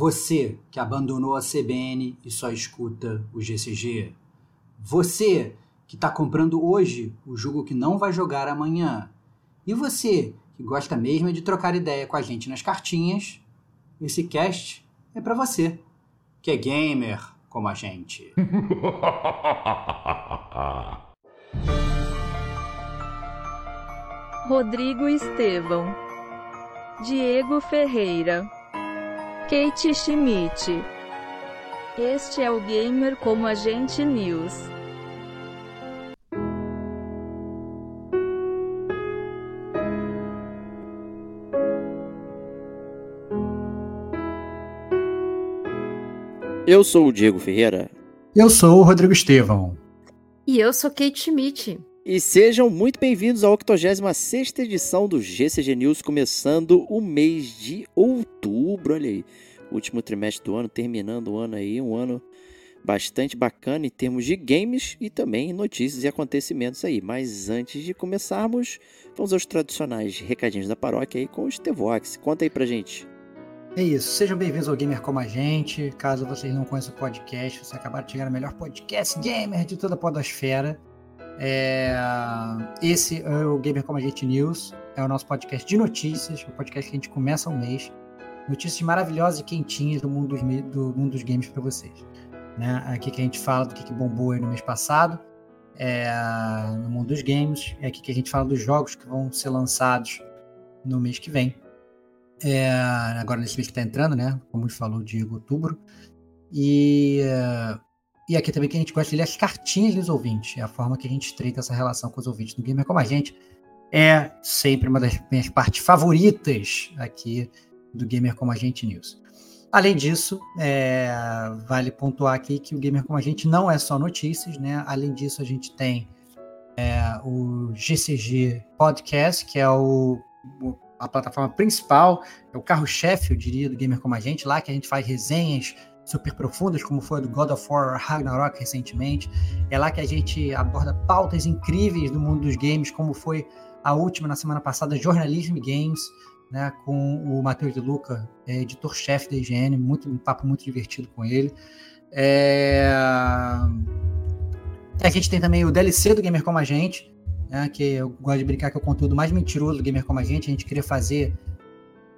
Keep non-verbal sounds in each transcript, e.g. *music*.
Você que abandonou a CBN e só escuta o GCG. Você que está comprando hoje o jogo que não vai jogar amanhã. E você que gosta mesmo de trocar ideia com a gente nas cartinhas, esse cast é para você, que é gamer como a gente. *laughs* Rodrigo Estevão, Diego Ferreira, Kate Schmidt. Este é o Gamer como a gente News. Eu sou o Diego Ferreira. Eu sou o Rodrigo Estevão. E eu sou Kate Schmidt. E sejam muito bem-vindos à 86 edição do GCG News, começando o mês de outubro. Olha aí, último trimestre do ano, terminando o ano aí, um ano bastante bacana em termos de games e também notícias e acontecimentos aí. Mas antes de começarmos, vamos aos tradicionais recadinhos da paróquia aí com o Stevox. Conta aí pra gente. É isso, sejam bem-vindos ao Gamer Como a Gente. Caso vocês não conheçam o podcast, você acabaram de chegar no melhor podcast gamer de toda a podosfera. É... Esse é o Gamer Como a Gente News, é o nosso podcast de notícias, o podcast que a gente começa o mês. Notícias maravilhosas e quentinhas do mundo dos, do mundo dos games para vocês. Né? Aqui que a gente fala do que, que bombou no mês passado, é... no mundo dos games. É aqui que a gente fala dos jogos que vão ser lançados no mês que vem. É, agora nesse mês que está entrando, né? Como falou, Diego, outubro. E, e aqui também que a gente gosta de ler as cartinhas dos ouvintes. É a forma que a gente estreita essa relação com os ouvintes do Gamer Como a Gente. É sempre uma das minhas partes favoritas aqui do Gamer Como a Gente News. Além disso, é, vale pontuar aqui que o Gamer Como a Gente não é só notícias, né? Além disso, a gente tem é, o GCG Podcast, que é o, a plataforma principal, é o carro-chefe, eu diria, do Gamer Como a Gente, lá que a gente faz resenhas super profundas, como foi do God of War Ragnarok recentemente. É lá que a gente aborda pautas incríveis do mundo dos games, como foi a última na semana passada, Jornalismo Games, né, com o Matheus de Luca, é, editor-chefe da IGN, muito, um papo muito divertido com ele. É... A gente tem também o DLC do Gamer Como a Gente, né, que eu gosto de brincar que é o conteúdo mais mentiroso do gamer como a gente. A gente queria fazer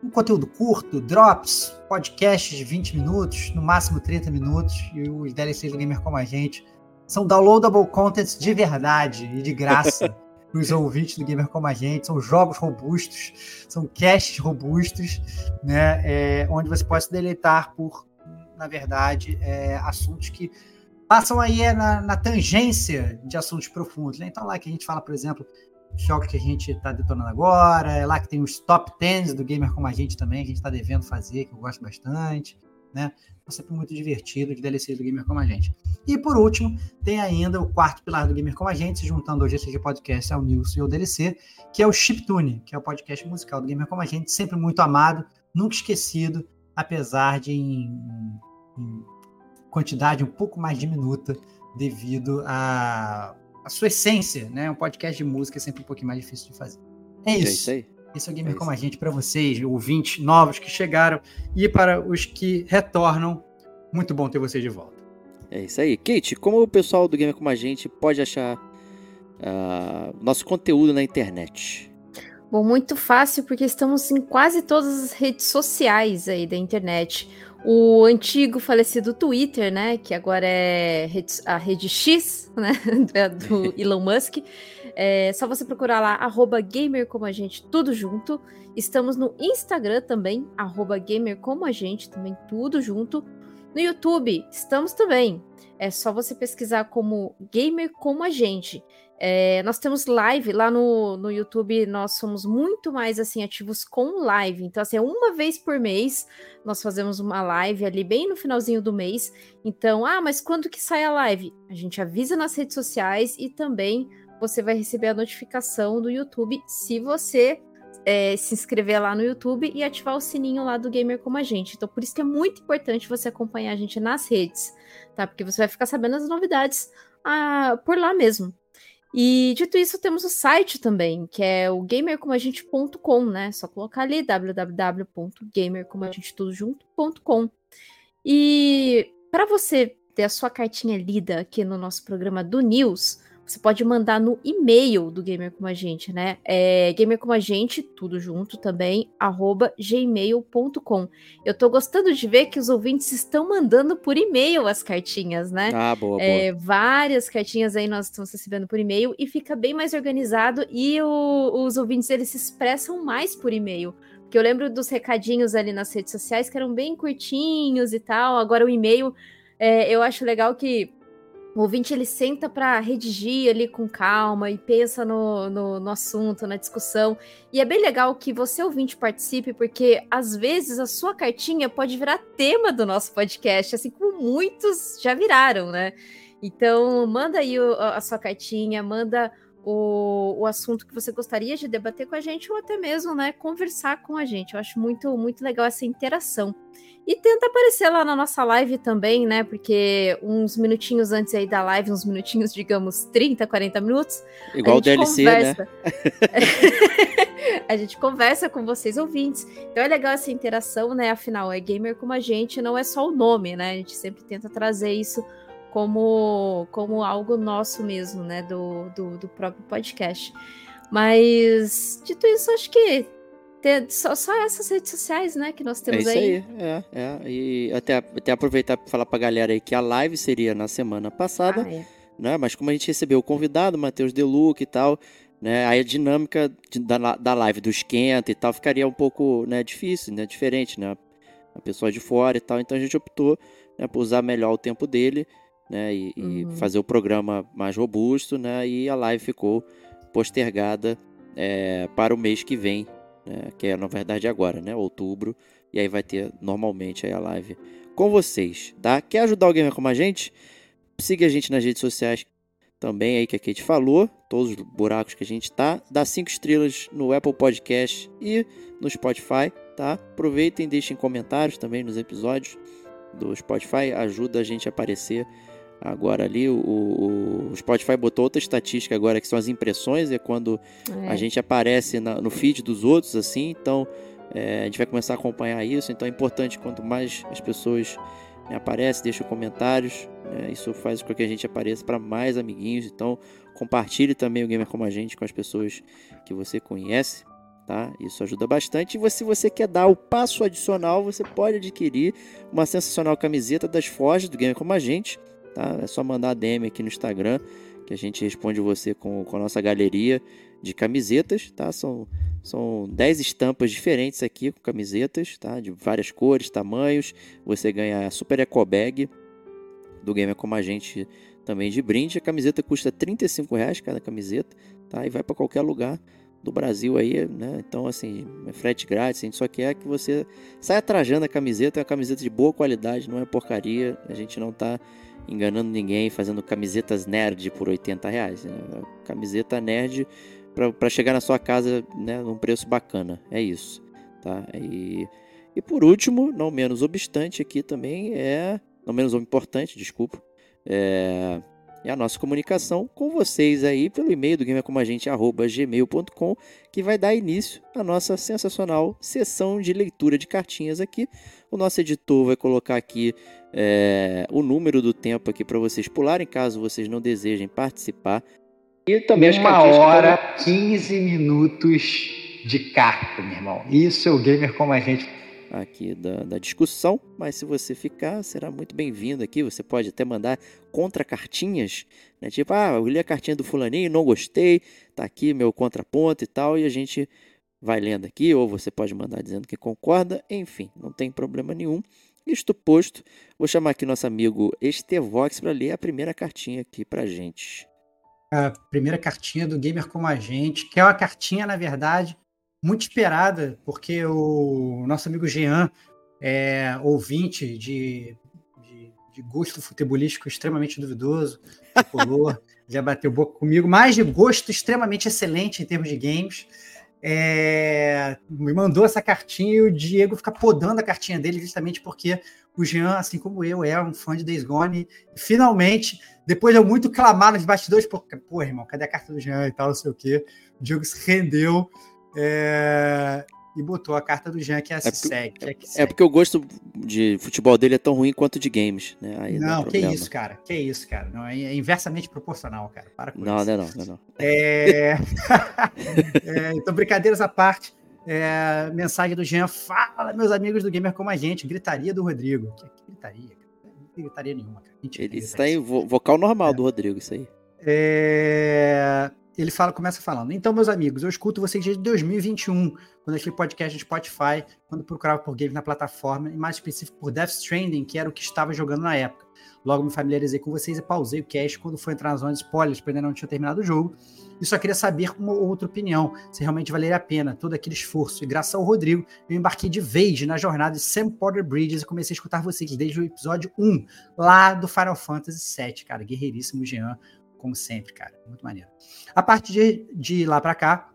um conteúdo curto, drops, podcasts de 20 minutos, no máximo 30 minutos, e os DLCs do gamer como a gente são downloadable contents de verdade e de graça *laughs* para os ouvintes do gamer como a gente. São jogos robustos, são casts robustos, né, é, onde você pode se deleitar por, na verdade, é, assuntos que passam aí é, na, na tangência de assuntos profundos. Né? Então, lá que a gente fala, por exemplo, jogos que a gente está detonando agora, é lá que tem os top 10 do Gamer Como a Gente também, que a gente está devendo fazer, que eu gosto bastante. Né? É sempre muito divertido de DLC do Gamer Como a Gente. E por último, tem ainda o quarto pilar do Gamer Como a Gente, se juntando ao GCG Podcast, ao News e ao DLC, que é o Chiptune, que é o podcast musical do Gamer Como a Gente, sempre muito amado, nunca esquecido, apesar de em, em quantidade um pouco mais diminuta devido à, à sua essência, né? Um podcast de música é sempre um pouquinho mais difícil de fazer. É isso. É isso aí. Esse é o Gamer é Como a Gente para vocês, ouvintes novos que chegaram e para os que retornam. Muito bom ter vocês de volta. É isso aí. Kate, como o pessoal do Gamer Como a Gente pode achar uh, nosso conteúdo na internet? Bom, muito fácil, porque estamos em quase todas as redes sociais aí da internet o antigo falecido Twitter, né, que agora é a rede X, *laughs* né, do *laughs* Elon Musk. É só você procurar lá, arroba gamer como a gente, tudo junto. Estamos no Instagram também, arroba gamer como a gente, também tudo junto. No YouTube, estamos também. É só você pesquisar como gamer como a gente. É, nós temos live lá no, no YouTube, nós somos muito mais assim ativos com live. Então, assim, é uma vez por mês nós fazemos uma live ali bem no finalzinho do mês. Então, ah, mas quando que sai a live? A gente avisa nas redes sociais e também você vai receber a notificação do YouTube se você é, se inscrever lá no YouTube e ativar o sininho lá do Gamer Como a Gente. Então, por isso que é muito importante você acompanhar a gente nas redes, tá? Porque você vai ficar sabendo as novidades ah, por lá mesmo. E dito isso, temos o site também, que é o gamercomagente.com, né? Só colocar ali www.gamercomagentetudojunto.com. E para você ter a sua cartinha lida aqui no nosso programa do News, você pode mandar no e-mail do Gamer Como a Gente, né? É Gamer Como a Gente, tudo junto também, arroba gmail.com. Eu tô gostando de ver que os ouvintes estão mandando por e-mail as cartinhas, né? Ah, boa, é, boa. Várias cartinhas aí nós estamos recebendo por e-mail e fica bem mais organizado e o, os ouvintes eles se expressam mais por e-mail. Porque eu lembro dos recadinhos ali nas redes sociais que eram bem curtinhos e tal. Agora o e-mail, é, eu acho legal que o ouvinte ele senta para redigir ali com calma e pensa no, no, no, assunto, na discussão. E é bem legal que você, ouvinte, participe, porque às vezes a sua cartinha pode virar tema do nosso podcast, assim como muitos já viraram, né? Então, manda aí o, a sua cartinha, manda o, o assunto que você gostaria de debater com a gente, ou até mesmo, né, conversar com a gente. Eu acho muito, muito legal essa interação. E tenta aparecer lá na nossa live também, né? Porque uns minutinhos antes aí da live, uns minutinhos, digamos, 30, 40 minutos. Igual o DLC, né? conversa. né? *laughs* a gente conversa com vocês ouvintes. Então é legal essa interação, né? Afinal, é gamer como a gente, não é só o nome, né? A gente sempre tenta trazer isso como, como algo nosso mesmo, né? Do, do, do próprio podcast. Mas, dito isso, acho que ter só, só essas redes sociais, né, que nós temos é isso aí. aí. É, é. E até, até aproveitar para falar pra galera aí que a live seria na semana passada, ah, é. né? Mas como a gente recebeu o convidado, Matheus Deluca e tal, né? Aí a dinâmica de, da, da live do esquenta e tal ficaria um pouco, né, difícil, né? Diferente, né? A pessoa de fora e tal. Então a gente optou né, por usar melhor o tempo dele, né? E, uhum. e fazer o programa mais robusto, né? E a live ficou postergada é, para o mês que vem, né, que é na verdade agora, né, outubro, e aí vai ter normalmente a live com vocês, tá? Quer ajudar o gamer como a gente? Siga a gente nas redes sociais também aí que a Kate falou, todos os buracos que a gente tá, dá cinco estrelas no Apple Podcast e no Spotify, tá? Aproveitem, deixem comentários também nos episódios do Spotify, ajuda a gente a aparecer Agora ali o, o, Spotify botou outra estatística agora que são as impressões, é quando é. a gente aparece na, no feed dos outros, assim, então é, a gente vai começar a acompanhar isso, então é importante quanto mais as pessoas né, aparecem, deixam comentários, né, isso faz com que a gente apareça para mais amiguinhos, então compartilhe também o Gamer Como a Gente com as pessoas que você conhece, tá? Isso ajuda bastante. E se você quer dar o passo adicional, você pode adquirir uma sensacional camiseta das Forjas do Gamer Como a Gente, tá? É só mandar DM aqui no Instagram que a gente responde você com, com a nossa galeria de camisetas, tá? São, são 10 estampas diferentes aqui com camisetas, tá? De várias cores, tamanhos. Você ganha a Super Eco Bag do Gamer Como a Gente também de brinde. A camiseta custa 35 reais cada camiseta, tá? E vai para qualquer lugar do Brasil aí, né? Então, assim, é frete grátis. A gente só quer que você saia trajando a camiseta. É uma camiseta de boa qualidade, não é porcaria. A gente não tá enganando ninguém, fazendo camisetas nerd por 80 reais. Né? Camiseta nerd para chegar na sua casa né, num preço bacana. É isso. Tá? E, e por último, não menos obstante aqui também é. Não menos importante, desculpa. É, é a nossa comunicação com vocês aí pelo e-mail do gamercomagente.gmail.com que vai dar início à nossa sensacional sessão de leitura de cartinhas aqui. O nosso editor vai colocar aqui é, o número do tempo aqui para vocês pularem, caso vocês não desejem participar. E também uma hora, 15 minutos de carta, meu irmão. Isso é o gamer como a gente aqui da, da, discussão, mas se você ficar, será muito bem-vindo aqui. Você pode até mandar contra-cartinhas, né? Tipo, ah, eu li a cartinha do fulaninho, não gostei, tá aqui meu contraponto e tal, e a gente vai lendo aqui, ou você pode mandar dizendo que concorda, enfim, não tem problema nenhum. Isto posto, vou chamar aqui nosso amigo Estevox para ler a primeira cartinha aqui para gente. A primeira cartinha do Gamer Como a Gente, que é uma cartinha, na verdade, muito esperada, porque o nosso amigo Jean é ouvinte de, de, de gosto futebolístico extremamente duvidoso, tricolor, *laughs* já bateu boca comigo, mas de gosto extremamente excelente em termos de games é, me mandou essa cartinha e o Diego fica podando a cartinha dele justamente porque o Jean, assim como eu, é um fã de Days Gone. E, finalmente, depois de muito clamar nos bastidores, pô, pô, irmão, cadê a carta do Jean e tal, não sei o quê, o Diego se rendeu. É, e botou a carta do Jean que é, é porque, segue, é, é, porque o gosto de futebol dele é tão ruim quanto de games, né? Aí não, que isso, cara. Que isso, cara. Não, é, é inversamente proporcional, cara. Para com não, isso. Não, não, não, não. É... *laughs* é... então, brincadeiras à parte. É... Mensagem do Jean. Fala, meus amigos do Gamer como a gente. Gritaria do Rodrigo. Que, que gritaria, cara. Não gritaria nenhuma, cara. Mentira, Ele está em vocal normal é. do Rodrigo, isso aí. É ele fala, começa falando. Então, meus amigos, eu escuto vocês desde 2021, quando achei podcast no Spotify, quando procurava por games na plataforma, e mais específico por Death Stranding, que era o que estava jogando na época. Logo me familiarizei com vocês e pausei o cast quando foi entrar na zona de spoilers, porque ainda não tinha terminado o jogo. E só queria saber uma outra opinião, se realmente valeria a pena todo aquele esforço. E graças ao Rodrigo, eu embarquei de vez na jornada de Sam Potter Bridges e comecei a escutar vocês desde o episódio 1, lá do Final Fantasy VII, cara. Guerreiríssimo Jean, como sempre, cara. Muito maneiro. A partir de, de lá para cá,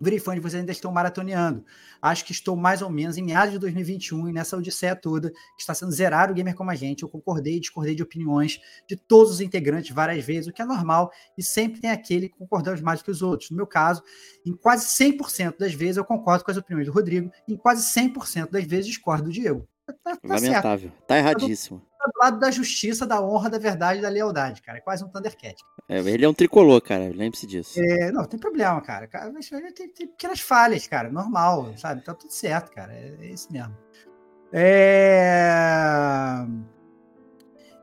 virei fã de vocês ainda estão maratoneando. Acho que estou mais ou menos em meados de 2021 e nessa odisseia toda que está sendo zerar o gamer como a gente. Eu concordei e discordei de opiniões de todos os integrantes várias vezes, o que é normal, e sempre tem aquele que concordamos mais que os outros. No meu caso, em quase 100% das vezes eu concordo com as opiniões do Rodrigo, em quase 100% das vezes discordo do Diego. Tá, tá Lamentável. Certo. Tá erradíssimo do lado da justiça, da honra, da verdade, da lealdade, cara. É quase um Thundercat. É, ele é um tricolor, cara. Lembre-se disso. É, não, tem problema, cara. Mas tem, tem pequenas falhas, cara. Normal, sabe? Tá tudo certo, cara. É, é isso mesmo. É...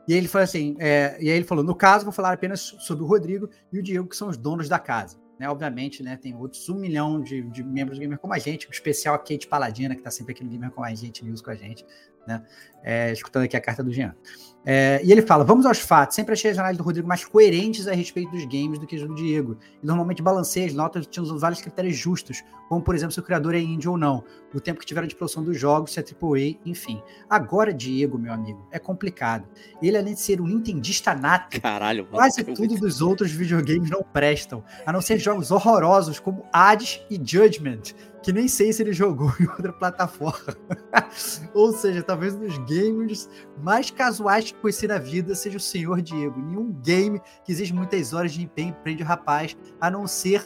E aí ele falou assim, é... e aí ele falou, no caso, vou falar apenas sobre o Rodrigo e o Diego, que são os donos da casa. Né? Obviamente, né, tem outros um milhão de, de membros do Gamer como a gente, o especial a Kate Paladina, que está sempre aqui no Gamer como a gente, news com a gente né? É, escutando aqui a carta do Jean. É, e ele fala: vamos aos fatos. Sempre achei as análises do Rodrigo mais coerentes a respeito dos games do que as do Diego. E normalmente balancei as notas tinham vários critérios justos, como por exemplo se o criador é indie ou não, o tempo que tiveram de produção dos jogos, se é AAA, enfim. Agora, Diego, meu amigo, é complicado. Ele, além de ser um nintendista nato, Caralho, quase tudo dos outros videogames não prestam, a não ser jogos horrorosos como Hades e Judgment que nem sei se ele jogou *laughs* em outra plataforma. *laughs* Ou seja, talvez um dos games mais casuais que conheci na vida seja o Senhor Diego. Nenhum game que exige muitas horas de empenho prende o rapaz, a não ser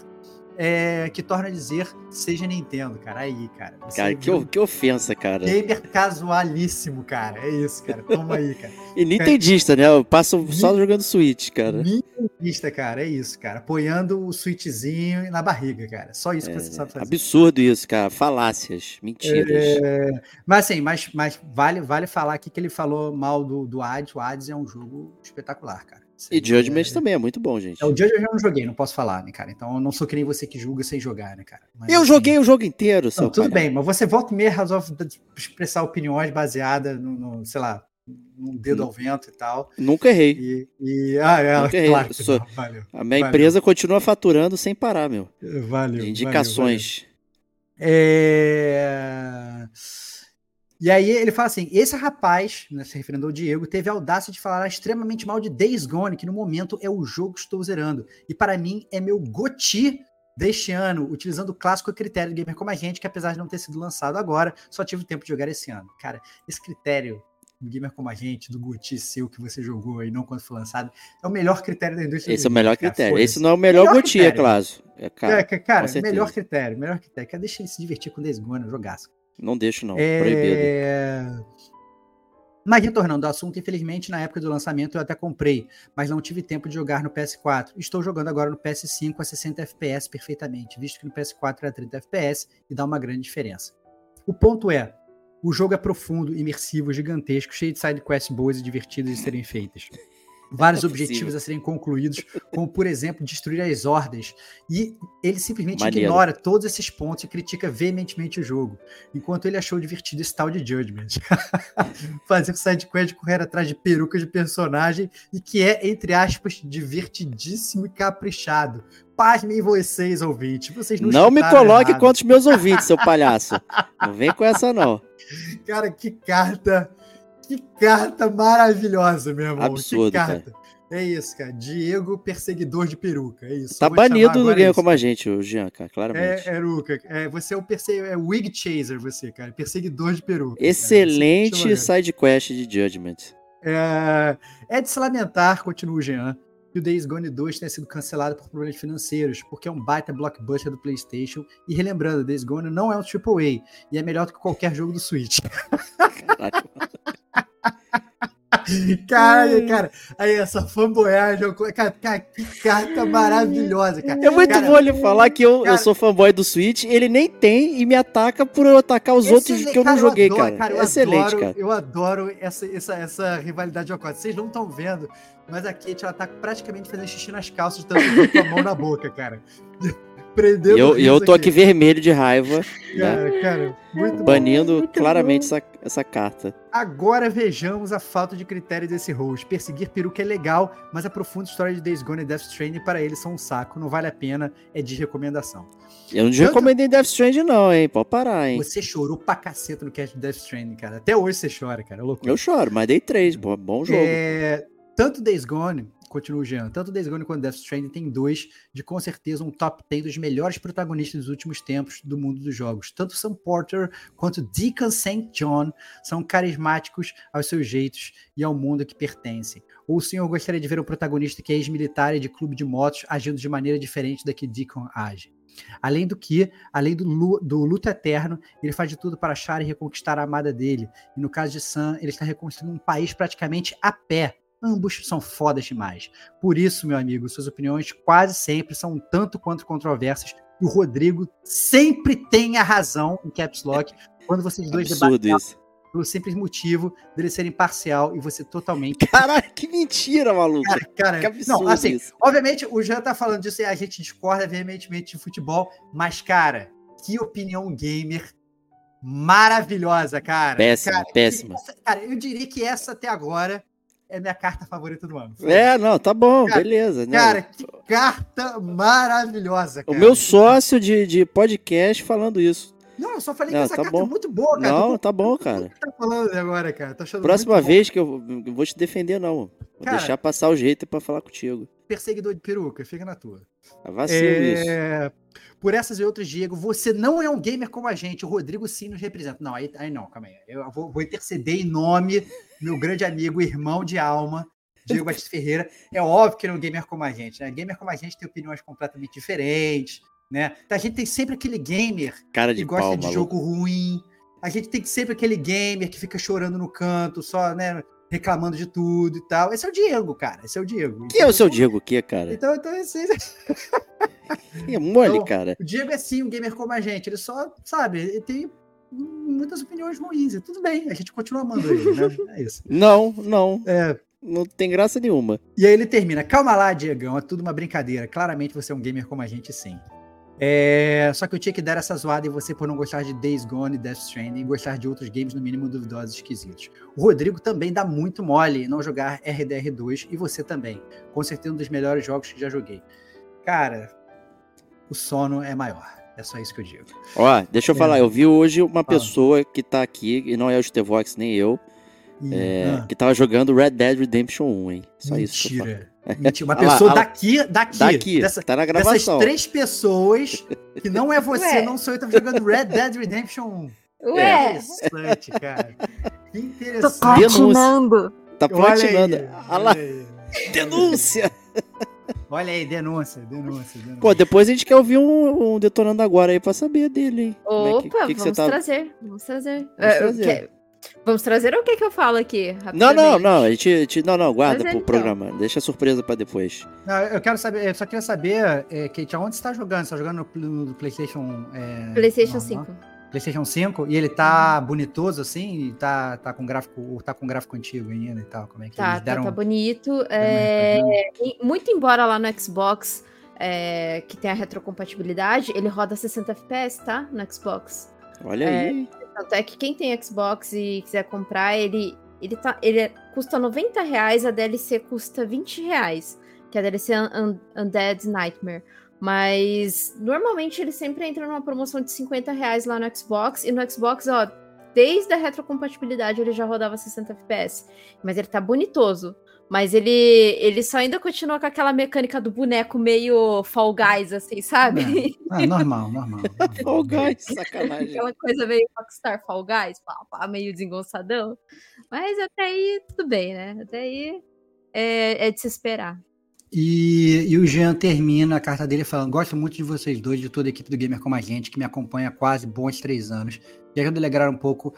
é, que torna a dizer seja Nintendo, cara. Aí, cara. Cara, que, que ofensa, cara. Gamer casualíssimo, cara. É isso, cara. Toma aí, cara. e Nintendista, né? Eu passo só jogando Switch, cara. Nintendista, cara. É isso, cara. Apoiando o Switchzinho na barriga, cara. Só isso é, que você sabe fazer. Absurdo isso, cara. Falácias. Mentiras. É... Mas assim, mas, mas vale, vale falar aqui que ele falou mal do, do Hades. O Hades é um jogo espetacular, cara. E Judgment é... também é muito bom, gente. É, o Judgment eu já não joguei, não posso falar, né, cara? Então eu não sou que nem você que julga sem jogar, né, cara? Mas, eu assim... joguei o jogo inteiro, seu Tudo bem, mas você volta e meia resolve expressar opiniões baseadas no, no, sei lá, num dedo ao vento e tal. Nunca errei. E, e ah, é, Nunca errei. Claro sou... valeu. A minha valeu. empresa continua faturando sem parar, meu. Valeu. Indicações. Valeu, é... E aí ele fala assim: esse rapaz, né, se referindo ao Diego, teve a audácia de falar extremamente mal de Days Gone, que no momento é o jogo que estou zerando. E para mim é meu goti deste ano, utilizando o clássico critério do gamer como a gente, que apesar de não ter sido lançado agora, só tive tempo de jogar esse ano. Cara, esse critério do gamer como a gente, do Goti seu que você jogou e não quando foi lançado, é o melhor critério da indústria. Esse é o melhor critério. Esse não é o melhor, melhor Goti, é claro. É, cara, é, cara melhor critério, melhor critério. Quer deixar ele se divertir com Days Gone, jogaço. Não deixo, não. É... Proibido. Mas retornando ao assunto, infelizmente, na época do lançamento eu até comprei, mas não tive tempo de jogar no PS4. Estou jogando agora no PS5 a 60 FPS perfeitamente, visto que no PS4 era 30 FPS e dá uma grande diferença. O ponto é, o jogo é profundo, imersivo, gigantesco, cheio de sidequests boas e divertidas de serem feitas vários é objetivos a serem concluídos, como, por exemplo, destruir as hordas. E ele simplesmente Maneiro. ignora todos esses pontos e critica veementemente o jogo, enquanto ele achou divertido esse tal de Judgment. *laughs* Fazer o sidequest correr atrás de perucas de personagem e que é, entre aspas, divertidíssimo e caprichado. Pasmem vocês, ouvintes. Vocês não Não me coloque errado. contra os meus ouvintes, seu palhaço. Não vem com essa, não. Cara, que carta que carta maravilhosa, meu irmão. Absurdo, que carta. Cara. É isso, cara. Diego, perseguidor de peruca. É isso. Tá banido do game como a gente, o Jean, cara, claramente. É, Eruca. É, você é o perse... é wig chaser, você, cara. Perseguidor de peruca. Excelente side quest de Judgment. É... é de se lamentar, continua o Jean, que o Days Gone 2 tenha sido cancelado por problemas financeiros, porque é um baita blockbuster do PlayStation. E relembrando, Days Gone não é um AAA e é melhor do que qualquer jogo do Switch. Caraca. *laughs* Caralho, cara. Aí, essa fanboyagem. Cara, cara, que carta maravilhosa, cara. É muito cara, bom ele falar que eu, cara, eu sou fanboy do Switch. Ele nem tem e me ataca por eu atacar os outros que eu não joguei, eu adoro, cara. cara Excelente, adoro, cara. Eu adoro essa, essa, essa rivalidade de Ocorte. Vocês não estão vendo, mas a Kate, ela tá praticamente fazendo xixi nas calças, tanto com a mão na boca, cara. Prendendo eu, eu tô aqui. aqui vermelho de raiva. *laughs* Cara, né? cara, muito Banindo muito claramente essa, essa carta. Agora vejamos a falta de critério desse host. Perseguir peruca é legal, mas a profunda história de Days Gone e Death Stranding para eles são um saco. Não vale a pena, é de recomendação. Eu não Tanto... recomendei Death Stranding não, hein? Pode parar, hein? Você chorou pra caceta no cast de Death Stranding, cara. Até hoje você chora, cara. É loucura. Eu choro, mas dei três. Bom jogo. É... Tanto Days Gone continua o Jean. Tanto Days Gone quanto Death Stranding tem dois de com certeza um top 10 dos melhores protagonistas dos últimos tempos do mundo dos jogos. Tanto Sam Porter quanto Deacon St. John são carismáticos aos seus jeitos e ao mundo que pertencem. Ou o senhor gostaria de ver um protagonista que é ex-militar e de clube de motos agindo de maneira diferente da que Deacon age? Além do que, além do, do luto eterno, ele faz de tudo para achar e reconquistar a amada dele. E no caso de Sam, ele está reconstruindo um país praticamente a pé, Ambos são fodas demais. Por isso, meu amigo, suas opiniões quase sempre são um tanto quanto controversas. E o Rodrigo sempre tem a razão em Caps Lock quando vocês dois debatem pelo simples motivo dele ser imparcial e você totalmente. *laughs* Caralho, que mentira, maluco. Cara, cara que absurdo não, assim, isso. obviamente o Jean tá falando disso e a gente discorda veementemente de futebol, mas, cara, que opinião gamer maravilhosa, cara. Péssima, cara, péssima. cara, eu diria que essa até agora é minha carta favorita do ano. É, não, tá bom, cara, beleza. Cara, que carta maravilhosa, cara. O meu sócio de, de podcast falando isso. Não, eu só falei não, que essa tá carta é bom. é muito boa, cara. Não, tá bom, cara. O que tá falando agora, cara? Próxima vez bom. que eu, eu, vou te defender, não. Vou cara, deixar passar o jeito pra falar contigo. Perseguidor de peruca, fica na tua. Tá vacilo é... isso. Por essas e outras, Diego, você não é um gamer como a gente. O Rodrigo sim nos representa. Não, aí, aí não, calma aí. Eu vou, vou interceder em nome do meu grande amigo, irmão de alma, Diego Batista Ferreira. É óbvio que ele é um gamer como a gente, né? Gamer como a gente tem opiniões completamente diferentes, né? A gente tem sempre aquele gamer Cara de que gosta pau, de jogo ruim. A gente tem sempre aquele gamer que fica chorando no canto, só, né? Reclamando de tudo e tal. Esse é o Diego, cara. Esse é o Diego. Quem então, é o seu Diego? O que, cara? Então, então esse... é mole, então, cara. O Diego é sim um gamer como a gente. Ele só, sabe, ele tem muitas opiniões ruins. E tudo bem, a gente continua amando ele, né? *laughs* É isso. Não, não. É. Não tem graça nenhuma. E aí ele termina. Calma lá, Diegão. É tudo uma brincadeira. Claramente você é um gamer como a gente, sim. É, só que eu tinha que dar essa zoada em você por não gostar de Days Gone e Death Stranding e gostar de outros games no mínimo duvidosos e esquisitos. O Rodrigo também dá muito mole em não jogar RDR2 e você também. Com certeza um dos melhores jogos que já joguei. Cara, o sono é maior. É só isso que eu digo. Ó, deixa eu é. falar, eu vi hoje uma pessoa que tá aqui, e não é o Stevox nem eu, é, ah. que tava jogando Red Dead Redemption 1, hein? Só Mentira. isso. Mentira. Mentira, uma pessoa lá, daqui, daqui, daqui dessa, tá na gravação. Dessas três pessoas, que não é você, Ué. não sou eu, tá jogando Red Dead Redemption 1. Ué! Interessante, cara. Que interessante. Tô platinando. Tá platinando. Olha, aí, olha lá. Denúncia! Olha aí, denúncia, denúncia, denúncia. Pô, depois a gente quer ouvir um, um detonando agora aí pra saber dele, hein? É Opa, é que, que, que vamos tá... trazer, vamos trazer. Vamos é, trazer. Vamos trazer ou o que, que eu falo aqui? Não, não, não. A gente, a gente, não, não, guarda Mas pro então. programa. Deixa a surpresa pra depois. Não, eu quero saber, eu só queria saber, é, Kate, aonde você tá jogando? Você tá jogando no, no PlayStation. É, PlayStation 5. PlayStation 5 e ele tá uhum. bonitoso assim, tá, tá com gráfico, tá com gráfico antigo ainda e tal, como é que tá, deram, tá, tá bonito. É, muito embora lá no Xbox é, que tem a retrocompatibilidade, ele roda 60 FPS, tá? No Xbox. Olha é, aí. Tanto é que quem tem Xbox e quiser comprar, ele, ele, tá, ele é, custa 90 reais, a DLC custa 20 reais, que é a DLC Un Undead Nightmare. Mas normalmente ele sempre entra numa promoção de 50 reais lá no Xbox, e no Xbox, ó, desde a retrocompatibilidade ele já rodava 60 FPS. Mas ele tá bonitoso. Mas ele, ele só ainda continua com aquela mecânica do boneco meio Fall Guys, assim, sabe? É, normal, normal. normal. Fall Guys, sacanagem. Aquela coisa meio Rockstar Fall Guys, pá, pá, meio desengonçadão. Mas até aí, tudo bem, né? Até aí é, é de se esperar. E, e, o Jean termina a carta dele falando: Gosto muito de vocês dois, de toda a equipe do Gamer como a gente, que me acompanha há quase bons três anos. E ajuda a alegrar um pouco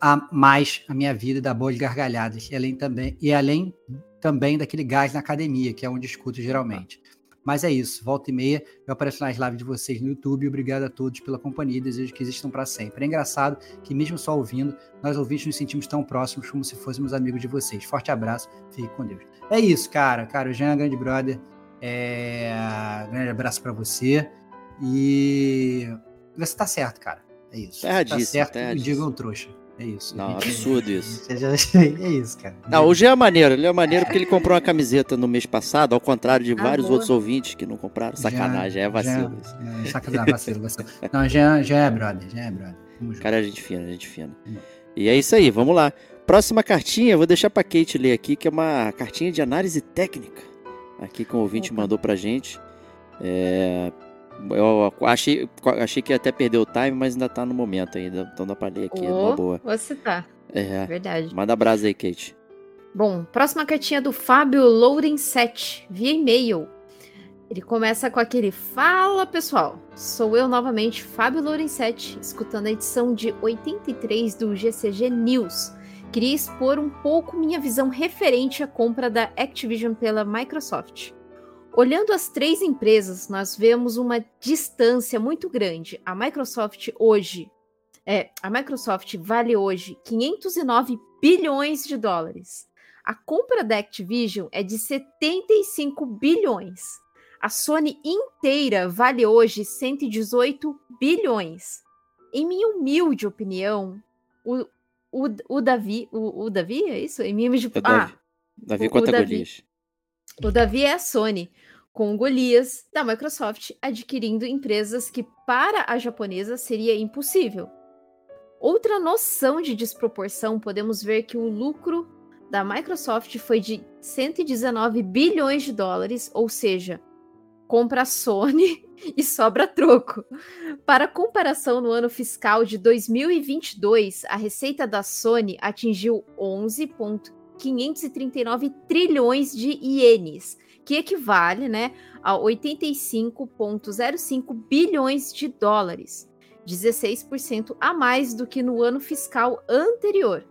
a, mais a minha vida e dar boas gargalhadas. E além também, e além também daquele gás na academia, que é onde escuto geralmente. Mas é isso, volta e meia, eu apareço nas lives de vocês no YouTube. Obrigado a todos pela companhia e desejo que existam para sempre. É engraçado que, mesmo só ouvindo, nós ouvintes nos sentimos tão próximos como se fôssemos amigos de vocês. Forte abraço, fique com Deus. É isso, cara. Cara, o Jean é grande brother. É... Grande abraço para você. E você tá certo, cara. É isso. Tá, tá certo, e diga um trouxa. É isso. Não, *laughs* absurdo isso. *laughs* É isso, cara. Não, o G é maneiro. Ele é maneiro porque ele comprou uma camiseta no mês passado, ao contrário de ah, vários boa. outros ouvintes que não compraram. Sacanagem, é vacilo. Já, sacanagem, vacilo, vacilo. Não, já, já é brother, já é brother. Cara, é gente fina, gente fina. E é isso aí, vamos lá. Próxima cartinha, vou deixar pra Kate ler aqui, que é uma cartinha de análise técnica. Aqui que o ouvinte Opa. mandou pra gente. É, eu achei, achei que ia até perder o time, mas ainda tá no momento ainda. Então dá pra ler aqui, oh, boa. Você tá. É. Verdade. Manda brasa aí, Kate. Bom, próxima cartinha do Fábio Lourençete, via e-mail. Ele começa com aquele Fala pessoal, sou eu novamente, Fábio Lourençete, escutando a edição de 83 do GCG News. Queria expor um pouco minha visão referente à compra da Activision pela Microsoft. Olhando as três empresas, nós vemos uma distância muito grande. A Microsoft hoje, é, a Microsoft vale hoje 509 bilhões de dólares. A compra da Activision é de 75 bilhões. A Sony inteira vale hoje 118 bilhões. Em minha humilde opinião, o, o, o Davi, o, o Davi é isso? Em minha humilde, é ah, Davi, Davi o, o Davi, o Davi é a Sony com Golias da Microsoft adquirindo empresas que para a japonesa seria impossível. Outra noção de desproporção, podemos ver que o lucro da Microsoft foi de 119 bilhões de dólares, ou seja, compra a Sony *laughs* e sobra troco. Para comparação, no ano fiscal de 2022, a receita da Sony atingiu 11,539 trilhões de ienes, que equivale né, a 85,05 bilhões de dólares, 16% a mais do que no ano fiscal anterior.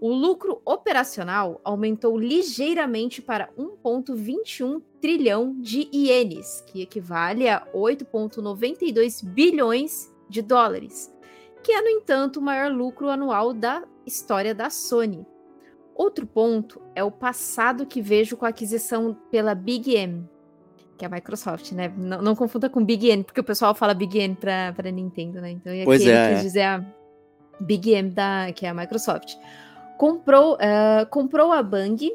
O lucro operacional aumentou ligeiramente para 1,21 trilhão de ienes, que equivale a 8,92 bilhões de dólares, que é, no entanto, o maior lucro anual da história da Sony. Outro ponto é o passado que vejo com a aquisição pela Big M, que é a Microsoft, né? Não, não confunda com Big N, porque o pessoal fala Big N para para Nintendo, né? Então aqui pois é. quis dizer a Big M da que é a Microsoft. Comprou, uh, comprou a Bang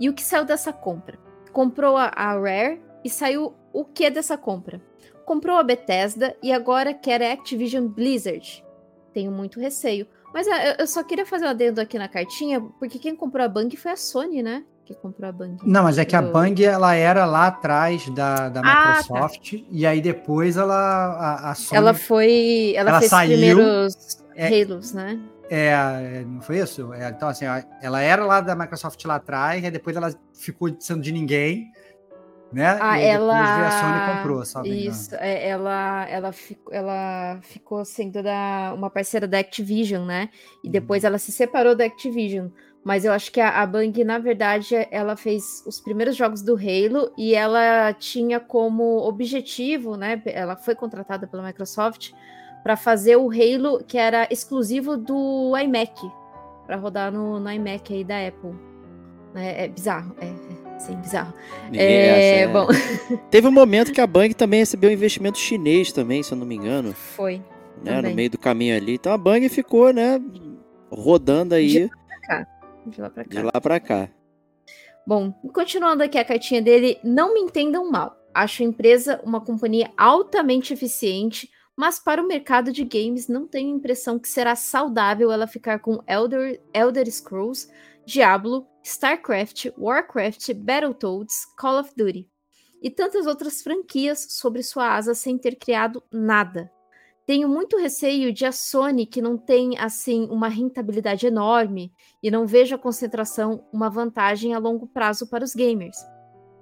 e o que saiu dessa compra? Comprou a, a Rare e saiu o que dessa compra? Comprou a Bethesda e agora quer a Activision Blizzard. Tenho muito receio. Mas é, eu só queria fazer um adendo aqui na cartinha, porque quem comprou a Bang foi a Sony, né? Que comprou a Bang. Não, mas é que a Bang ela era lá atrás da, da Microsoft, ah, tá. e aí depois ela. A, a Sony, ela foi. Ela, ela fez saiu, os primeiros é, Halos, né? É, não foi isso? É, então, assim, ela era lá da Microsoft lá atrás, e depois ela ficou sendo de ninguém né? Ah, ela a Sony comprou, sabe? Isso, é, ela, ela, ficou, ela ficou sendo da, uma parceira da Activision, né? E depois uhum. ela se separou da Activision. Mas eu acho que a, a Bang, na verdade, ela fez os primeiros jogos do Halo e ela tinha como objetivo, né? Ela foi contratada pela Microsoft para fazer o Halo que era exclusivo do iMac, para rodar no, no iMac aí da Apple. É, é bizarro, é, é Sim, bizarro. É, é, bom. *laughs* Teve um momento que a Bang também recebeu um investimento chinês também, se eu não me engano. Foi. Né, no meio do caminho ali. Então a Bang ficou, né, rodando aí. De lá pra cá. De lá pra cá. De lá pra cá. Bom, continuando aqui a cartinha dele, não me entendam mal. Acho a empresa uma companhia altamente eficiente, mas para o mercado de games não tenho a impressão que será saudável ela ficar com Elder, Elder Scrolls, Diablo StarCraft, Warcraft, Battletoads, Call of Duty e tantas outras franquias sobre sua asa sem ter criado nada. Tenho muito receio de a Sony, que não tem assim uma rentabilidade enorme, e não vejo a concentração uma vantagem a longo prazo para os gamers.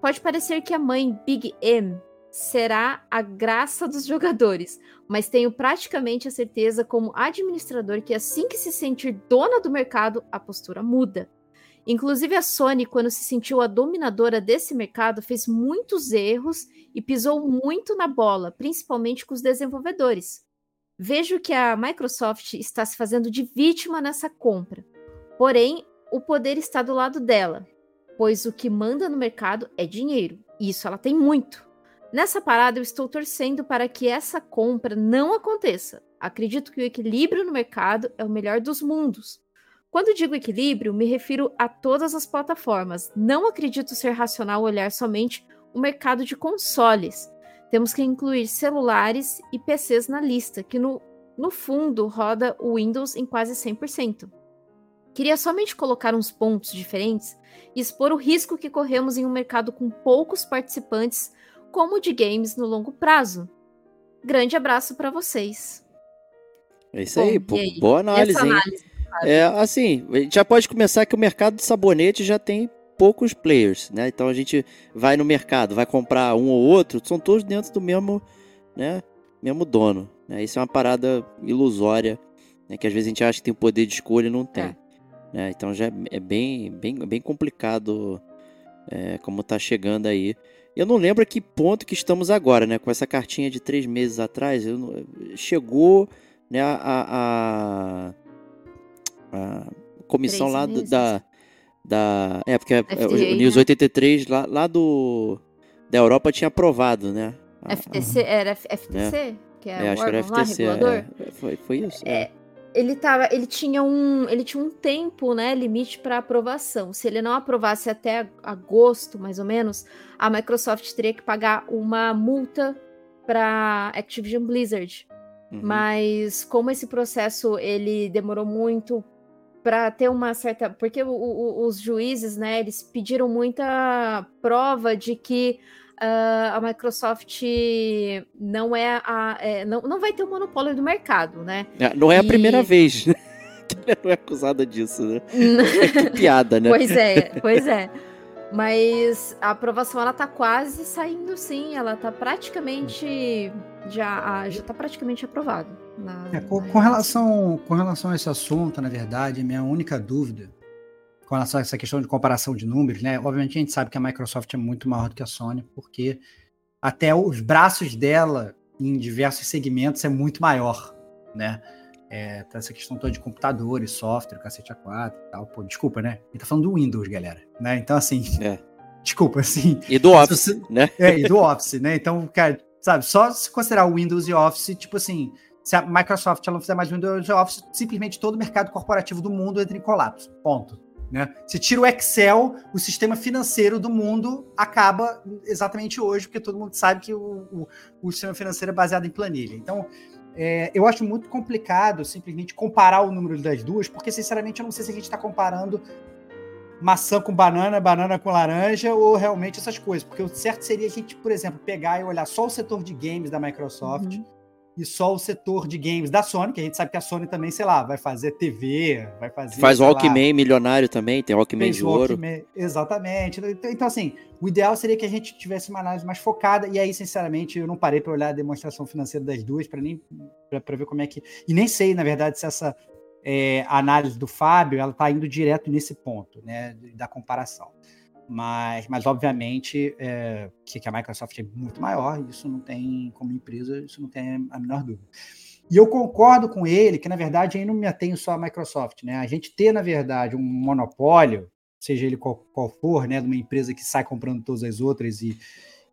Pode parecer que a mãe Big M será a graça dos *laughs* jogadores, mas tenho praticamente a certeza, como administrador, que assim que se sentir dona do mercado, a postura muda. Inclusive, a Sony, quando se sentiu a dominadora desse mercado, fez muitos erros e pisou muito na bola, principalmente com os desenvolvedores. Vejo que a Microsoft está se fazendo de vítima nessa compra. Porém, o poder está do lado dela, pois o que manda no mercado é dinheiro. E isso ela tem muito. Nessa parada, eu estou torcendo para que essa compra não aconteça. Acredito que o equilíbrio no mercado é o melhor dos mundos. Quando digo equilíbrio, me refiro a todas as plataformas. Não acredito ser racional olhar somente o mercado de consoles. Temos que incluir celulares e PCs na lista, que no, no fundo roda o Windows em quase 100%. Queria somente colocar uns pontos diferentes e expor o risco que corremos em um mercado com poucos participantes como de games no longo prazo. Grande abraço para vocês. É isso Bom, aí, pô, aí? boa análise, análise É, assim, já pode começar que o mercado de sabonete já tem poucos players, né? Então a gente vai no mercado, vai comprar um ou outro, são todos dentro do mesmo, né, mesmo dono. Né? Isso é uma parada ilusória, né? que às vezes a gente acha que tem o poder de escolha e não tem. É. Né? Então já é bem, bem, bem complicado é, como tá chegando aí. Eu não lembro a que ponto que estamos agora, né? Com essa cartinha de três meses atrás, eu, chegou né, a, a, a comissão lá do, da, da. É, porque FDA, o News né? 83 lá, lá do. Da Europa tinha aprovado, né? FTC, era FTC? Né? Que é, é acho que era FTC. Lá, é, foi, foi isso. É. é ele tava, ele tinha um, ele tinha um tempo, né, limite para aprovação. Se ele não aprovasse até agosto, mais ou menos, a Microsoft teria que pagar uma multa para Activision Blizzard. Uhum. Mas como esse processo ele demorou muito para ter uma certa, porque o, o, os juízes, né, eles pediram muita prova de que uh, a Microsoft não é a. É, não, não vai ter o um monopólio do mercado, né? É, não é a primeira vez, né? *laughs* que ela não é acusada disso, né? *laughs* que piada, né? Pois é, *laughs* pois é. Mas a aprovação ela tá quase saindo sim, ela tá praticamente já já tá praticamente aprovado. Na, é, com, com, relação com relação a esse assunto, na verdade, minha única dúvida com relação a essa questão de comparação de números, né? Obviamente a gente sabe que a Microsoft é muito maior do que a Sony, porque até os braços dela em diversos segmentos é muito maior, né? É, tá essa questão toda de computadores, software, cacete A4 e tal. Pô, desculpa, né? Ele tá falando do Windows, galera. Né? Então, assim. É. *laughs* Desculpa, assim. E do Office, você, né? É, e do Office, né? Então, cara, sabe, só se considerar o Windows e Office, tipo assim, se a Microsoft não fizer mais Windows Office, simplesmente todo o mercado corporativo do mundo entra em colapso. Ponto. Né? Se tira o Excel, o sistema financeiro do mundo acaba exatamente hoje, porque todo mundo sabe que o, o, o sistema financeiro é baseado em planilha. Então, é, eu acho muito complicado simplesmente comparar o número das duas, porque, sinceramente, eu não sei se a gente está comparando maçã com banana, banana com laranja, ou realmente essas coisas. Porque o certo seria a gente, por exemplo, pegar e olhar só o setor de games da Microsoft. Uhum e só o setor de games da Sony, que a gente sabe que a Sony também, sei lá, vai fazer TV, vai fazer. Faz o Walkman milionário também, tem Walkman de ouro. exatamente. Então, então, assim, o ideal seria que a gente tivesse uma análise mais focada, e aí, sinceramente, eu não parei para olhar a demonstração financeira das duas, para nem para ver como é que. E nem sei, na verdade, se essa é, análise do Fábio ela está indo direto nesse ponto, né, da comparação. Mas, mas obviamente, é, que, que a Microsoft é muito maior, isso não tem, como empresa, isso não tem a menor dúvida. E eu concordo com ele que, na verdade, aí não me atenho só à Microsoft. Né? A gente ter, na verdade, um monopólio, seja ele qual, qual for, né, de uma empresa que sai comprando todas as outras e,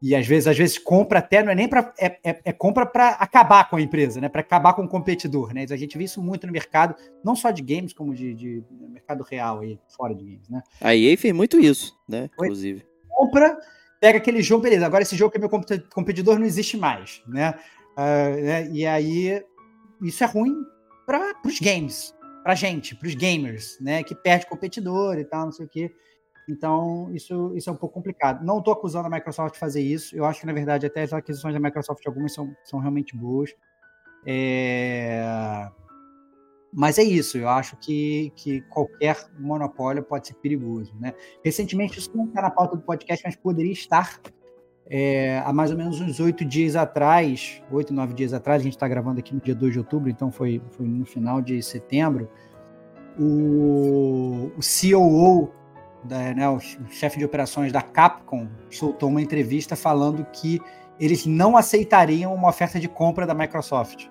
e às vezes, às vezes compra até, não é nem para. É, é, é, compra para acabar com a empresa, né? Para acabar com o competidor. Né? A gente vê isso muito no mercado, não só de games, como de, de mercado real e fora de games. Né? A EA fez muito isso, né? Inclusive. Compra, pega aquele jogo, beleza. Agora esse jogo que é meu competidor não existe mais. Né? Uh, né? E aí, isso é ruim para os games, para gente, para os gamers, né? Que perde competidor e tal, não sei o quê. Então, isso, isso é um pouco complicado. Não estou acusando a Microsoft de fazer isso. Eu acho que, na verdade, até as aquisições da Microsoft, algumas são, são realmente boas. É... Mas é isso, eu acho que, que qualquer monopólio pode ser perigoso. Né? Recentemente, isso não está na pauta do podcast, mas poderia estar. É, há mais ou menos uns oito dias atrás, oito, nove dias atrás, a gente está gravando aqui no dia 2 de outubro, então foi, foi no final de setembro, o, o COO, da, né, o chefe de operações da Capcom, soltou uma entrevista falando que eles não aceitariam uma oferta de compra da Microsoft,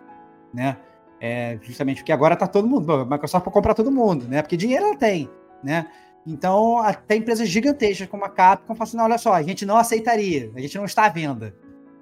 né? É, justamente porque agora está todo mundo, a Microsoft pode comprar todo mundo, né? Porque dinheiro ela tem, né? Então, até empresas gigantescas como a Capcom falam assim, olha só, a gente não aceitaria, a gente não está à venda,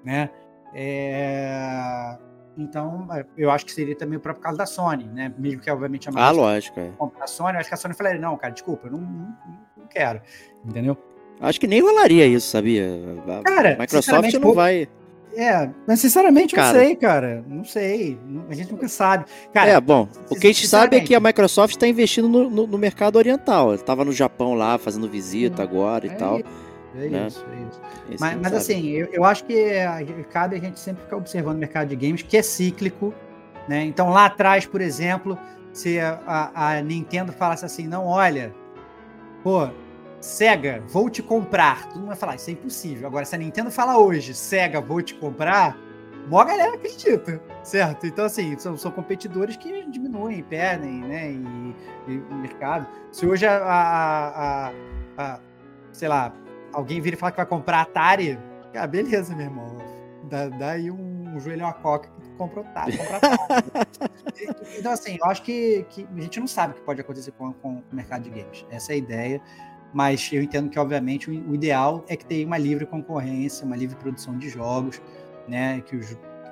né? É... Então, eu acho que seria também o próprio caso da Sony, né? Mesmo que, obviamente, a Microsoft ah, lógico, é. a Sony, eu acho que a Sony falaria, não, cara, desculpa, eu não, não, não quero, entendeu? Acho que nem rolaria isso, sabia? A cara, Microsoft não vai... É, mas sinceramente cara, não sei, cara. Não sei. A gente nunca sabe. Cara, é, bom, o que a gente sabe é que a Microsoft está investindo no, no, no, mercado oriental. Estava no Japão lá, fazendo visita agora e é tal. É né? isso, é isso. mas, mas assim, eu, eu acho que cabe a gente sempre ficar observando o mercado de games, que é cíclico. Né? Então lá atrás, por exemplo, se a, a Nintendo falasse assim, não, olha, pô, Sega, vou te comprar. Todo mundo vai falar, isso é impossível. Agora, se a Nintendo fala hoje, Sega, vou te comprar, mó galera acredita, certo? Então, assim, são, são competidores que diminuem, perdem, né? E, e o mercado. Se hoje a, a, a, a, sei lá, alguém vir e falar que vai comprar Atari, ah, beleza, meu irmão. Dá, dá aí um, um joelhão a coca que tu compra Atari. Compra Atari. *laughs* então, assim, eu acho que, que a gente não sabe o que pode acontecer com, com o mercado de games. Essa é a ideia mas eu entendo que, obviamente, o ideal é que tenha uma livre concorrência, uma livre produção de jogos, né, que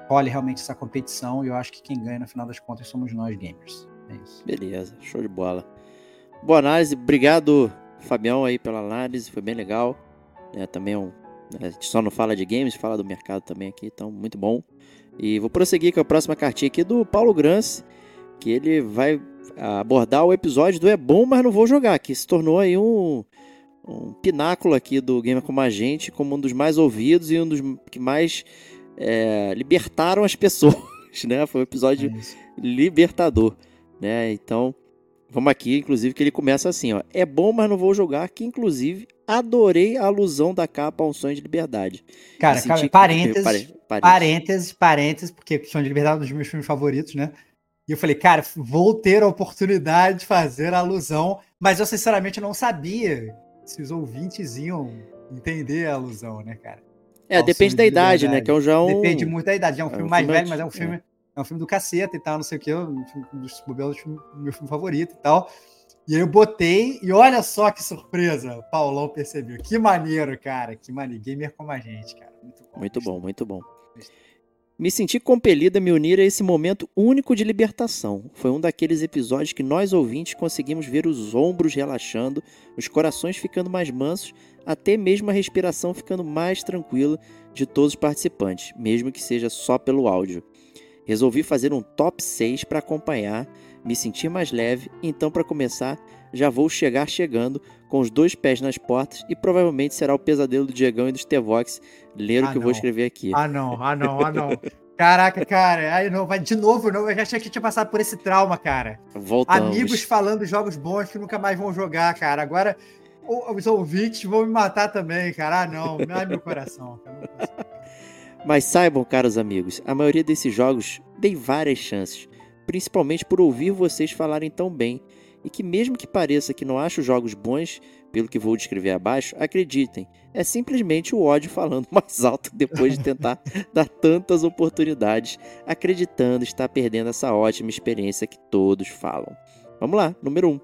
role realmente essa competição, e eu acho que quem ganha, no final das contas, somos nós, gamers. É isso. Beleza, show de bola. Boa análise, obrigado, Fabião, aí pela análise, foi bem legal. É, também é um, né, a gente só não fala de games, fala do mercado também aqui, então muito bom. E vou prosseguir com a próxima cartinha aqui do Paulo Grance, que ele vai abordar o episódio do É Bom, mas não vou jogar, que se tornou aí um, um pináculo aqui do Gamer Como a Gente, como um dos mais ouvidos e um dos que mais é, libertaram as *laughs* pessoas, né? Foi um episódio é libertador, né? Então, vamos aqui, inclusive, que ele começa assim, ó. É bom, mas não vou jogar, que inclusive adorei a alusão da capa a um sonho de liberdade. Cara, cara parênteses, parênteses, parênteses, parênteses, porque Sonho de Liberdade é um dos meus filmes favoritos, né? E eu falei, cara, vou ter a oportunidade de fazer a alusão, mas eu sinceramente não sabia se os ouvintes iam entender a alusão, né, cara? É, depende da idade, né? Que é um já um... Depende muito da idade. É um é filme um mais filme velho, mas é um filme, é. é. um filme do caceta e tal, não sei o que, um dos modelos meu filme favorito e tal. E aí eu botei, e olha só que surpresa, o Paulão percebeu. Que maneiro, cara. Que maneiro. Gamer como a gente, cara. Muito bom. Muito bom, muito bom. Me senti compelida a me unir a esse momento único de libertação. Foi um daqueles episódios que nós ouvintes conseguimos ver os ombros relaxando, os corações ficando mais mansos, até mesmo a respiração ficando mais tranquila de todos os participantes, mesmo que seja só pelo áudio. Resolvi fazer um top 6 para acompanhar, me sentir mais leve, então para começar, já vou chegar chegando com os dois pés nas portas e provavelmente será o pesadelo do Diegão e dos Tevox ler ah, o que não. eu vou escrever aqui. Ah não, ah não, ah não. Caraca, cara, aí não, vai de novo, não. Eu já achei que tinha passado por esse trauma, cara. Voltamos. Amigos falando jogos bons que nunca mais vão jogar, cara. Agora os ouvintes vão me matar também, cara. Ah, não, ai meu coração. Mas saibam, caros amigos, a maioria desses jogos dei várias chances, principalmente por ouvir vocês falarem tão bem e que, mesmo que pareça que não acho jogos bons, pelo que vou descrever abaixo, acreditem, é simplesmente o ódio falando *laughs* mais alto depois de tentar *laughs* dar tantas oportunidades, acreditando estar perdendo essa ótima experiência que todos falam. Vamos lá, número 1. Um.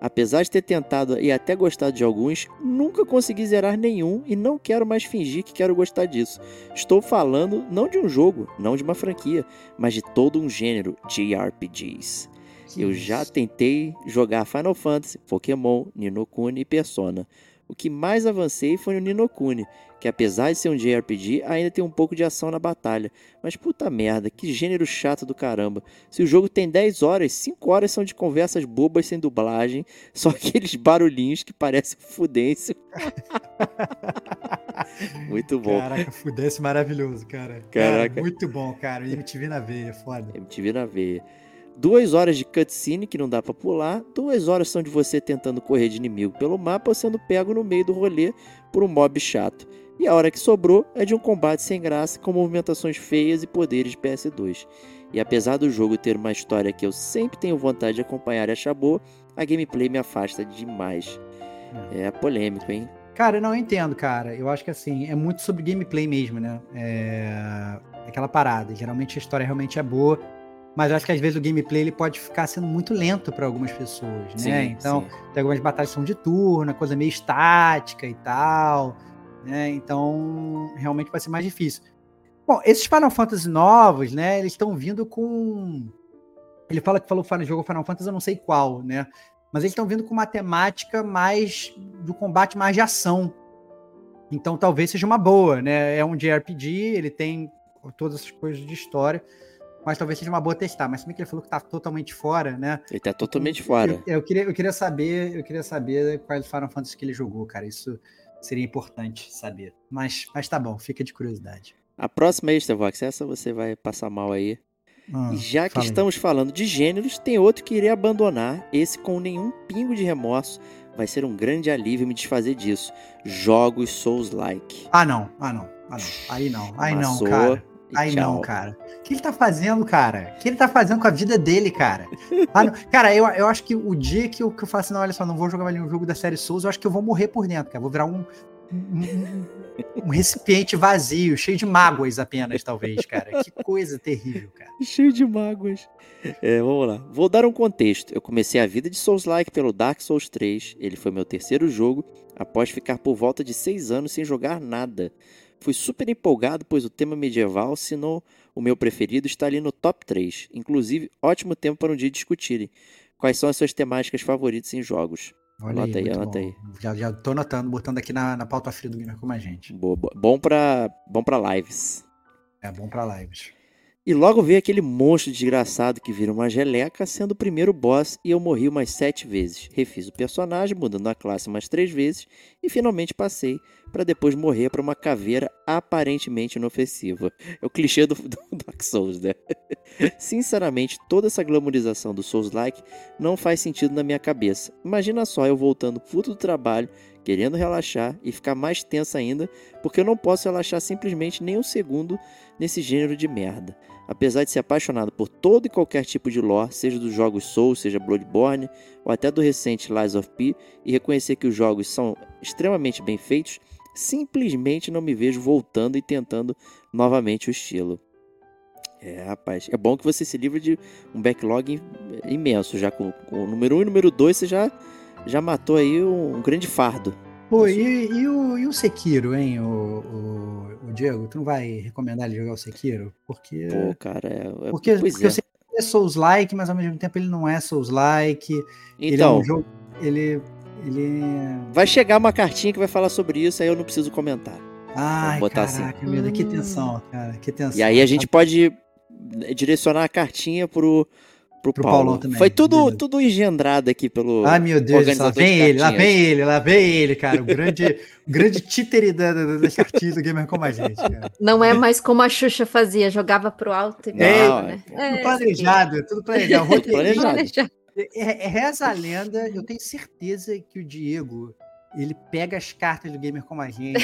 Apesar de ter tentado e até gostado de alguns, nunca consegui zerar nenhum e não quero mais fingir que quero gostar disso. Estou falando não de um jogo, não de uma franquia, mas de todo um gênero de RPGs. Eu já tentei jogar Final Fantasy, Pokémon, Ninokuni e Persona. O que mais avancei foi no Ninokuni, que apesar de ser um JRPG, ainda tem um pouco de ação na batalha. Mas puta merda, que gênero chato do caramba. Se o jogo tem 10 horas, 5 horas são de conversas bobas sem dublagem, *laughs* só aqueles barulhinhos que parecem fudêncio. *laughs* muito bom. Caraca, fudêncio maravilhoso, cara. Caraca. Cara, muito bom, cara. MTV na veia, foda. MTV na veia. Duas horas de cutscene que não dá pra pular, duas horas são de você tentando correr de inimigo pelo mapa ou sendo pego no meio do rolê por um mob chato. E a hora que sobrou é de um combate sem graça com movimentações feias e poderes de PS2. E apesar do jogo ter uma história que eu sempre tenho vontade de acompanhar e achar boa, a gameplay me afasta demais. É polêmico, hein? Cara, não eu entendo, cara. Eu acho que assim, é muito sobre gameplay mesmo, né? É aquela parada. Geralmente a história realmente é boa, mas eu acho que às vezes o gameplay ele pode ficar sendo muito lento para algumas pessoas, né? Sim, então, sim. tem algumas batalhas que são de turno, coisa meio estática e tal, né? Então, realmente vai ser mais difícil. Bom, esses Final Fantasy novos, né? Eles estão vindo com. Ele fala que falou Final jogo Final Fantasy, eu não sei qual, né? Mas eles estão vindo com uma temática mais do combate mais de ação. Então talvez seja uma boa, né? É um JRPG, ele tem todas essas coisas de história, mas talvez seja uma boa testar. Mas também que ele falou que tá totalmente fora, né? Ele tá totalmente fora. Eu, eu queria, eu queria saber, eu queria saber quais Final Fantasy que ele jogou, cara. Isso seria importante saber. Mas, mas tá bom, fica de curiosidade. A próxima aí, Starvox, essa você vai passar mal aí. Ah, E já que fala aí. estamos falando de gêneros, tem outro que irei abandonar. Esse com nenhum pingo de remorso. Vai ser um grande alívio me desfazer disso. Jogos Souls-like. Ah, não, ah, não, ah, não. Aí não, aí não, cara. Aí tchau. não, cara. O que ele tá fazendo, cara? O que ele tá fazendo com a vida dele, cara? Ah, não. Cara, eu, eu acho que o dia que eu, que eu faço assim, não, olha só, não vou jogar mais nenhum jogo da série Souls, eu acho que eu vou morrer por dentro, cara. Vou virar um, um, um- um recipiente vazio, cheio de mágoas apenas, talvez, cara. Que coisa terrível, cara. Cheio de mágoas. É, vamos lá. Vou dar um contexto. Eu comecei a vida de Souls-like pelo Dark Souls 3. Ele foi meu terceiro jogo, após ficar por volta de seis anos sem jogar nada. Fui super empolgado, pois o tema medieval, se não o meu preferido, está ali no top 3. Inclusive, ótimo tempo para um dia discutirem. Quais são as suas temáticas favoritas em jogos? Olha Anota aí, muito anota bom. aí. Já, já tô anotando, botando aqui na, na pauta fria do Gamer como a gente. Boa. Bom para bom pra lives. É bom pra lives. E logo veio aquele monstro desgraçado que vira uma geleca, sendo o primeiro boss, e eu morri umas sete vezes. Refiz o personagem, mudando a classe umas três vezes, e finalmente passei, para depois morrer para uma caveira aparentemente inofensiva. É o clichê do, do *laughs* Dark Souls, né? *laughs* Sinceramente, toda essa glamorização do Souls-like não faz sentido na minha cabeça. Imagina só eu voltando puto do trabalho, querendo relaxar e ficar mais tenso ainda, porque eu não posso relaxar simplesmente nem um segundo nesse gênero de merda. Apesar de ser apaixonado por todo e qualquer tipo de lore, seja dos jogos Souls, seja Bloodborne, ou até do recente Lies of P, e reconhecer que os jogos são extremamente bem feitos, simplesmente não me vejo voltando e tentando novamente o estilo. É, rapaz, é bom que você se livre de um backlog im- imenso, já com, com o número 1 um e o número 2 você já, já matou aí um, um grande fardo. Pô, e, e o, e o Sekiro, hein, o, o, o Diego? Tu não vai recomendar ele jogar o Sekiro? Porque. Pô, cara, é, é- porque, porque é. o Sekiro é Souls-like, mas ao mesmo tempo ele não é Souls-like. ele é Então, um jogo. Ele. Ele. vai chegar uma cartinha que vai falar sobre isso, aí eu não preciso comentar. Ai, botar assim. caraca, meu Deus, que tensão, cara, que tensão. E aí a gente pode direcionar a cartinha pro, pro, Pro Paulo. Paulão também, Foi tudo, beleza. tudo engendrado aqui pelo. Ai, meu Deus, lá organizador de vem ele, lá vem ele, lá vem ele, cara. O grande, o grande títere da, da, das cartinhas do Gamer como a gente, cara. Não é mais como a Xuxa fazia, jogava pro alto e Não, bem, né? Tudo É, planejado, tudo planejado. Tudo Roteirinho. planejado. planejado. É, é, reza a lenda, eu tenho certeza que o Diego, ele pega as cartas do Gamer como a gente,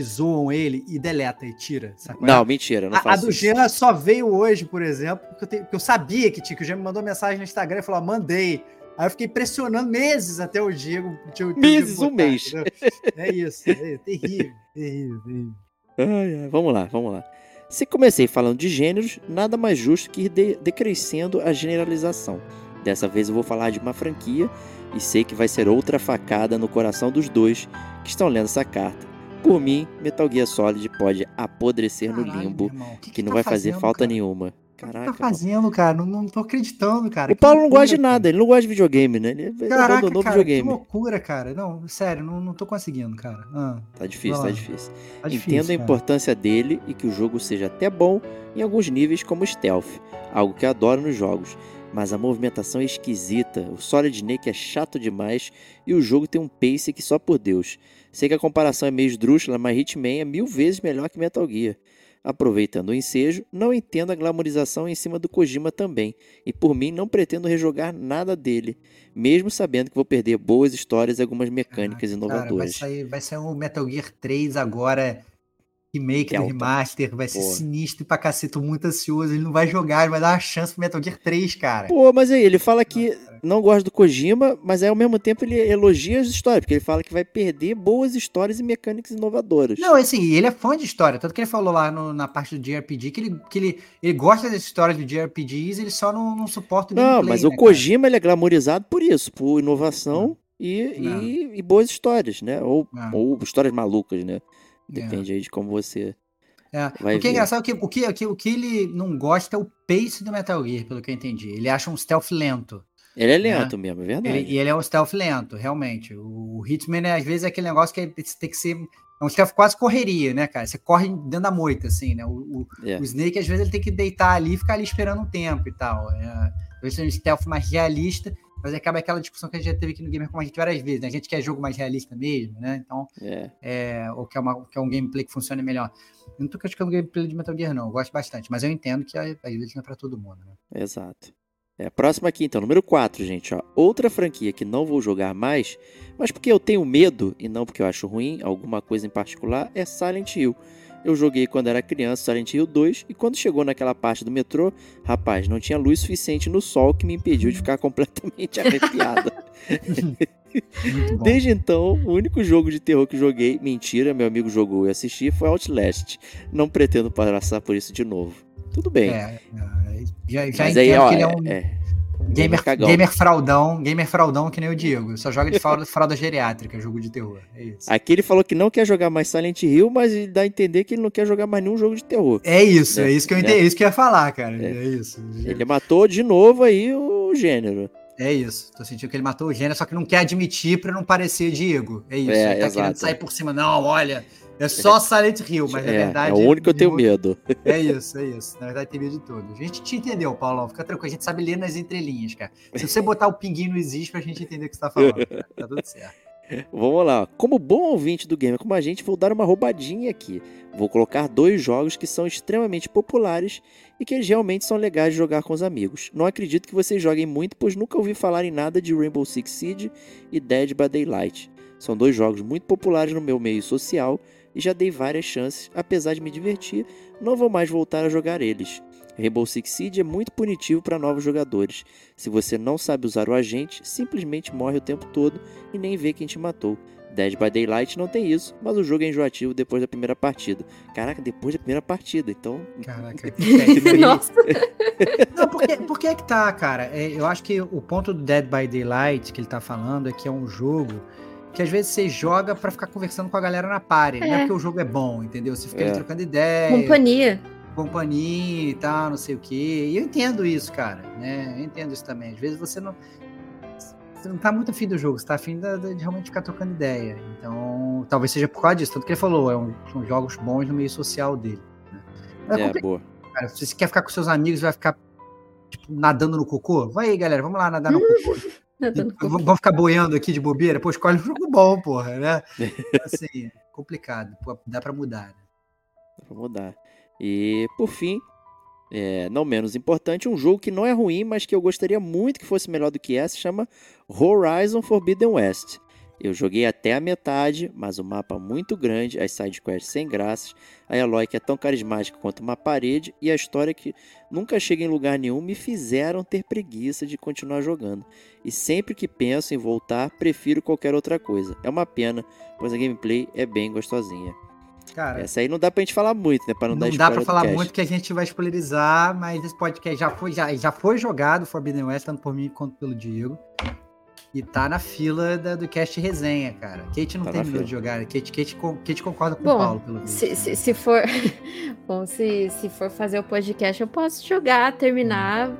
que zoam ele e deleta e tira, sacou? Não, mentira, não A, a faço do isso. Jean só veio hoje, por exemplo, porque eu, te- porque eu sabia que tinha, que o Jean me mandou mensagem no Instagram e falou, "Ah, mandei. Aí eu fiquei pressionando meses até o Diego. Meses, um botar, mês. entendeu? É isso, é terrível, *laughs* terrível, terrível. Ai, ai, vamos lá, vamos lá. Se comecei falando de gêneros, nada mais justo que ir de- decrescendo a generalização. Dessa vez eu vou falar de uma franquia e sei que vai ser outra facada no coração dos dois que estão lendo essa carta. Por mim, Metal Gear Solid pode apodrecer no Caralho, limbo, meu irmão, o que, que não tá vai fazer fazendo, falta cara? nenhuma. O que tá Caraca. fazendo, cara? Não, não tô acreditando, cara. O Que Paulo não loucura, gosta de cara. nada, ele não gosta de videogame, né? Ele ele Caraca, abandonou o cara, que videogame. loucura, cara. Não, sério, não, não tô conseguindo, cara. Ah, Tá difícil, tá lá. difícil. tá difícil, Entendo a cara. importância dele e que o jogo seja até bom em alguns níveis como stealth, algo que eu adoro nos jogos. Mas a movimentação é esquisita, o Solid Snake é chato demais e o jogo tem um pace que só por Deus. Sei que a comparação é meio esdrúxula, mas Hitman é mil vezes melhor que Metal Gear. Aproveitando o ensejo, não entendo a glamorização em cima do Kojima também, e por mim não pretendo rejogar nada dele, mesmo sabendo que vou perder boas histórias e algumas mecânicas Ah, inovadoras. Cara, vai sair, vai sair um Metal Gear 3 agora, remake do remaster, vai ser Boa. sinistro pra cacete, tô muito ansioso, ele não vai jogar, ele vai dar uma chance pro Metal Gear 3, cara. Pô, mas aí, ele fala que não gosta do Kojima, mas aí ao mesmo tempo ele elogia as histórias, porque ele fala que vai perder boas histórias e mecânicas inovadoras. Não, assim, ele é fã de história, tanto que ele falou lá no- na parte do JRPG que ele, que ele, ele gosta das histórias de JRPGs, ele só não, não suporta o Não, gameplay, mas né, o cara? Kojima ele é glamorizado por isso, por inovação e, e, e boas histórias, né? Ou, ou histórias malucas, né? É. Depende aí de como você. É. O que é ver. engraçado é que o que, o, que, o que ele não gosta é o pace do Metal Gear, pelo que eu entendi. Ele acha um stealth lento. Ele é lento mesmo, é verdade. Ele, e ele é um stealth lento, realmente. O, Hitman, né, às vezes, é aquele negócio que você tem que ser. É um stealth quase correria, né, cara? Você corre dentro da moita, assim, né? O, o, É. o Snake, às vezes, ele tem que deitar ali e ficar ali esperando um tempo e tal. É, talvez seja um stealth mais realista, mas acaba aquela discussão que a gente já teve aqui no Gamer como a gente várias vezes, né? A gente quer jogo mais realista mesmo, né? Então, É. é, ou quer, uma, quer um gameplay que funcione melhor. Eu não tô criticando o gameplay de Metal Gear, não. Eu gosto bastante, mas eu entendo que às vezes não é pra todo mundo, né? Exato. É, próxima aqui, então, número 4, gente. Ó. Outra franquia que não vou jogar mais, mas porque eu tenho medo e não porque eu acho ruim, alguma coisa em particular, é Silent Hill. Eu joguei quando era criança Silent Hill 2 e quando chegou naquela parte do metrô, rapaz, não tinha luz suficiente no sol que me impediu de ficar *laughs* completamente arrepiada. Desde então, o único jogo de terror que joguei, mentira, meu amigo jogou e assisti, foi Outlast. Não pretendo passar por isso de novo. Tudo bem. É, é, já, já Mas entendo aí, ó, que ele é um é, gamer, gamer gamer fraudão, gamer fraudão que nem o Diego. Só joga de *laughs* fralda, fralda geriátrica, jogo de terror. É isso. Aqui ele falou que não quer jogar mais Silent Hill, mas dá a entender que ele não quer jogar mais nenhum jogo de terror. É isso, é, É, isso que eu né? entendi, é isso que eu ia falar, cara. É. É, isso. Ele matou de novo aí o gênero. É isso. Tô sentindo que ele matou o gênero, só que não quer admitir pra não parecer Diego. É isso. É, ele tá exato. querendo sair por cima. Não, olha, é só Silent Hill, mas na é, verdade. é o único que eu tenho medo. É isso, é isso. Na verdade, tem medo de tudo. A gente te entendeu, Paulão. Fica tranquilo. A gente sabe ler nas entrelinhas, cara. Se você botar o pinguinho no existe pra gente entender o que você tá falando. cara. Tá tudo certo. *laughs* Vamos lá. Como bom ouvinte do game como a gente, vou dar uma roubadinha aqui. Vou colocar dois jogos que são extremamente populares e que realmente são legais de jogar com os amigos. Não acredito que vocês joguem muito, pois nunca ouvi falar em nada de Rainbow Six Siege e Dead by Daylight. São dois jogos muito populares no meu meio social e já dei várias chances, apesar de me divertir, não vou mais voltar a jogar eles. Rainbow Six Siege é muito punitivo para novos jogadores. Se você não sabe usar o agente, simplesmente morre o tempo todo e nem vê quem te matou. Dead by Daylight não tem isso, mas o jogo é enjoativo depois da primeira partida. Caraca, depois da primeira partida, então. Caraca, *laughs* que. Nossa, *laughs* Não, porque, porque é que tá, cara. É, eu acho que o ponto do Dead by Daylight que ele tá falando é que é um jogo que às vezes você joga pra ficar conversando com a galera na party. Não é É. porque o jogo é bom, entendeu? Você fica ali É. trocando ideia, companhia. companhia e tal, não sei o quê. E eu entendo isso, cara, né? Eu entendo isso também. Às vezes você não. Você não tá muito afim do jogo, você tá afim da- de, realmente ficar trocando ideia. Então, talvez seja por causa disso. Tanto que ele falou, é um- são jogos bons no meio social dele. Né? É É, boa. cara. Se você quer ficar com seus amigos, vai ficar tipo, nadando no cocô? Vai aí, galera, vamos lá nadar no *laughs* cocô. Vamos ficar boiando aqui de bobeira? Pô, escolhe um jogo bom, porra, né? *laughs* Então, Assim, complicado. Pô, dá pra mudar, né? Dá pra mudar. E, por fim, é, não menos importante, um jogo que não é ruim, mas que eu gostaria muito que fosse melhor do que essa, chama Horizon Forbidden West. Eu joguei até a metade, mas o mapa muito grande, as sidequests sem graças, a Eloy que é tão carismática quanto uma parede e a história que nunca chega em lugar nenhum me fizeram ter preguiça de continuar jogando. E sempre que penso em voltar, prefiro qualquer outra coisa. É uma pena, pois a gameplay é bem gostosinha. Cara, Essa aí não dá pra gente falar muito, né? Pra não, não, dar dá pra falar cast. muito que a gente vai spoilerizar, mas esse podcast já foi, já, já foi jogado, Forbidden West, tanto por mim quanto pelo Diego. E tá na fila da- do cast resenha, cara. Kate não Tá terminou de jogar. Kate, Kate, con- Kate concorda com o Bom, Paulo, pelo visto. Se, se, se for. *laughs* Bom, se, se for fazer o podcast, eu posso jogar, terminar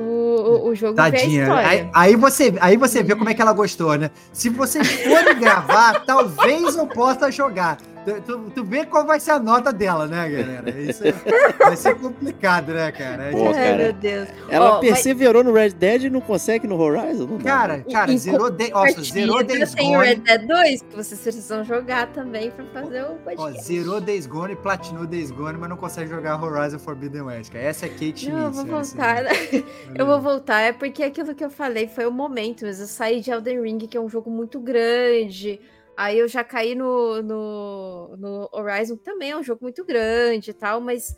o, o, o jogo Tadinha. Aí, aí você, aí você vê como é que ela gostou, né? Se vocês forem *laughs* gravar, talvez eu possa jogar. Tu, tu, vê qual vai ser a nota dela, né, galera? Isso é, vai ser complicado, né, cara? Pô, cara. meu Deus. Ela oh, perseverou mas... no Red Dead e não consegue no Horizon? Não cara, cara, e, zerou, de... Nossa, zerou Days Gone. Tem o Red Dead 2, que vocês precisam jogar também pra fazer o podcast. Ó, zerou Days Gone e platinou Days Gone, mas não consegue jogar Horizon Forbidden West, cara. Essa é Kate Não, eu vou voltar. *laughs* eu vou voltar, é porque aquilo que eu falei foi o momento, mas eu saí de Elden Ring, que é um jogo muito grande Aí eu já caí no, no, no Horizon, também é um jogo muito grande e tal, mas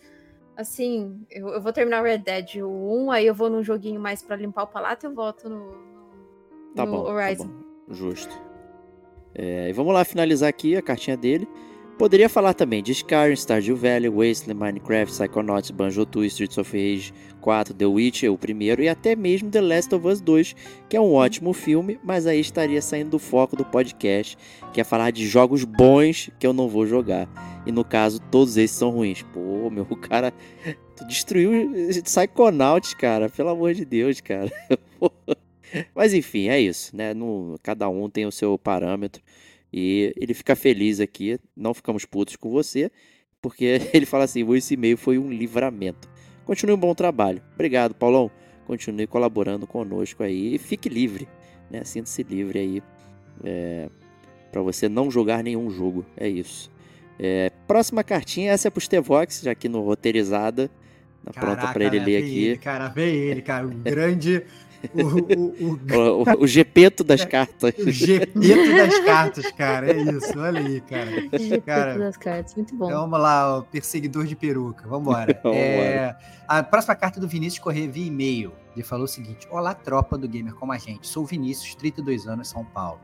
assim, eu, eu vou terminar o Red Dead 1, aí eu vou num joguinho mais para limpar o palato e eu volto no, tá no bom, tá Horizon. Tá bom. Justo. É, e vamos lá finalizar aqui a cartinha dele. Poderia falar também de Skyrim, Stardew Valley, Wasteland, Minecraft, Psychonauts, Banjo-Tooie, Streets of Rage 4, The Witcher, o primeiro, e até mesmo The Last of Us 2, que é um ótimo filme, mas aí estaria saindo do foco do podcast, que é falar de jogos bons que eu não vou jogar. E no caso, todos esses são ruins. Pô, meu, cara *laughs* destruiu Psychonauts, cara, pelo amor de Deus, cara. *laughs* mas enfim, é isso, né? No, cada um tem o seu parâmetro. E ele fica feliz aqui, não ficamos putos com você, porque *laughs* ele fala assim: esse e-mail foi um livramento. Continue um bom trabalho. Obrigado, Paulão. Continue colaborando conosco aí e fique livre, né? Sinta-se livre aí é, para você não jogar nenhum jogo. É isso. É, próxima cartinha, essa é pro Stevox, já aqui no Roteirizada. Tá pronta para ele ler aqui. Ele, cara, vem ele, cara, o *laughs* grande o, *laughs* o, o, o, Gepeto das cartas. O Gepeto das cartas, cara. É isso, olha aí, cara. Gepeto cara, das cartas, muito bom. Então, vamos lá, o perseguidor de peruca. *laughs* Vambora. é, a próxima carta é do Vinícius Corrêa via e-mail. Ele falou o seguinte: Olá, tropa do Gamer como a gente. Sou Vinícius, 32 anos, São Paulo.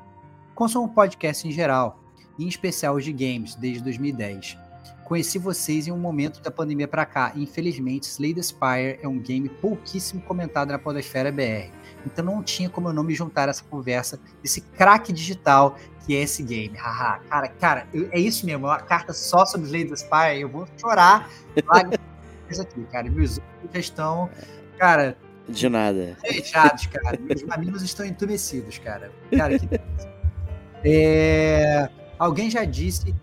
Consumo podcast em geral, em especial os de games, desde 2010. Conheci vocês em um momento da pandemia para cá. Infelizmente, Slay the Spire é um game pouquíssimo comentado na Podosfera BR. Então não tinha como eu não me juntar a essa conversa desse craque digital que é esse game. Haha, cara, cara, é isso mesmo. Uma carta só sobre Slay the Spire. Eu vou chorar. Isso aqui, cara. Meus olhos já estão, cara. De nada. Fechados, cara. Meus mamilos estão entumecidos, cara. Cara, que. É... Alguém já disse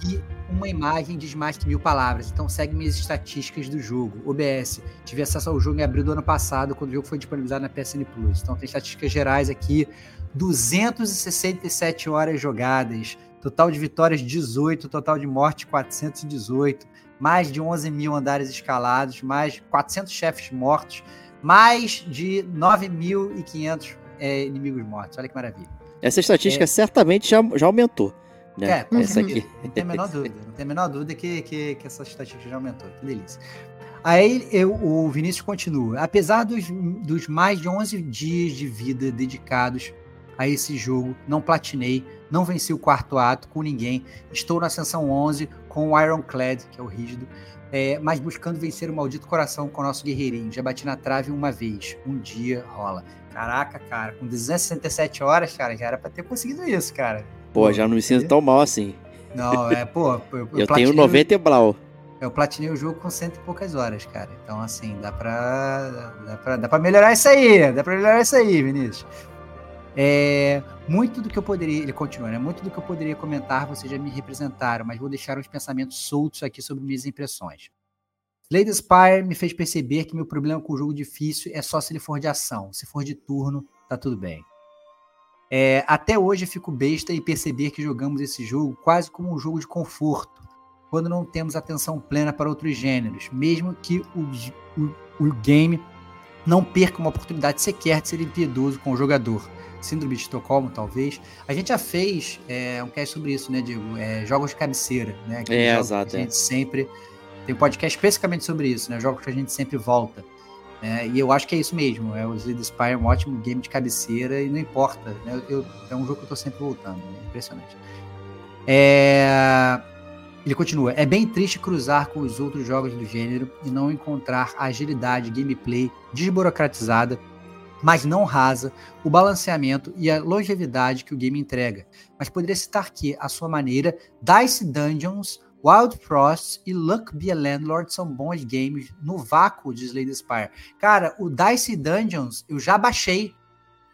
que uma imagem diz mais que mil palavras. Então segue minhas estatísticas do jogo. OBS. Tive acesso ao jogo em abril do ano passado, quando o jogo foi disponibilizado na PSN Plus. Então tem estatísticas gerais aqui. 267 horas jogadas. Total de vitórias 18, total de morte 418. Mais de 11 mil andares escalados, mais 400 chefes mortos, mais de 9.500 é, inimigos mortos. Olha que maravilha. Essa estatística é... certamente já, já aumentou. Né? É, essa aqui. Não tem a menor dúvida. Não tem a menor dúvida que, que, que essa estatística já aumentou. Que delícia. Aí eu, o Vinícius continua. Apesar dos, dos mais de 11 dias de vida dedicados a esse jogo, não platinei, não venci o quarto ato com ninguém. Estou na Ascensão 11 com o Ironclad, que é o rígido, é, mas buscando vencer o maldito coração com o nosso guerreirinho. Já bati na trave uma vez. Um dia rola. Caraca, cara, com 267 horas, cara, já era pra ter conseguido isso, cara. Pô, já não me sinto tão mal assim. Não, é, pô. Eu, eu, *laughs* tenho 90 e blau. Eu platinei o jogo com cento e poucas horas, cara. Então, assim, dá pra, dá pra, dá pra melhorar isso aí. Dá pra melhorar isso aí, Vinícius. É, muito do que eu poderia, ele continua, né? Muito do que eu poderia comentar vocês já me representaram, mas vou deixar uns pensamentos soltos aqui sobre minhas impressões. Lady Spire me fez perceber que meu problema com o jogo difícil é só se ele for de ação. Se for de turno, tá tudo bem. É, até hoje eu fico besta e perceber que jogamos esse jogo quase como um jogo de conforto, quando não temos atenção plena para outros gêneros, mesmo que o, o, o game não perca uma oportunidade sequer de ser impiedoso com o jogador. Síndrome de Estocolmo, talvez. A gente já fez é, um cast sobre isso, né, Diego? É, jogos de cabeceira, né? é, exato. a gente é. sempre. Tem um podcast especificamente sobre isso, né? Jogos que a gente sempre volta. É, e eu acho que é isso mesmo. É, o Slay Spire é um ótimo game de cabeceira e não importa. Né? Eu, é um jogo que eu tô sempre voltando. Né? Impressionante. É... Ele continua. É bem triste cruzar com os outros jogos do gênero e não encontrar a agilidade, gameplay desburocratizada, mas não rasa, o balanceamento e a longevidade que o game entrega. Mas poderia citar que, à sua maneira, Dice Dungeons Wild Frost e Luck Be a Landlord são bons games no vácuo de Slay the Spire. Cara, o Dice Dungeons eu já baixei.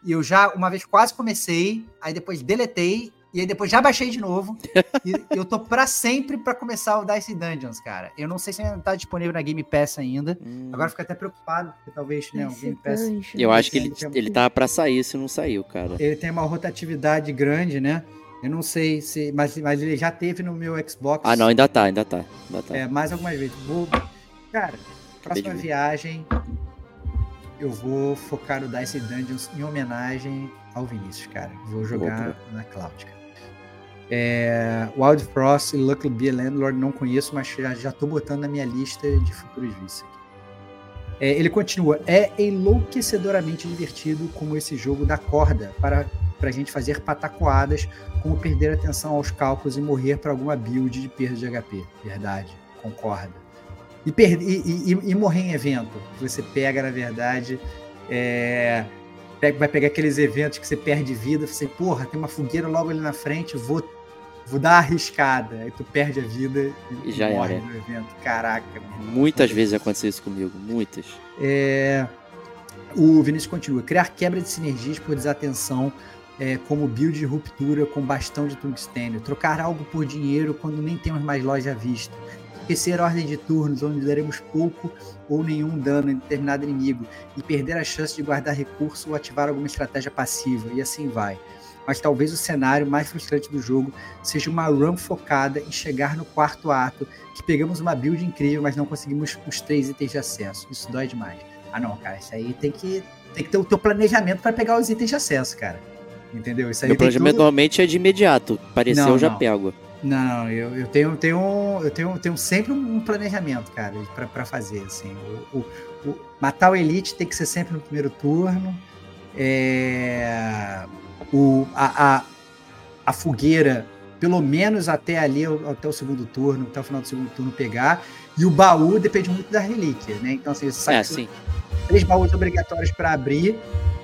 Eu já, uma vez quase comecei, aí depois deletei, e aí depois já baixei de novo. *laughs* e eu tô pra sempre pra começar o Dice Dungeons, cara. Eu não sei se ainda tá disponível na Game Pass ainda. Hum. Agora fico até preocupado, porque talvez, né, o Dice Game Pass. Eu acho que ele, ele tava pra sair se não saiu, cara. Ele tem uma rotatividade grande, né? Eu não sei se. Mas, mas ele já teve no meu Xbox. Ah, não, ainda tá, ainda tá. Ainda tá. É, mais algumas vezes. Vou... Cara, próxima viagem. Eu vou focar no Dice Dungeons em homenagem ao Vinícius, cara. Vou jogar Opa. na Cloud, cara. É, Wild Frost e Lucky Be a Landlord não conheço, mas já, já tô botando na minha lista de futuros vícios. É, ele continua, é enlouquecedoramente divertido como esse jogo dá corda para pra gente fazer patacoadas, como perder atenção aos cálculos e morrer para alguma build de perda de HP. Verdade, concorda. E, e- e- e morrer em evento. Você pega, na verdade, é, vai pegar aqueles eventos que você perde vida, você, porra, tem uma fogueira logo ali na frente, vou, vou dar uma arriscada. Aí tu perde a vida e, E já morre no evento. Caraca, meu irmão. Muitas vezes aconteceu isso comigo, muitas. É, o Vinícius continua. Criar quebra de sinergias por desatenção, é, como build de ruptura com bastão de tungstênio. Trocar algo por dinheiro quando nem temos mais loja à vista. Esquecer a ordem de turnos, onde daremos pouco ou nenhum dano em determinado inimigo. E perder a chance de guardar recurso ou ativar alguma estratégia passiva. E assim vai. Mas talvez o cenário mais frustrante do jogo seja uma run focada em chegar no quarto ato, que pegamos uma build incrível, mas não conseguimos os três itens de acesso. Isso dói demais. Ah não, cara, isso aí tem que, tem que ter o teu planejamento para pegar os itens de acesso, cara. Entendeu? Isso aí Meu planejamento tudo- normalmente é de imediato. Pareceu, Não, eu já não. pego. Não, eu, eu tenho, tenho, eu tenho, tenho sempre um planejamento, cara, pra- pra fazer, assim. O, o- o- matar o Elite tem que ser sempre no primeiro turno. É, o, a, a, a fogueira, pelo menos até ali, até o segundo turno, até o final do segundo turno pegar. E o baú depende muito da relíquia, né? Então, assim, você sabe É, sim. três baús obrigatórios para abrir.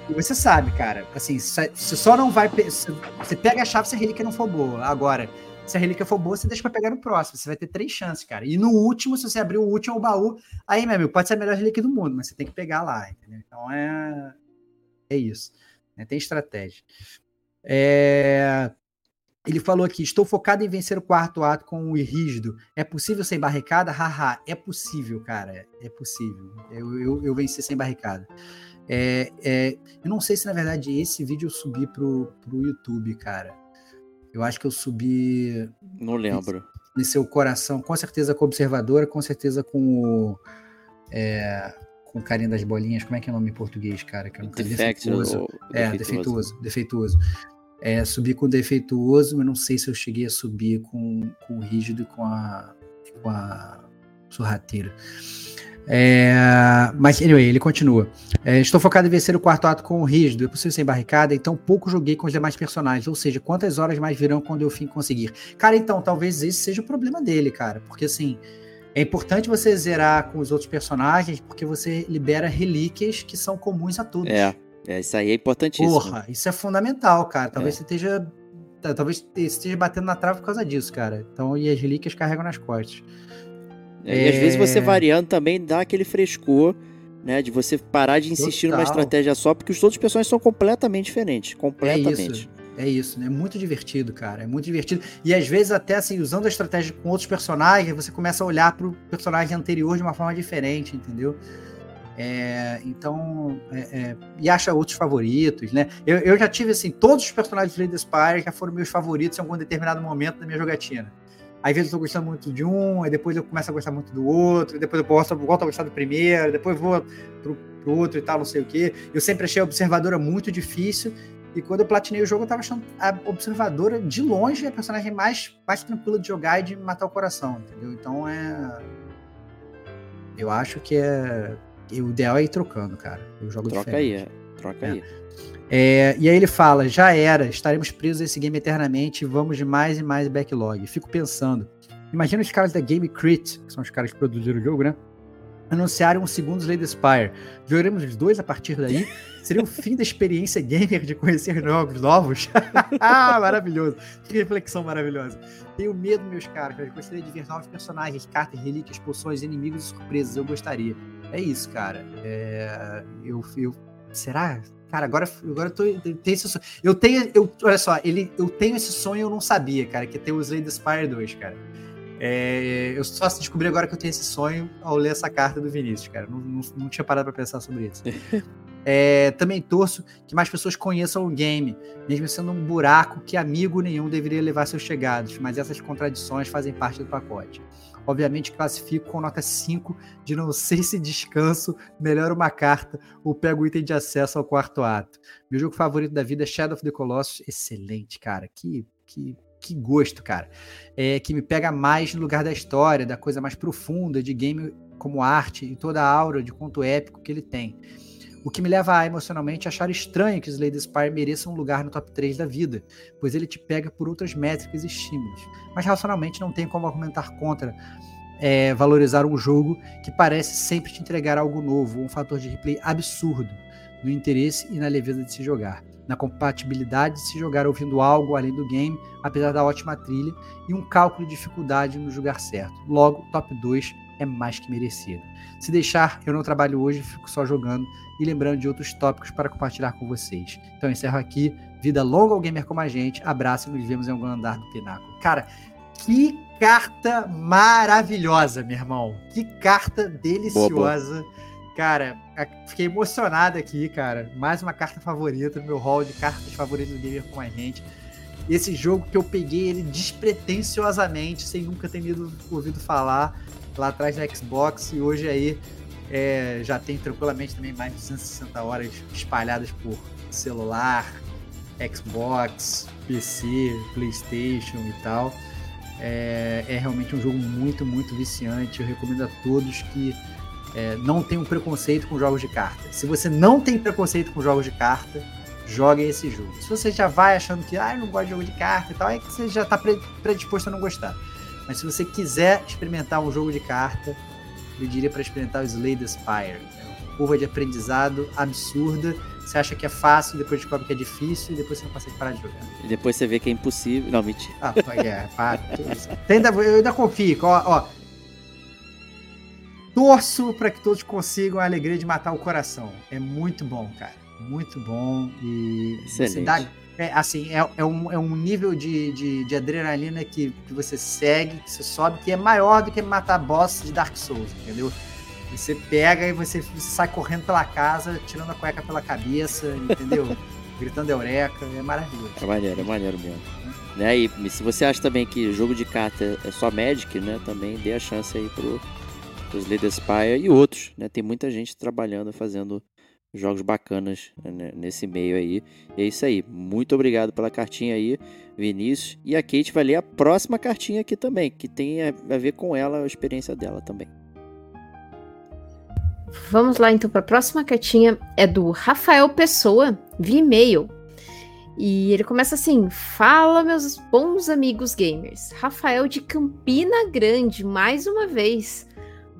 E você sabe, cara, assim, você só não vai. Você pega a chave se a relíquia não for boa. Agora, se a relíquia for boa, você deixa pra pegar no próximo. Você vai ter três chances, cara. E no último, se você abrir o último baú, aí, meu amigo, pode ser a melhor relíquia do mundo, mas você tem que pegar lá, entendeu? Então é. É isso. Né? Tem estratégia. É, Ele falou aqui: estou focado em vencer o quarto ato com o rígido. É possível sem barricada? Haha, é possível, cara. É possível. Eu, eu, eu venci sem barricada. É, é, eu não sei se na verdade esse vídeo eu subi pro, pro YouTube, cara. Eu acho que eu subi Não lembro. nesse seu coração, com certeza com a observadora, com certeza com o. É, com o carinha das bolinhas. Como é que é o nome em português, cara? Que Defect, defeituoso. É, defeituoso, defeituoso. É, subi com defeituoso, mas não sei se eu cheguei a subir com, com o rígido e com a, com a sorrateira. É, mas, anyway, ele continua. É, estou focado em vencer o quarto ato com o rígido. É possível sem barricada, então pouco joguei com os demais personagens. Ou seja, quantas horas mais virão quando eu fim conseguir? Cara, então, talvez esse seja o problema dele, cara. Porque assim. É importante você zerar com os outros personagens, porque você libera relíquias que são comuns a todos. É, é, isso aí é importantíssimo. Porra, isso é fundamental, cara. Talvez É. você esteja. tá, Talvez você esteja batendo na trave por causa disso, cara. Então, e as relíquias carregam nas costas. É, E às vezes você É. variando também dá aquele frescor, né? De você parar de insistir numa Total. estratégia só, porque os outros personagens são completamente diferentes. Completamente. É isso, né? É muito divertido, cara. É muito divertido. E às vezes, até assim, usando a estratégia com outros personagens, você começa a olhar pro personagem anterior de uma forma diferente, entendeu? É, então, é, é, e acha outros favoritos, né? Eu, eu já tive, assim, todos os personagens do Slay the Spire já foram meus favoritos em algum determinado momento da minha jogatina. Às vezes eu tô gostando muito de um, aí depois eu começo a gostar muito do outro, depois eu volto, volto a gostar do primeiro, depois vou pro, pro outro e tal, não sei o quê. Eu sempre achei a observadora muito difícil, e quando eu platinei o jogo, eu tava achando a observadora de longe a personagem mais, mais tranquila de jogar e de matar o coração, entendeu? Então é. Eu acho que é. e O ideal é ir trocando, cara. Eu jogo Troca diferente. aí, é. Troca É. aí. É, e aí ele fala: já era, estaremos presos a esse game eternamente e vamos de mais e mais backlog. Fico pensando, imagina os caras da Game Crit, que são os caras que produziram o jogo, né? Anunciarem um segundo Slay the Spire. Jogaremos os dois a partir daí. Seria o fim da experiência gamer de conhecer jogos novos. *laughs* ah, maravilhoso. Que reflexão maravilhosa. Tenho medo, meus caras. Eu gostaria de ver novos personagens, cartas, relíquias, poções, inimigos e surpresas. Eu gostaria. É isso, cara. É, eu, eu será? Cara, agora, agora eu tô. Eu tenho esse sonho. Eu tenho. Eu, olha só, ele, eu tenho esse sonho eu não sabia, cara, que tem o Slade Spire 2, cara. É, eu só descobri agora que eu tenho esse sonho ao ler essa carta do Vinícius, cara. Não, não, não tinha parado pra pensar sobre isso. *laughs* É, também torço que mais pessoas conheçam o game, mesmo sendo um buraco que amigo nenhum deveria levar seus chegados, mas essas contradições fazem parte do pacote. Obviamente classifico com nota 5 de não sei se descanso, melhor uma carta ou pego o item de acesso ao quarto ato. Meu jogo favorito da vida é Shadow of the Colossus. Excelente, cara. Que, que, que gosto, cara. É, que me pega mais no lugar da história, da coisa mais profunda, de game como arte e toda a aura de conto épico que ele tem. O que me leva a emocionalmente achar estranho que Slade Spire mereça um lugar no top 3 da vida, pois ele te pega por outras métricas e estímulos. Mas racionalmente não tem como argumentar contra é, valorizar um jogo que parece sempre te entregar algo novo, um fator de replay absurdo no interesse e na leveza de se jogar, na compatibilidade de se jogar ouvindo algo além do game, apesar da ótima trilha, e um cálculo de dificuldade no jogar certo. Logo, top 2 é mais que merecido. Se deixar, eu não trabalho hoje, fico só jogando e lembrando de outros tópicos para compartilhar com vocês. Então encerro aqui. Vida longa ao gamer como a gente. Abraço e nos vemos em algum andar do pináculo. Cara, que carta maravilhosa, meu irmão. Que carta deliciosa. Boa, boa. Cara, fiquei emocionado aqui, cara. Mais uma carta favorita no meu hall de cartas favoritas do gamer como a gente. Esse jogo que eu peguei ele despretensiosamente, sem nunca ter ouvido falar lá atrás da Xbox e hoje aí é, já tem tranquilamente também mais de 260 horas espalhadas por celular, Xbox, PC, PlayStation e tal. É, é, realmente um jogo muito, muito viciante. Eu recomendo a todos que é, não tenham preconceito com jogos de carta. Se você não tem preconceito com jogos de carta, jogue esse jogo. Se você já vai achando que ah, eu não gosto de jogo de carta e tal, é que você já está predisposto a não gostar. Mas se você quiser experimentar um jogo de carta, eu diria para experimentar o Slay the Spire. É curva de aprendizado absurda. Você acha que é fácil, depois descobre que é difícil e depois você não consegue parar de jogar. E depois você vê que é impossível. Não, mentira. Ah, é, para. ainda, eu ainda confio. Ó, ó, torço para que todos consigam a alegria de matar o coração. É muito bom, cara. Muito bom. E Excelente. Dá, é, assim, é, é, um, é um nível de, de, de adrenalina que, que você segue, que você sobe, que é maior do que matar boss de Dark Souls, entendeu? Você pega e você, você sai correndo pela casa, tirando a cueca pela cabeça, entendeu? *laughs* Gritando eureka, é maravilhoso. É maneiro, é maneiro mesmo. Né? E se você acha também que jogo de carta é só Magic, né? Também dê a chance aí pro, pros Leader Spire e outros, né? Tem muita gente trabalhando, fazendo jogos bacanas né, nesse meio aí. E é isso aí. Muito obrigado pela cartinha aí, Vinícius. E a Kate vai ler a próxima cartinha aqui também, que tem a ver com ela, a experiência dela também. Vamos lá então para a próxima cartinha. É do Rafael Pessoa, via e-mail. E ele começa assim: Fala, meus bons amigos gamers. Rafael de Campina Grande, mais uma vez.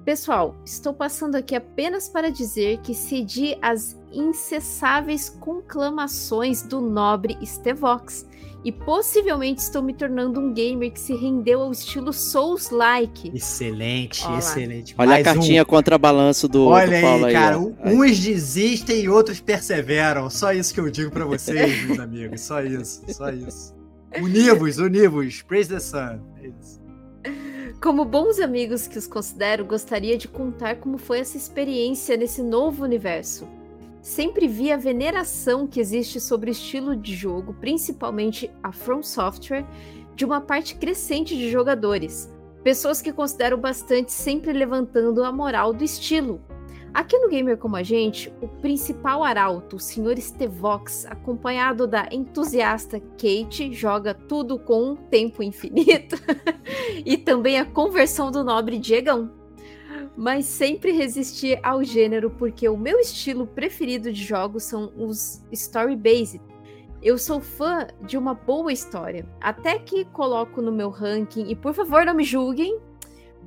Pessoal, estou passando aqui apenas para dizer que cedi às incessáveis conclamações do nobre Stevox e possivelmente estou me tornando um gamer que se rendeu ao estilo Souls-like. Excelente, Olá. excelente. Olha Mais a cartinha um... contrabalanço do, Olha do Paulo aí, cara. Aí. Uns desistem e outros perseveram. Só isso que eu digo para vocês, meus amigos. Só isso, só isso. *laughs* Univos, univos. Praise the sun. É isso. Como bons amigos que os considero, gostaria de contar como foi essa experiência nesse novo universo. Sempre vi a veneração que existe sobre o estilo de jogo, principalmente a From Software, de uma parte crescente de jogadores. Pessoas que considero bastante sempre levantando a moral do estilo, Aqui no Gamer Como a Gente, o principal arauto, o Sr. Stevox, acompanhado da entusiasta Kate, joga tudo com um tempo infinito *laughs* e também a conversão do nobre Diegão. Mas sempre resisti ao gênero porque o meu estilo preferido de jogos são os story-based. Eu sou fã de uma boa história, até que coloco no meu ranking, e por favor não me julguem,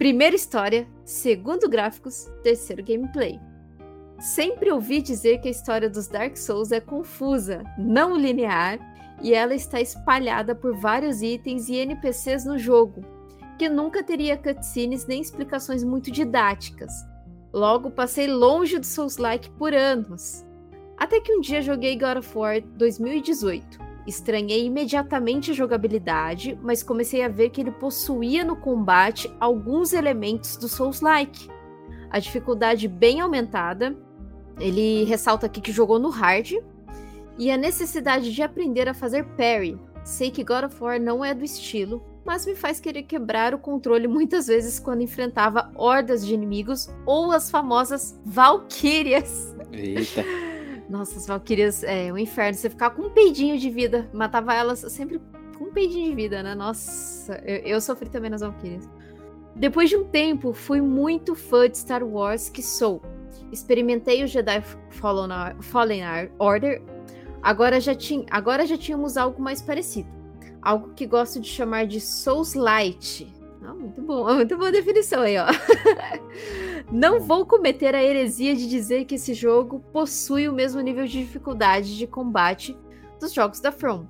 Primeiro história, segundo gráficos, terceiro gameplay. Sempre ouvi dizer que a história dos Dark Souls é confusa, não linear, e ela está espalhada por vários itens e NPCs no jogo, que nunca teria cutscenes nem explicações muito didáticas. Logo, passei longe do Souls-like por anos. Até que um dia joguei God of War 2018. Estranhei imediatamente a jogabilidade, mas comecei a ver que ele possuía no combate alguns elementos do Souls-like. A dificuldade bem aumentada, ele ressalta aqui que jogou no hard, e a necessidade de aprender a fazer parry. Sei que God of War não é do estilo, mas me faz querer quebrar o controle muitas vezes quando enfrentava hordas de inimigos ou as famosas Valkyrias. Eita. *laughs* Nossa, as Valkyrias é um inferno. Você ficar com um peidinho de vida. Matava elas sempre com um peidinho de vida, né? Nossa, eu, eu sofri também nas Valkyrias. Depois de um tempo, fui muito fã de Star Wars que sou. Experimentei o Jedi Fallen Order. Agora já, tinha, agora já tínhamos algo mais parecido. Algo que gosto de chamar de Souls Light. Muito bom, *laughs* muito boa definição aí, ó. *laughs* Não vou cometer a heresia de dizer que esse jogo possui o mesmo nível de dificuldade de combate dos jogos da From,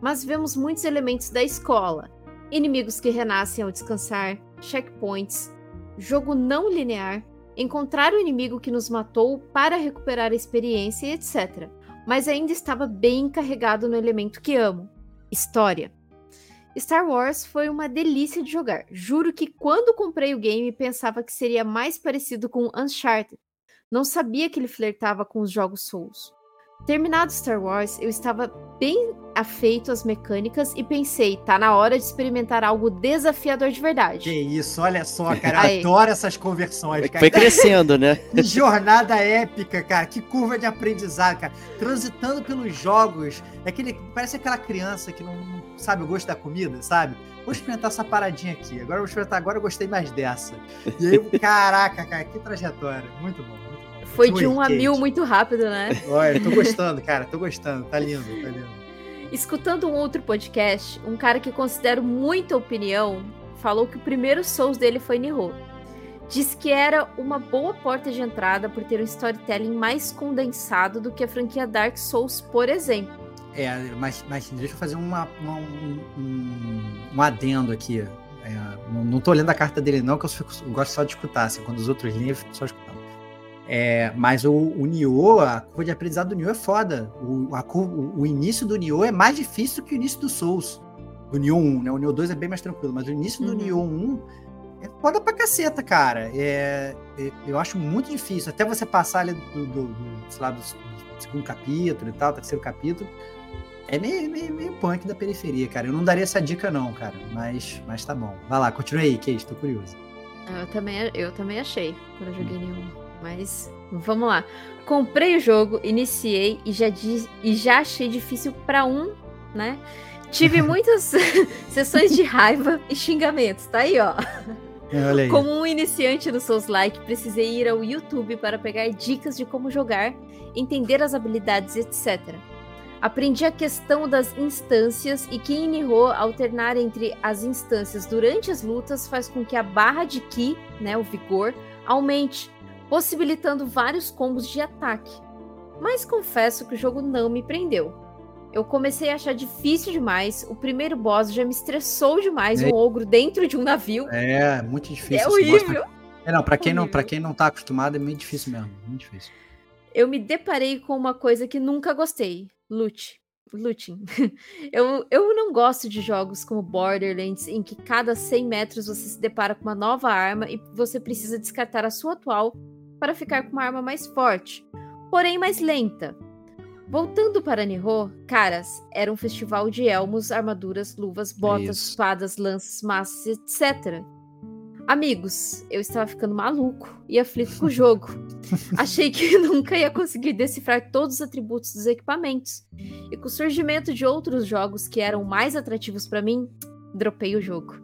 mas vemos muitos elementos da escola: inimigos que renascem ao descansar, checkpoints, jogo não linear, encontrar o inimigo que nos matou para recuperar a experiência e etc. Mas ainda estava bem carregado no elemento que amo: história. Star Wars foi uma delícia de jogar. Juro que quando comprei o game pensava que seria mais parecido com Uncharted. Não sabia que ele flertava com os jogos Souls. Terminado Star Wars, eu estava bem afeito às mecânicas e pensei, tá na hora de experimentar algo desafiador de verdade. Que isso, olha só, *laughs* cara, eu adoro essas conversões, cara. Foi crescendo, né? *laughs* Que jornada épica, cara, que curva de aprendizado, cara. Transitando pelos jogos, é aquele, parece aquela criança que não, não sabe o gosto da comida, sabe? Vou experimentar essa paradinha aqui, agora vou experimentar, agora eu gostei mais dessa. E aí, *laughs* caraca, cara, que trajetória, muito bom. Foi de 1 um a mil muito rápido, né? Olha, tô *laughs* gostando, cara, tô gostando. Tá lindo, tá lindo. Escutando um outro podcast, um cara que considero muita opinião falou que o primeiro Souls dele foi Nihon. Diz que era uma boa porta de entrada por ter um storytelling mais condensado do que a franquia Dark Souls, por exemplo. É, mas, mas deixa eu fazer uma, uma um, um, um, adendo aqui. É, não, tô lendo a carta dele, não, que eu, fico, eu gosto só de escutar. Assim, quando os outros leem, eu fico só escutando. É, mas o, o Nioh, a curva de aprendizado do Nioh é foda. O, a, o, o, início do Nioh é mais difícil que o início do Souls. Do Nioh 1, né? O Nioh 2 é bem mais tranquilo, mas o início do uhum. Nioh 1 é foda pra caceta, cara. É, é, eu acho muito difícil. Até você passar ali do, do, do, sei lá, do, segundo capítulo e tal, terceiro capítulo. É meio, meio, meio punk da periferia, cara. Eu não daria essa dica, não, cara. Mas, mas tá bom. Vai lá, continua aí, Kate, tô curioso. Eu também, eu também achei quando eu joguei hum. Mas vamos lá. Comprei o jogo, iniciei e já, e já achei difícil para um, né? Tive *laughs* muitas *laughs* sessões de raiva e xingamentos, tá aí, ó. É, como um iniciante no Souls-like, precisei ir ao YouTube para pegar dicas de como jogar, entender as habilidades, etc. Aprendi a questão das instâncias e que em alternar entre as instâncias durante as lutas faz com que a barra de Ki, né, o vigor, aumente, possibilitando vários combos de ataque. Mas confesso que o jogo não me prendeu. Eu comecei a achar difícil demais. O primeiro boss já me estressou demais, é. um ogro dentro de um navio. É, muito difícil. É horrível. É, não, para quem não, para quem não tá acostumado é meio difícil mesmo, muito difícil. Eu me deparei com uma coisa que nunca gostei, loot. Looting. *laughs* eu, eu não gosto de jogos como Borderlands, em que cada 100 metros você se depara com uma nova arma e você precisa descartar a sua atual para ficar com uma arma mais forte, porém mais lenta. Voltando para Nihô, caras, era um festival de elmos, armaduras, luvas, botas, Isso. espadas, lanças, massas, etc. Amigos, eu estava ficando maluco e aflito com o jogo. *laughs* Achei que *laughs* nunca ia conseguir decifrar todos os atributos dos equipamentos. E com o surgimento de outros jogos que eram mais atrativos para mim, dropei o jogo.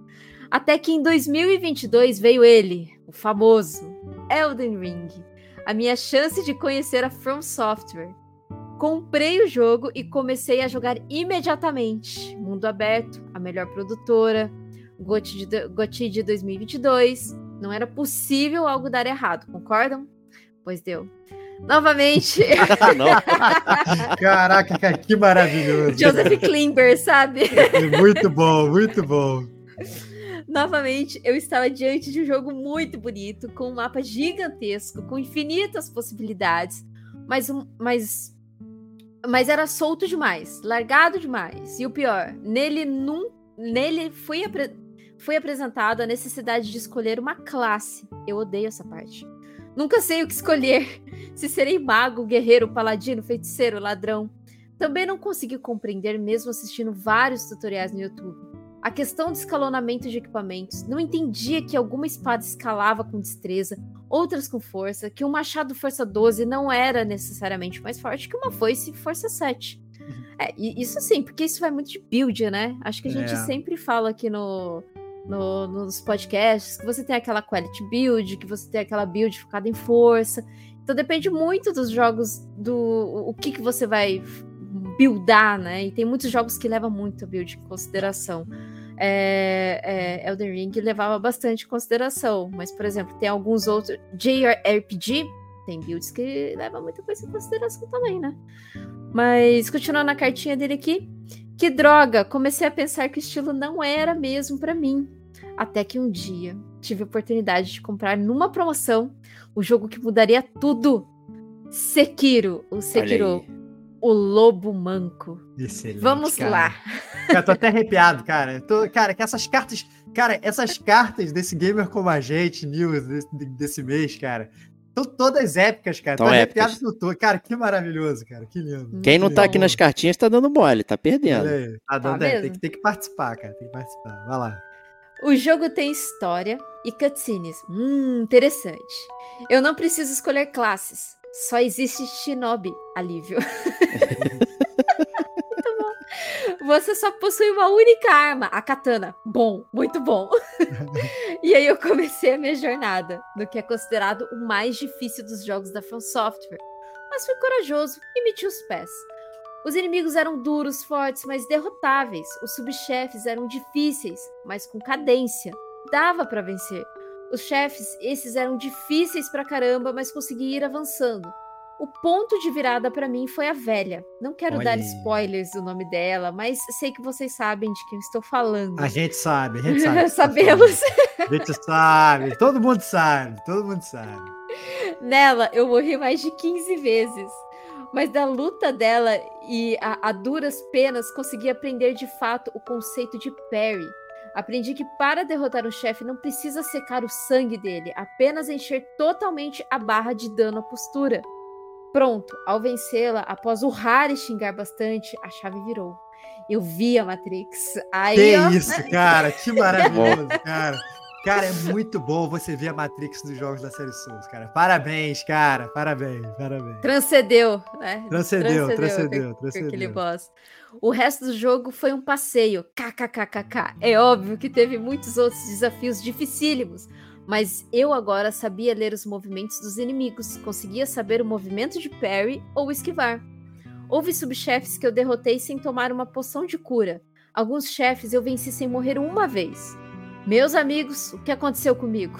Até que em 2022 veio ele, o famoso Elden Ring, a minha chance de conhecer a From Software. Comprei o jogo e comecei a jogar imediatamente. Mundo aberto, a melhor produtora, GOTY de, GOTY de 2022. Não era possível algo dar errado, concordam? Pois deu. Novamente. *laughs* *laughs* Caraca, cara, que maravilhoso. Joseph Klimber, sabe? Muito bom, muito bom. Novamente, eu estava diante de um jogo muito bonito, com um mapa gigantesco, com infinitas possibilidades, mas, mas mas era solto demais, largado demais. E o pior, nele num, nele foi, apre, foi apresentado a necessidade de escolher uma classe. Eu odeio essa parte. Nunca sei o que escolher. *laughs* Se serei mago, guerreiro, paladino, feiticeiro, ladrão. Também não consegui compreender, mesmo assistindo vários tutoriais no YouTube. A questão do escalonamento de equipamentos. Não entendia que alguma espada escalava com destreza, outras com força, que um machado força 12 não era necessariamente mais forte que uma foice força 7. Uhum. É, isso sim, porque isso vai muito de build, né? Acho que a gente é. sempre fala aqui no, no, nos podcasts, que você tem aquela quality build, que você tem aquela build focada em força. Então depende muito dos jogos, do o que, que você vai buildar, né? E tem muitos jogos que levam muito a build em consideração. É, é, Elden Ring levava bastante em consideração, mas, por exemplo, tem alguns outros. JRPG tem builds que levam muita coisa em consideração também, né? Mas continuando a cartinha dele aqui. Que droga! Comecei a pensar que o estilo não era mesmo para mim. Até que um dia tive a oportunidade de comprar numa promoção o jogo que mudaria tudo. Sekiro, o Sekiro, o Lobo Manco. Excelente, Vamos cara. lá. Cara, tô até arrepiado, *laughs* cara. Tô, cara, que essas cartas, cara, essas cartas desse gamer como a gente, news desse, desse mês, cara, Estão todas épicas, cara. Tão tô arrepiado que eu tô. Cara, que maravilhoso, cara. Que lindo. Quem não tá aqui nas cartinhas tá dando mole, tá perdendo. Aí, tá dando, tá é, tem, que, tem que participar, cara. Tem que participar. Vai lá. O jogo tem história e cutscenes. Hum, interessante. Eu não preciso escolher classes. Só existe Shinobi. Alívio. *laughs* Você só possui uma única arma, a katana. Bom, muito bom. *laughs* e aí eu comecei a minha jornada, no que é considerado o mais difícil dos jogos da From Software. Mas fui corajoso e meti os pés. Os inimigos eram duros, fortes, mas derrotáveis. Os subchefes eram difíceis, mas com cadência. Dava para vencer. Os chefes, esses eram difíceis pra caramba, mas consegui ir avançando. O ponto de virada para mim foi a velha. Não quero Olha. dar spoilers do nome dela, mas sei que vocês sabem de quem estou falando. A gente sabe, a gente sabe. *laughs* Sabemos. A gente sabe, todo mundo sabe, todo mundo sabe. Nela, eu morri mais de 15 vezes. Mas da luta dela e a, a duras penas, consegui aprender de fato o conceito de parry. Aprendi que para derrotar um chefe não precisa secar o sangue dele, apenas encher totalmente a barra de dano à postura. Pronto, ao vencê-la, após urrar e xingar bastante, a chave virou. Eu vi a Matrix. Aí, que ó... isso, cara, que *laughs* maravilhoso, cara. Cara, é muito bom você ver a Matrix dos jogos da série Souls, cara. Parabéns, cara. Parabéns, parabéns. Transcendeu, né? Transcendeu, transcendeu, transcendeu. transcendeu. Aquele boss. O resto do jogo foi um passeio. KKKKK. É óbvio que teve muitos outros desafios dificílimos, mas eu agora sabia ler os movimentos dos inimigos, conseguia saber o movimento de parry ou esquivar. Houve subchefes que eu derrotei sem tomar uma poção de cura. Alguns chefes eu venci sem morrer uma vez. Meus amigos, o que aconteceu comigo?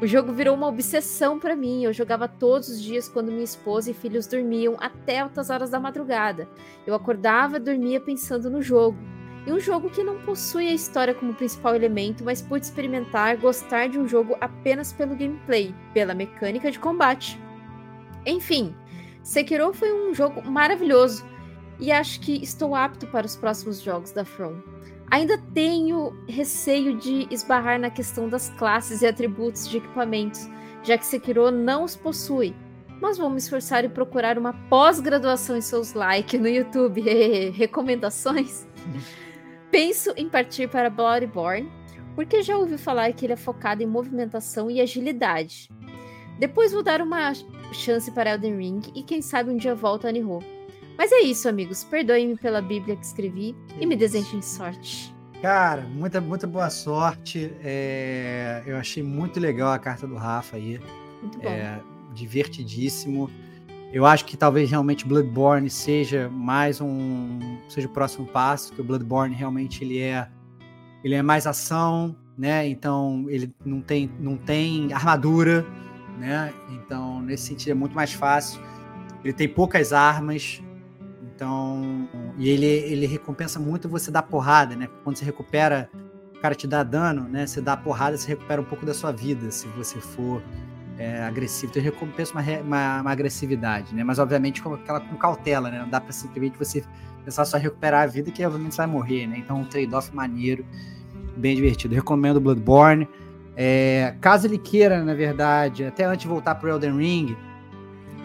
O jogo virou uma obsessão para mim. Eu jogava todos os dias quando minha esposa e filhos dormiam até altas horas da madrugada. Eu acordava dormia pensando no jogo. E um jogo que não possui a história como principal elemento, mas pude experimentar gostar de um jogo apenas pelo gameplay, pela mecânica de combate. Enfim, Sekiro foi um jogo maravilhoso e acho que estou apto para os próximos jogos da From. Ainda tenho receio de esbarrar na questão das classes e atributos de equipamentos, já que Sekiro não os possui. Mas vou me esforçar e procurar uma pós-graduação em seus like no YouTube. *laughs* Recomendações? *laughs* Penso em partir para Bloodborne, porque já ouvi falar que ele é focado em movimentação e agilidade. Depois vou dar uma chance para Elden Ring e quem sabe um dia volto a Nihon. Mas é isso, amigos. Perdoem-me pela Bíblia que escrevi que e me desejem sorte. Cara, muita, muita boa sorte. É... Eu achei muito legal a carta do Rafa aí. Muito bom. É... Divertidíssimo. Eu acho que talvez realmente Bloodborne seja mais um seja o próximo passo, que o Bloodborne realmente ele é ele é mais ação, né? Então ele não tem não tem armadura, né? Então nesse sentido é muito mais fácil. Ele tem poucas armas, então e ele ele recompensa muito você dar porrada, né? Quando você recupera, o cara te dá dano, né? Você dá porrada, você recupera um pouco da sua vida, se você for é, agressivo. Então, recompensa uma, uma, uma, agressividade, né? Mas, obviamente, com, aquela, com cautela, né? Não dá para simplesmente você pensar só recuperar a vida, que obviamente você vai morrer, né? Então, um trade-off maneiro, bem divertido. recomendo Bloodborne. É, caso ele queira, na verdade, até antes de voltar pro Elden Ring,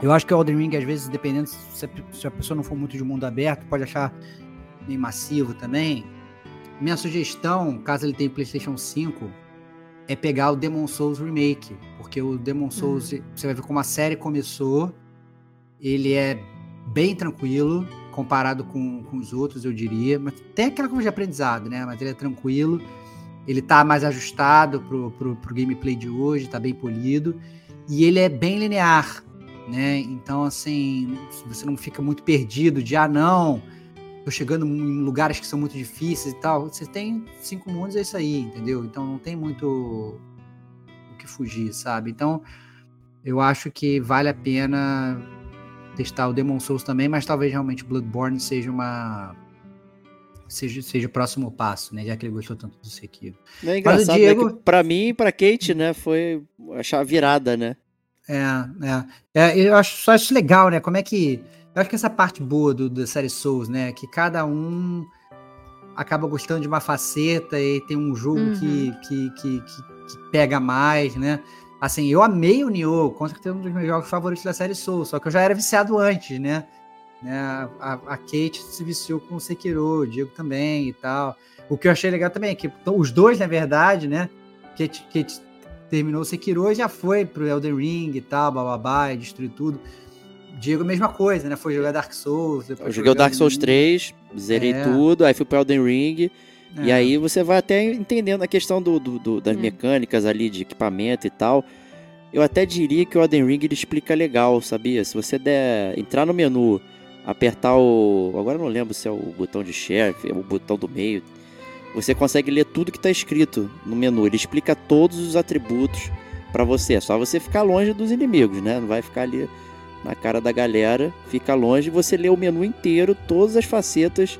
eu acho que o Elden Ring, às vezes, dependendo se a, pessoa não for muito de mundo aberto, pode achar meio massivo também. Minha sugestão, caso ele tenha PlayStation 5, é pegar o Demon Souls Remake, porque o Demon Souls, uhum. você vai ver como a série começou, ele é bem tranquilo comparado com, com os outros, eu diria, mas tem aquela coisa de aprendizado, né? Mas ele é tranquilo, ele tá mais ajustado pro, pro, pro gameplay de hoje, tá bem polido, e ele é bem linear, né? Então, assim, você não fica muito perdido de, ah, não, tô chegando em lugares que são muito difíceis e tal. Você tem cinco mundos, é isso aí, entendeu? Então não tem muito o que fugir, sabe? Então eu acho que vale a pena testar o Demon Souls também, mas talvez realmente Bloodborne seja uma seja, seja o próximo passo, né? Já que ele gostou tanto do Sekiro. É engraçado, mas o Diego... Né, pra mim e pra Kate, né? Foi a virada, né? É, é, é. Eu acho só isso legal, né? Como é que eu acho que essa parte boa do, da série Souls, né? Que cada um acaba gostando de uma faceta e tem um jogo uhum. que, que, que, que, pega mais, né? Assim, eu amei o Nioh, com certeza um dos meus jogos favoritos da série Souls, só que eu já era viciado antes, né? né? A, a Kate se viciou com o Sekiro, o Diego também e tal. O que eu achei legal também é que os dois, na verdade, né? Kate, Kate terminou o Sekiro e já foi pro Elden Ring e tal, bababá, e destruiu tudo. Diego, mesma coisa, né? Foi jogar Dark Souls. Eu joguei o Dark Souls 3, zerei é. tudo, aí fui pro Elden Ring. É. E aí você vai até entendendo a questão do, do, do das é. mecânicas ali de equipamento e tal. Eu até diria que o Elden Ring ele explica legal, sabia? Se você der entrar no menu, apertar o. Agora eu não lembro se é o botão de share, é o botão do meio. Você consegue ler tudo que está escrito no menu. Ele explica todos os atributos para você. É só você ficar longe dos inimigos, né? Não vai ficar ali na cara da galera, fica longe, você lê o menu inteiro, todas as facetas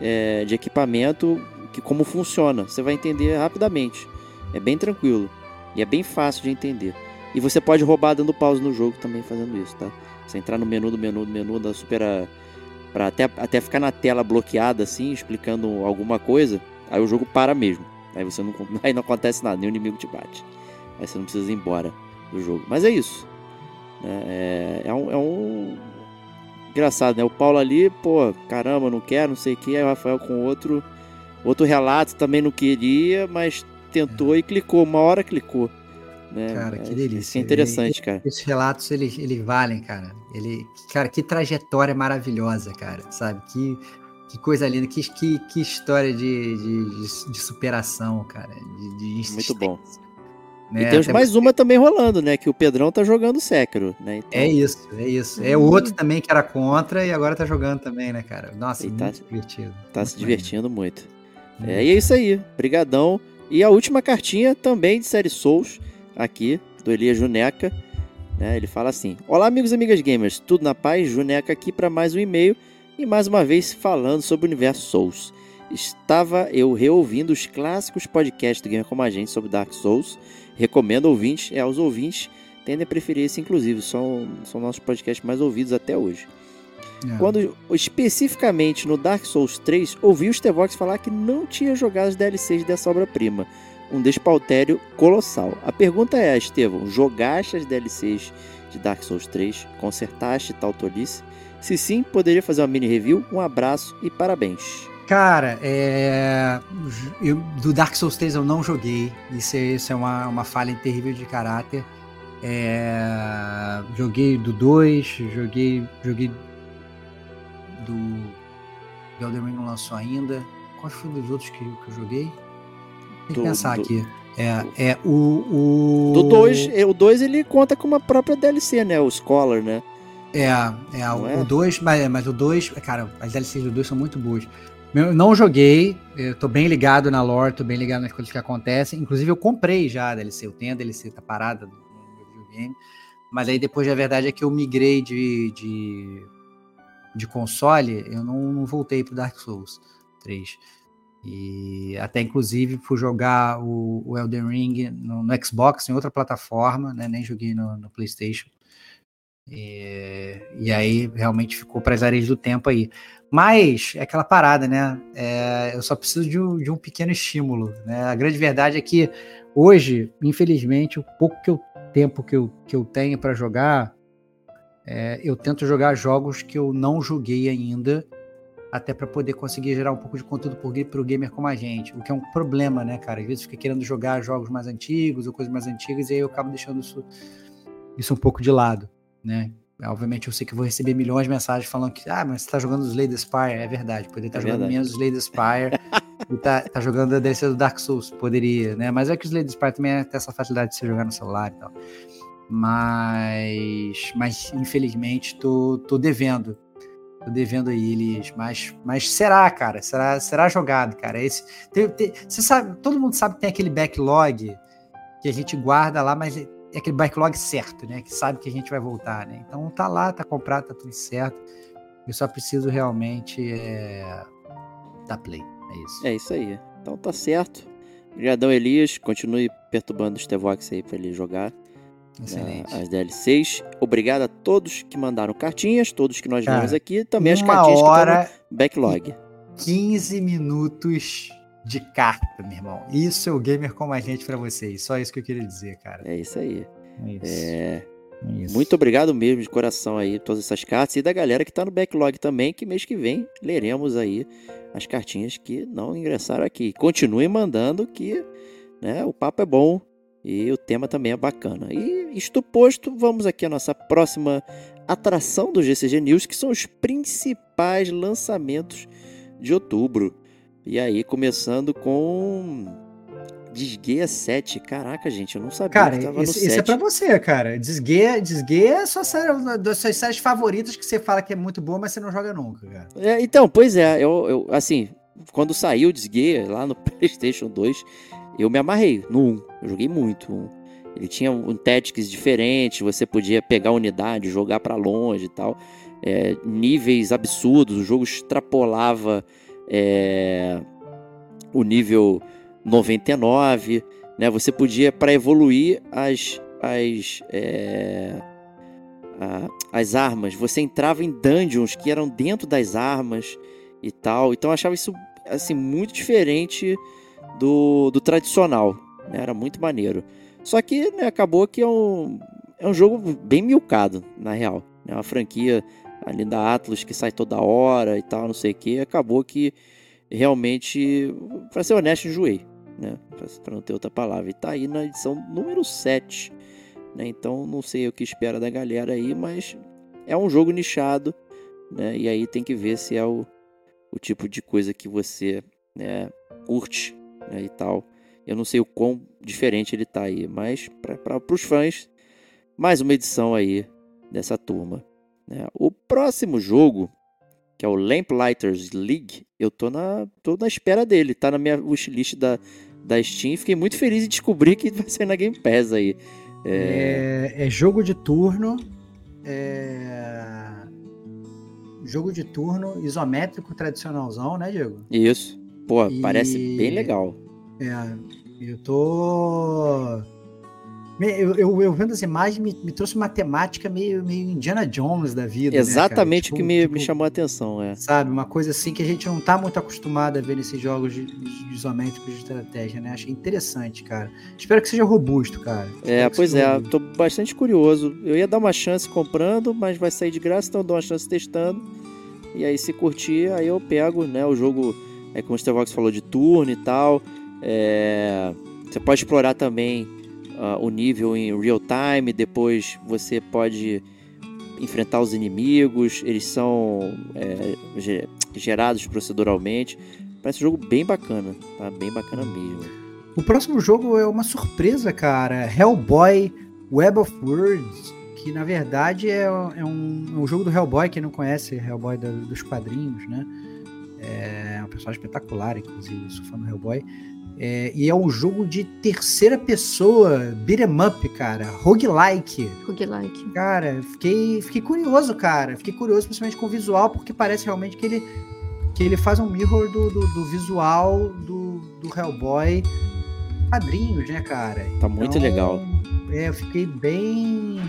é, de equipamento, que como funciona. Você vai entender rapidamente. É bem tranquilo e é bem fácil de entender. E você pode roubar dando pausa no jogo também fazendo isso, tá? Você entrar no menu do menu do menu da super para até até ficar na tela bloqueada assim, explicando alguma coisa, aí o jogo para mesmo. Aí você não *laughs* aí não acontece nada, nem o inimigo te bate. Aí você não precisa ir embora do jogo. Mas é isso. É, é, um, é um. Engraçado, né? O Paulo ali, pô, caramba, não quer, não sei o que. Aí o Rafael com outro, outro relato também não queria, mas tentou é. e clicou. Uma hora clicou. Né? Cara, que delícia. Isso é interessante, cara. Esses relatos, eles, eles valem, cara. Ele, cara, que trajetória maravilhosa, cara, sabe? Que, que coisa linda, que, que, que história de, de, de superação, cara. De, de Muito bom. Né? E temos mais uma também rolando, né? Que o Pedrão tá jogando Sekiro, né? Então... É isso, é isso. É o outro também que era contra e agora tá jogando também, né, cara? Nossa, e muito tá, divertido. Tá muito se divertindo bem. muito. Hum. É, e é isso aí. Brigadão. E a última cartinha também de série Souls, aqui, do Elias Juneca. Né? Ele fala assim: Olá, amigos e amigas gamers, tudo na paz? Juneca aqui para mais um e-mail e mais uma vez falando sobre o universo Souls. Estava eu reouvindo os clássicos podcasts do Gamer Como a Gente sobre Dark Souls recomendo ouvintes, é, os ouvintes tendem a preferir esse, inclusive, são, são nossos podcasts mais ouvidos até hoje. É. Quando, especificamente no Dark Souls 3, ouvi o Stevox falar que não tinha jogado as DLCs dessa obra-prima. Um despautério colossal. A pergunta é, Estevão, jogaste as DLCs de Dark Souls 3? Consertaste tal tolice? Se sim, poderia fazer uma mini review? Um abraço e parabéns. Cara, é... eu, do Dark Souls 3 eu não joguei. Isso é, isso é uma, uma falha terrível de caráter. É... Joguei do 2, joguei, joguei do. Elden Ring não lançou ainda. Qual foi dos outros que, que eu joguei? Tem que do, pensar do, aqui. É, é o. o... Do 2, o 2 ele conta com uma própria DLC, né? O Scholar, né? É, é, o 2, é? mas, mas o 2, cara, as DLCs do 2 são muito boas. Eu não joguei, eu tô bem ligado na lore, tô bem ligado nas coisas que acontecem. Inclusive, eu comprei já a DLC, eu tenho a DLC, tá parada no meu videogame. Mas aí depois a verdade é que eu migrei de, de, de console, eu não, não voltei pro Dark Souls 3. E até inclusive fui jogar o, o Elden Ring no, no, Xbox, em outra plataforma, né? Nem joguei no, no PlayStation. E, e, aí realmente ficou para as areias do tempo aí. Mas é aquela parada, né? É, eu só preciso de um, de um, pequeno estímulo. Né? A grande verdade é que hoje, infelizmente, o pouco que eu, tempo que eu, que eu tenho para jogar, é, eu tento jogar jogos que eu não joguei ainda até para poder conseguir gerar um pouco de conteúdo para o gamer como a gente, o que é um problema, né, cara? Às vezes fica querendo jogar jogos mais antigos ou coisas mais antigas e aí eu acabo deixando isso, isso um pouco de lado, né? Obviamente eu sei que vou receber milhões de mensagens falando que, ah, mas você tá jogando Slay Spire, é verdade, poderia estar tá é jogando verdade. menos Slay Spire *laughs* e tá, tá jogando a DLC do Dark Souls, poderia, né? Mas é que o Slay Spire também tem essa facilidade de você jogar no celular e tal. Mas, mas infelizmente tô, tô devendo Tô devendo aí eles, mas, mas será, cara? Será, será jogado, cara? Esse, tem, tem, você sabe, todo mundo sabe que tem aquele backlog que a gente guarda lá, mas é, aquele backlog certo, né? Que sabe que a gente vai voltar, né? Então tá lá, tá comprado, tá tudo certo. Eu só preciso realmente é, dar play. É isso. É isso aí. Então tá certo. Obrigadão, Elias. Continue perturbando o Stevox aí pra ele jogar. Excelente. as DLCs. Obrigado a todos que mandaram cartinhas, todos que nós Cara, vimos aqui, também as cartinhas hora que estão no backlog. 15 minutos de carta, meu irmão. Isso é o gamer como a gente para vocês. Só isso que eu queria dizer, cara. É isso aí. É isso. É... É isso. Muito obrigado mesmo de coração aí todas essas cartas e da galera que tá no backlog também, que mês que vem leremos aí as cartinhas que não ingressaram aqui. Continuem mandando que né, o papo é bom, e o tema também é bacana. E isto posto, vamos aqui à nossa próxima atração do GCG News, que são os principais lançamentos de outubro. E aí, começando com Desgueia 7. Caraca, gente, eu não sabia cara, que tava esse, no 7. Esse é pra você, cara. Desgueia, Desgueia é sua série, uma das suas séries favoritas que você fala que é muito boa, mas você não joga nunca, cara. É, então, pois é. Eu, eu, assim, quando saiu o Desgueia lá no *laughs* PlayStation 2, eu me amarrei no 1. Eu joguei muito. Ele tinha um tactics diferente, você podia pegar unidade, jogar para longe e tal. É, níveis absurdos, o jogo extrapolava é, o nível 99. Né? Você podia, para evoluir as, as, é, a, as armas, você entrava em dungeons que eram dentro das armas e tal. Então eu achava isso assim, muito diferente do, do tradicional. Né? Era muito maneiro. Só que né, acabou que é um, é um jogo bem milcado, na real. É uma franquia ali da Atlas que sai toda hora e tal, não sei o que. Acabou que realmente, para ser honesto, enjoei. Né? Para não ter outra palavra. E tá aí na edição número 7. Né? Então não sei o que espera da galera aí, mas é um jogo nichado. Né? E aí tem que ver se é o, o tipo de coisa que você né, curte né, e tal. Eu não sei o quão diferente ele tá aí, mas para os fãs, mais uma edição aí dessa turma. Né? O próximo jogo, que é o Lamplighters League, eu tô na, tô na espera dele, tá na minha wishlist da, da Steam. Fiquei muito feliz de descobrir que vai ser na Game Pass aí. É, é, é jogo de turno. É... Jogo de turno isométrico tradicionalzão, né, Diego? Isso. Pô, e... parece bem legal. É, eu tô. Eu, eu, eu, vendo as imagens me, me, trouxe uma temática meio, meio Indiana Jones da vida. Né, Exatamente né, o tipo, que me, tipo, me chamou a atenção, é. Sabe, uma coisa assim que a gente não tá muito acostumado a ver nesses jogos de, de isométricos de estratégia, né? Achei interessante, cara. Espero que seja robusto, cara. Espero é, pois é, robusto. tô bastante curioso. Eu ia dar uma chance comprando, mas vai sair de graça, então eu dou uma chance testando. E aí, se curtir, aí eu pego, né, o jogo, é como o Stevox falou, de turno e tal. É, você pode explorar também uh, o nível em real time, depois você pode enfrentar os inimigos, eles são é, gerados proceduralmente. Parece um jogo bem bacana, tá? Bem bacana mesmo. O próximo jogo é uma surpresa, cara. Hellboy Web of Words, que na verdade é, é, um, é um, jogo do Hellboy, quem não conhece Hellboy do, dos quadrinhos, né? É um personagem espetacular, inclusive, sou fã do Hellboy. É, e é um jogo de terceira pessoa, beat'em up, cara, roguelike. Roguelike. Cara, fiquei, fiquei curioso, cara. Fiquei curioso, principalmente com o visual, porque parece realmente que ele que ele faz um mirror do, do, do visual do, do Hellboy quadrinhos, né, cara? Tá muito Então, legal. É, eu fiquei bem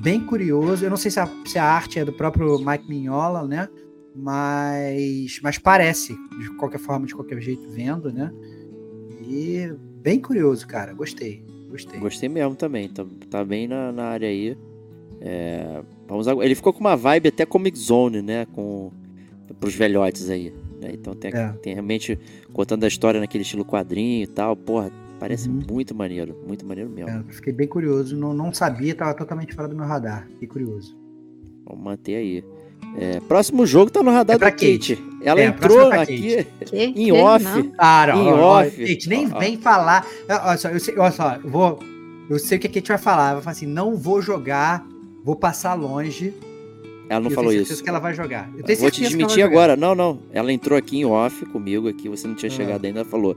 bem curioso. Eu não sei se a, se a arte é do próprio Mike Mignola, né? Mas, mas parece, de qualquer forma, de qualquer jeito, vendo, né? E bem curioso, cara. Gostei. Gostei. Gostei mesmo também. Tá, tá bem na, na área aí. É, vamos agora- Ele ficou com uma vibe até Comic Zone, né? Com, pros velhotes aí. né? Então tem, É. tem realmente contando a história naquele estilo quadrinho e tal. Porra, parece Uhum. muito maneiro. Muito maneiro mesmo. É, fiquei bem curioso. Não, não sabia, tava totalmente fora do meu radar. Fiquei curioso. Vamos manter aí. É, próximo jogo tá no radar É da Kate. Kate. Ela É, entrou é aqui em off. Não. Não, Em ó, ó, off. Kate, nem Ó, vem falar. Olha só, eu sei, olha só, eu vou. Eu sei o que a Kate vai falar. Ela vai falar assim: não vou jogar, vou passar longe. Ela não E eu falou tenho isso. que ela vai jogar. Eu tenho Vou te certeza que ela vai desmentir agora. Não, não. Ela entrou aqui em off comigo aqui, você não tinha Ah. chegado ainda, ela falou.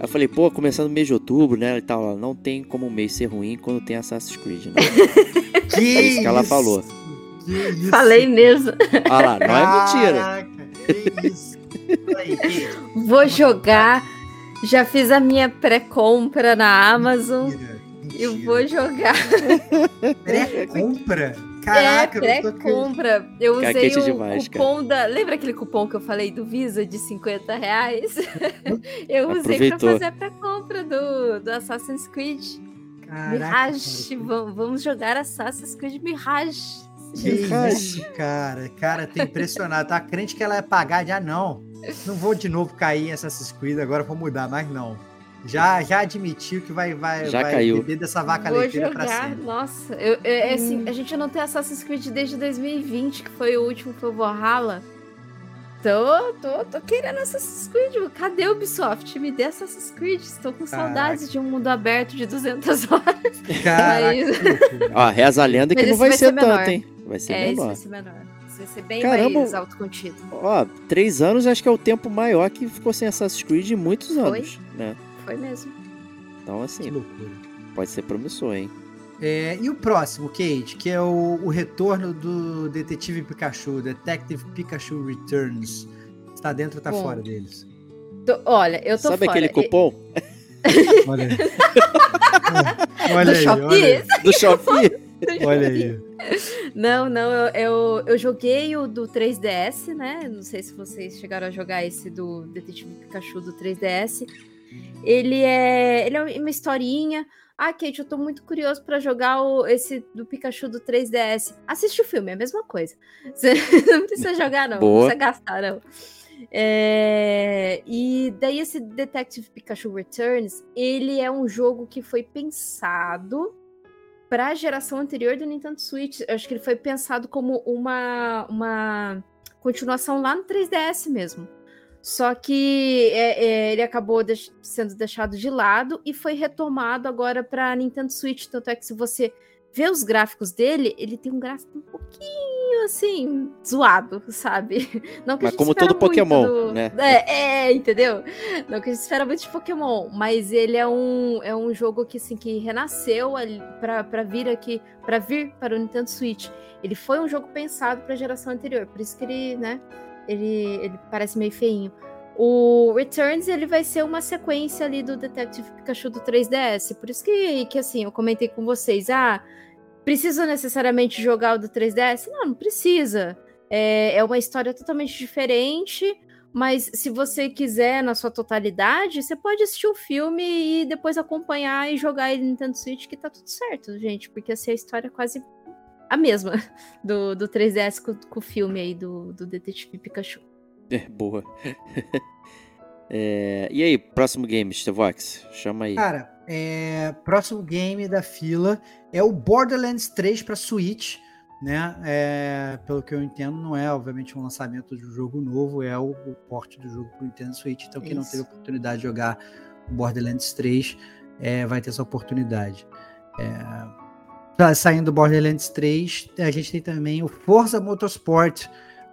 Eu falei, pô, começando o mês de outubro, né? E tal. Ela, não tem como um mês ser ruim quando tem Assassin's Creed, né? *laughs* Que É isso que ela falou. Isso, Falei mesmo. Olha lá, não é mentira. Que isso. Aí, Vou jogar. Já fiz a minha pré-compra na Amazon. mentira, Eu vou jogar. *laughs* Pré-compra? Caraca, é, pré-compra. Eu usei Caquete o demais, cupom da. Lembra aquele cupom que eu falei do Visa de 50 reais? *laughs* eu usei Aproveitou. pra fazer a pré-compra do, do Assassin's Creed. Caraca, Mirage. cara, Vamos, vamos jogar Assassin's Creed Mirage. Que isso, cara? Cara, tô impressionado. Tá crente que ela ia pagar já não. Não vou de novo cair em Assassin's Creed, agora vou mudar, mas não. Já, já admitiu que vai, vai, Já vai caiu. beber dessa vaca Vou leiteira pra jogar. sempre. Nossa, eu, eu- é assim, a gente não tem Assassin's Creed desde 2020, que foi o último, foi o Valhalla. Tô, tô, tô querendo Assassin's Creed. Cadê o Ubisoft? Me dê Assassin's Creed. Estou com Caraca. saudades de um mundo aberto de 200 *laughs* horas. Caraca, Mas- que. Ó, reza a lenda que Mas não vai vai ser ser menor. tanto, hein? Vai ser É, esse menor. vai ser menor. Vai ser bem Caramba. mais autocontido. Ó, três anos acho que é o tempo maior que ficou sem Assassin's Creed em muitos Foi. anos, né? Foi mesmo. Então, Que assim, loucura. pode ser promissor, hein? É, e o próximo, Kate, que é o, o retorno do Detetive Pikachu, Detective Pikachu Returns. Está dentro ou tá Bom. fora deles? Tô- olha, eu tô Sabe fora. aquele cupom Olha aí. *laughs* Do olha aí, Shopee? olha aí. do Shopee? *laughs* *laughs* Olha aí. Não, não, eu, eu, eu joguei o do 3DS, né? Não sei se vocês chegaram a jogar esse do Detetive Pikachu do 3DS. Ele é, ele é uma historinha. Ah, Kate, eu tô muito curioso pra jogar o, esse do Pikachu do 3DS. Assiste o filme, é a mesma coisa. *laughs* Você não precisa jogar, não. Boa. Não precisa gastar, não. É, e daí esse Detective Pikachu Returns, ele é um jogo que foi pensado para a geração anterior do Nintendo Switch. Eu acho que ele foi pensado como uma, uma continuação lá no 3DS mesmo. Só que é, é, ele acabou deix- sendo deixado de lado e foi retomado agora para Nintendo Switch. Tanto é que se você vê os gráficos dele, ele tem um gráfico um pouquinho assim, zoado, sabe? *laughs* Não que a Mas gente como todo Pokémon, do- né? É, é, entendeu? Não que a gente espera muito de Pokémon, mas ele é um, é um jogo que assim que renasceu pra vir aqui, para vir para o Nintendo Switch. Ele foi um jogo pensado para a geração anterior, por isso que ele, né, ele, ele parece meio feinho. O Returns ele vai ser uma sequência ali do Detective Pikachu do 3DS, por isso que, que assim, eu comentei com vocês, ah, precisa necessariamente jogar o do 3DS? Não, não precisa. É, é uma história totalmente diferente, mas se você quiser na sua totalidade, você pode assistir o filme e depois acompanhar e jogar ele no Nintendo Switch, que tá tudo certo, gente, porque assim, a história é quase a mesma *laughs* do, do 3DS com, com o filme aí do, do Detetive Pikachu. É, boa. *laughs* É, e aí, próximo game, Stevox? Chama aí. Cara, é, próximo game da fila é o Borderlands 3 para Switch, né? É, pelo que eu entendo, não é obviamente um lançamento de um jogo novo, é o, o porte do jogo para o Nintendo Switch. Então, quem não Isso. teve oportunidade de jogar o Borderlands 3 é, vai ter essa oportunidade. É, tá saindo do Borderlands 3, a gente tem também o Forza Motorsport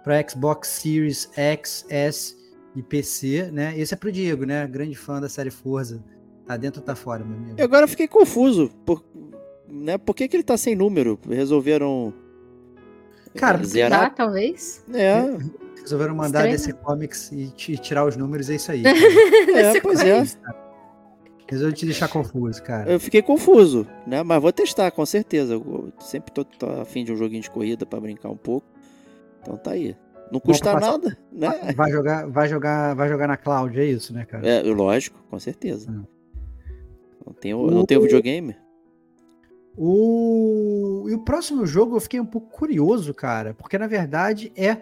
para Xbox Series X, S e PC, né? Esse é pro Diego, né? Grande fã da série Forza. Tá dentro ou tá fora, meu amigo? E agora eu fiquei confuso. Por, né, por que, que ele tá sem número? Resolveram. Cara, Dá, zerar. talvez. É, Resolveram mandar Estranho. DC Comics e ti- tirar os números, é isso aí. *laughs* É, pois é. Resolveu te deixar confuso, cara. Eu fiquei confuso, né? Mas vou testar, com certeza. Eu sempre tô, tô afim de um joguinho de corrida pra brincar um pouco. Então tá aí. Não custa passar- nada, né? Vai jogar, vai jogar, vai jogar na cloud, é isso, né, cara? É, lógico, com certeza. Hum. Não tenho, não tenho videogame? O... E o próximo jogo eu fiquei um pouco curioso, cara, porque na verdade é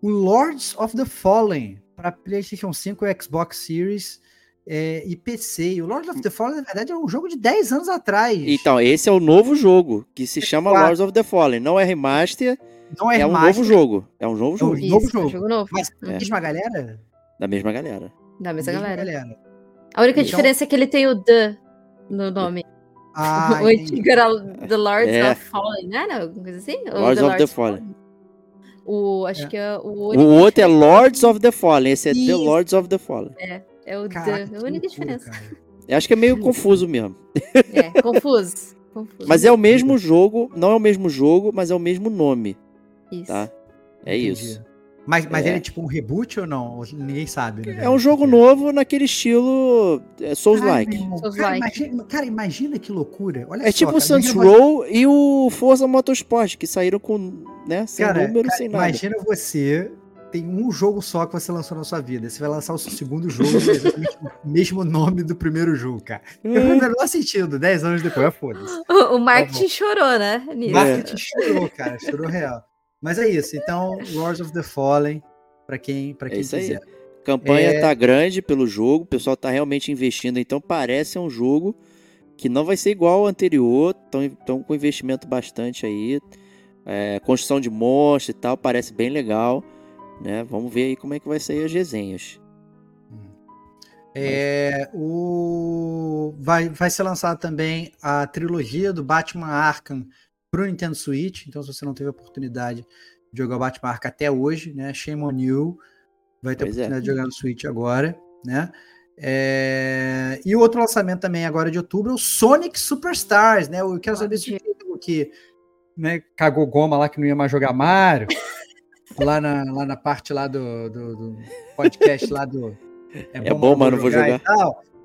o Lords of the Fallen para PlayStation 5, Xbox Series é, e PC. E o Lords of the Fallen, na verdade, é um jogo de 10 anos atrás. Então, esse é o novo jogo, que se chama Quatro. Lords of the Fallen. Não é remaster, não é, é, um novo jogo. É um novo É um jogo. Isso. novo Isso, jogo. jogo novo. Mas a É. mesma galera? Da mesma galera. Da mesma galera. A Então- única diferença é que ele tem o The no nome. Ah, *laughs* o antigo era The Lords É. of Fallen, não era alguma coisa assim? Ou Lords of the Fallen. O, acho É. que é o O único outro é Lords of the Fallen. Esse é The Isso. Lords of the Fallen. é o Caraca, The, que a única diferença. cara. Eu acho que é meio *laughs* confuso mesmo. É, confuso. confuso. Mas é o mesmo jogo, não é o mesmo jogo, mas é o mesmo nome, Isso. tá? É Entendi. isso. Mas, mas É. ele é tipo um reboot ou não? Ninguém sabe, né? É um jogo novo naquele estilo é, Souls-like. Souls Cara, like. imagina, cara, imagina que loucura. Olha É só, tipo o cara, Saints Row e o Forza Motorsport, que saíram com, né, sem Cara, número, cara, sem nada. imagina você tem um jogo só que você lançou na sua vida. Você vai lançar o seu segundo jogo *laughs* com o mesmo nome do primeiro jogo, cara. Não faz o menor sentido, 10 anos depois, é foda-se. *laughs* O, o marketing chorou, né? Nisso. Marketing chorou, cara, chorou real. Mas é isso, então, Lords of the Fallen, pra quem, pra É quem aí. quiser. Campanha É. tá grande pelo jogo, o pessoal tá realmente investindo, então parece um jogo que não vai ser igual ao anterior, estão com investimento bastante aí. É, construção de monstros e tal, parece bem legal. Né? Vamos ver aí como é que vai sair as resenhas. É, o... vai, vai ser lançada também a trilogia do Batman Arkham pro Nintendo Switch. Então, se você não teve a oportunidade de jogar o Batman Arkham até hoje, né? Shame on you. Vai ter a Pois é. oportunidade de jogar no Switch agora, né? É, E o outro lançamento também agora de outubro é o Sonic Superstars, né? Eu quero saber se o que né, cagou goma lá que não ia mais jogar Mario. *laughs* lá, na, lá na parte lá do, do, do podcast lá do É bom, mas não vou e jogar.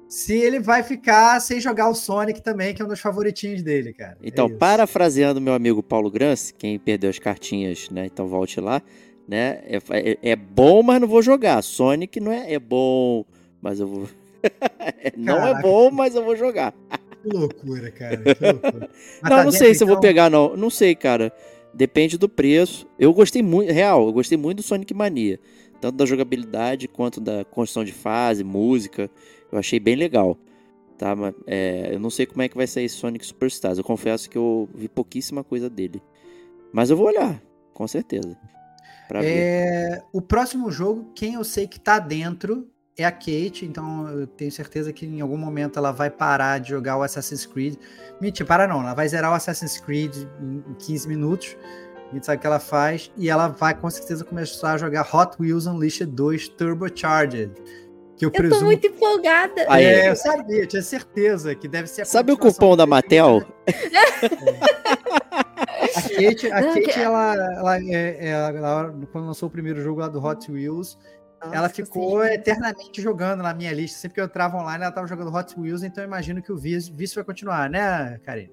Se ele vai ficar sem jogar o Sonic também, que é um dos favoritinhos dele, cara. É Então, isso. parafraseando meu amigo Paulo Grance, quem perdeu as cartinhas, né? Então volte lá, né? É, é- é bom, mas não vou jogar. Sonic não é, é bom, mas eu vou. *laughs* não é Caraca. bom, mas eu vou jogar. Que loucura, cara. Que *laughs* loucura. Não, tá não sei se eu vou pegar, não. Não sei, cara. Depende do preço. Eu gostei muito, real, eu gostei muito do Sonic Mania. Tanto da jogabilidade quanto da construção de fase, música. Eu achei bem legal. Tá, mas é, eu não sei como é que vai sair Sonic Superstars. Eu confesso que eu vi pouquíssima coisa dele. Mas eu vou olhar, com certeza. É, o próximo jogo, quem eu sei que tá dentro é a Kate, então eu tenho certeza que em algum momento ela vai parar de jogar o Assassin's Creed. Mentira, para não, ela vai zerar o Assassin's Creed em 15 minutos. A gente sabe o que ela faz. E ela vai com certeza começar a jogar Hot Wheels Unleashed 2 Turbocharged. Que eu, Eu tô presumo. muito empolgada. Aí. É, eu sabia, eu tinha certeza que deve ser a Sabe o cupom da Mattel? A Kate, a Não, Kate que- ela, ela, é- é- ela- quando lançou o primeiro jogo lá do Hot Wheels, ela Nossa, ficou vocês- eternamente jogando na minha lista. Sempre que eu entrava online, ela tava jogando Hot Wheels, então eu imagino que o vício, vício vai continuar, né, Karine?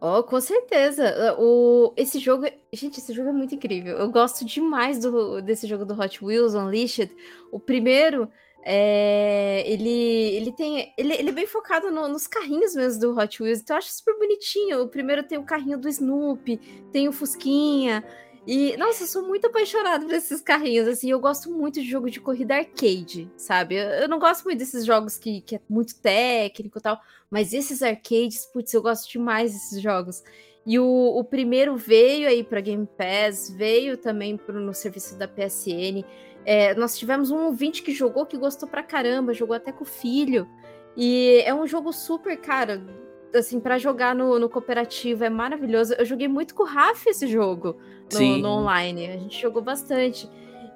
Oh, com certeza. O, esse jogo. Gente, esse jogo é muito incrível. Eu gosto demais do, desse jogo do Hot Wheels Unleashed. O primeiro. É, ele, ele tem. Ele, ele é bem focado no- nos carrinhos mesmo do Hot Wheels, então eu acho super bonitinho. O primeiro tem o carrinho do Snoopy, tem o Fusquinha. E, nossa, eu sou muito apaixonada por esses carrinhos, assim, eu gosto muito de jogo de corrida arcade, sabe? Eu, eu não gosto muito desses jogos que, que é muito técnico e tal, mas esses arcades, putz, eu gosto demais desses jogos. E o, o primeiro veio aí para Game Pass, veio também pro, no serviço da PSN. É, nós tivemos um ouvinte que jogou, que gostou pra caramba, jogou até com o filho. E é um jogo super, cara, assim, para jogar no, no cooperativo é maravilhoso. Eu joguei muito com o Rafa esse jogo no, no online. A gente jogou bastante.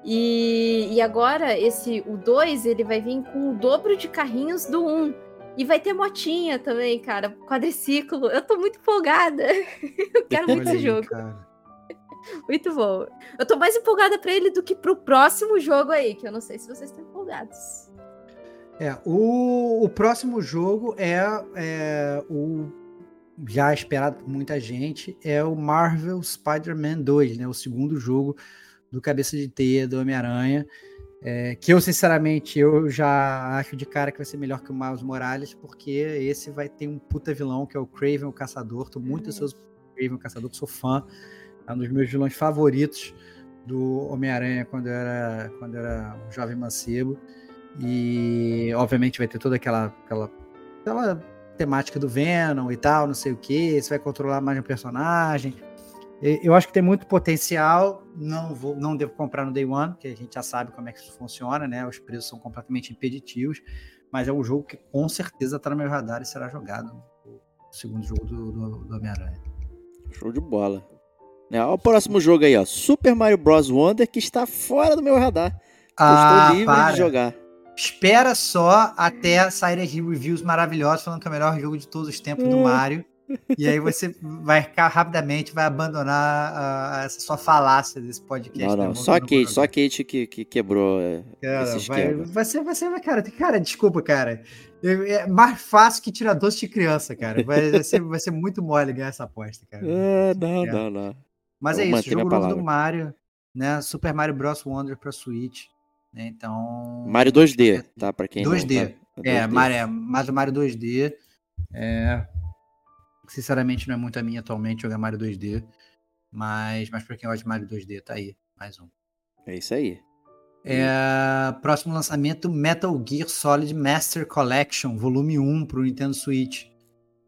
E, e agora, esse o 2, ele vai vir com o dobro de carrinhos do 1. Um. E vai ter motinha também, cara. Quadriciclo. Eu tô muito empolgada. *laughs* Eu quero muito Olha esse jogo. cara. *laughs* Muito bom. Eu tô mais empolgada pra ele do que pro próximo jogo aí, que eu não sei se vocês estão empolgados. É, o, o próximo jogo é, é o já esperado por muita gente, é o Marvel Spider-Man 2, né? O segundo jogo do Cabeça de Teia do Homem-Aranha. É, que eu, sinceramente, eu já acho de cara que vai ser melhor que o Miles Morales, porque esse vai ter um puta vilão, que é o Craven, o Caçador. Tô muito ansioso pro Craven, o Caçador, que sou fã. É um dos meus vilões favoritos do Homem-Aranha quando eu era, quando eu era um jovem mancebo. E, obviamente, vai ter toda aquela, aquela, aquela temática do Venom e tal, não sei o que. Você vai controlar mais um personagem. Eu acho que tem muito potencial. Não vou, não devo comprar no Day One, porque a gente já sabe como é que isso funciona, né? Os preços são completamente impeditivos. Mas é um jogo que com certeza está no meu radar e será jogado no segundo jogo do, do, do Homem-Aranha. Show de bola. É, o próximo jogo aí, ó. Super Mario Bros. Wonder, que está fora do meu radar. Ah, estou livre para. de jogar. Espera só até saírem as reviews maravilhosas falando que é o melhor jogo de todos os tempos do Hum. Mario. E aí você *laughs* vai ficar rapidamente, vai abandonar ah, essa sua falácia desse podcast. Não, né? não. Só Kate, só. Kate que, que quebrou é, Cara, esse vai, esquema. vai ser, vai ser, cara, cara, desculpa, cara. É é mais fácil que tirar doce de criança, cara. Vai, vai ser, vai ser muito mole ganhar essa aposta, cara. Ah, *laughs* não, É. não, não. Mas eu é isso, jogo novo do. Mario, né? Super Mario Bros. Wonder pra Switch. Né? Então. Mario 2D, tá? Pra quem 2D. não tá. É, 2D. Mario, é, mas o Mario 2D. É, sinceramente, não é muito a minha atualmente jogar Mario 2D. Mas, mas pra quem gosta de Mario 2D, tá aí. Mais um. É isso aí. É, próximo lançamento: Metal Gear Solid Master Collection, volume 1 pro Nintendo Switch.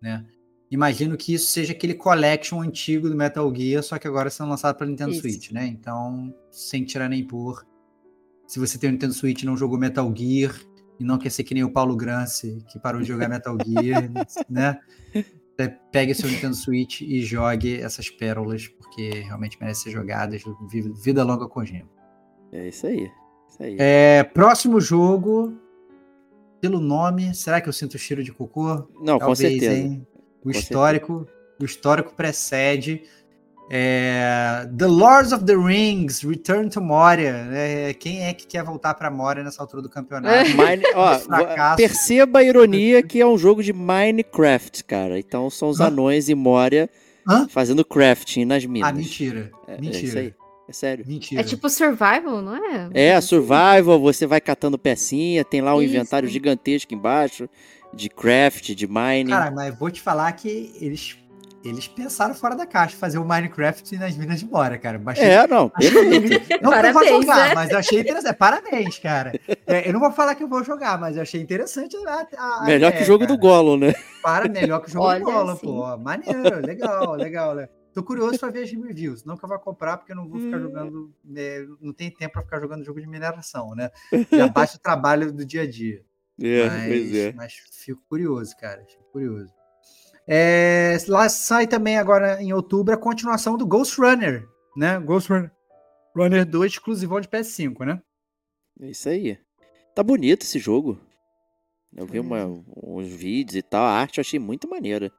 Né? Imagino que isso seja aquele collection antigo do Metal Gear, só que agora sendo lançado para Nintendo Isso. Switch, né? Então, sem tirar nem pôr. Se você tem o Nintendo Switch e não jogou Metal Gear, e não quer ser que nem o Paulo Granci, que parou de jogar Metal Gear, *laughs* né? Pegue seu Nintendo Switch e jogue essas pérolas, porque realmente merecem ser jogadas. Vi- Vida longa com gema. É isso aí. Isso aí. É, próximo jogo, pelo nome, será que eu sinto o cheiro de cocô? não, com certeza. hein? O histórico, o histórico precede é, The Lords of the Rings, Return to Moria. né? quem é que quer voltar para Moria nessa altura do campeonato? *laughs* Mine- ó, fracasso. perceba a ironia que é um jogo de Minecraft, cara. Então são os Hã? anões e Moria Hã? fazendo crafting nas minas. Ah, mentira. É, é mentira. isso aí. É sério. Mentira. É tipo survival, não é? É, survival, você vai catando pecinha, tem lá um Isso. inventário gigantesco embaixo de craft, de mining. Cara, mas vou te falar que eles, eles pensaram fora da caixa fazer o Minecraft nas Minas de Moria, cara. Baixei é, não, *laughs* perfeito. *laughs* Não eu vou Parabéns, jogar, né? mas eu achei interessante. Parabéns, cara. É, eu não vou falar que eu vou jogar, mas eu achei interessante a, a- Melhor que o jogo cara. do Gollum, né? Para, melhor que o jogo Olha, do Gollum, sim. pô. Maneiro, legal, legal, né? Tô curioso pra ver as reviews. Não que eu vá comprar, porque eu não vou ficar Hum. jogando. é, não tem tempo pra ficar jogando jogo de mineração, né? Já baixa o trabalho do dia a dia. É, mas, pois é. mas fico curioso, cara. Fico curioso. É, lá sai também agora em outubro a continuação do Ghost Runner, né? Ghost Runner, Runner 2 exclusivão de PS5, né? É isso aí. Tá bonito esse jogo. Eu vi uma- uns vídeos e tal. A arte eu achei muito maneira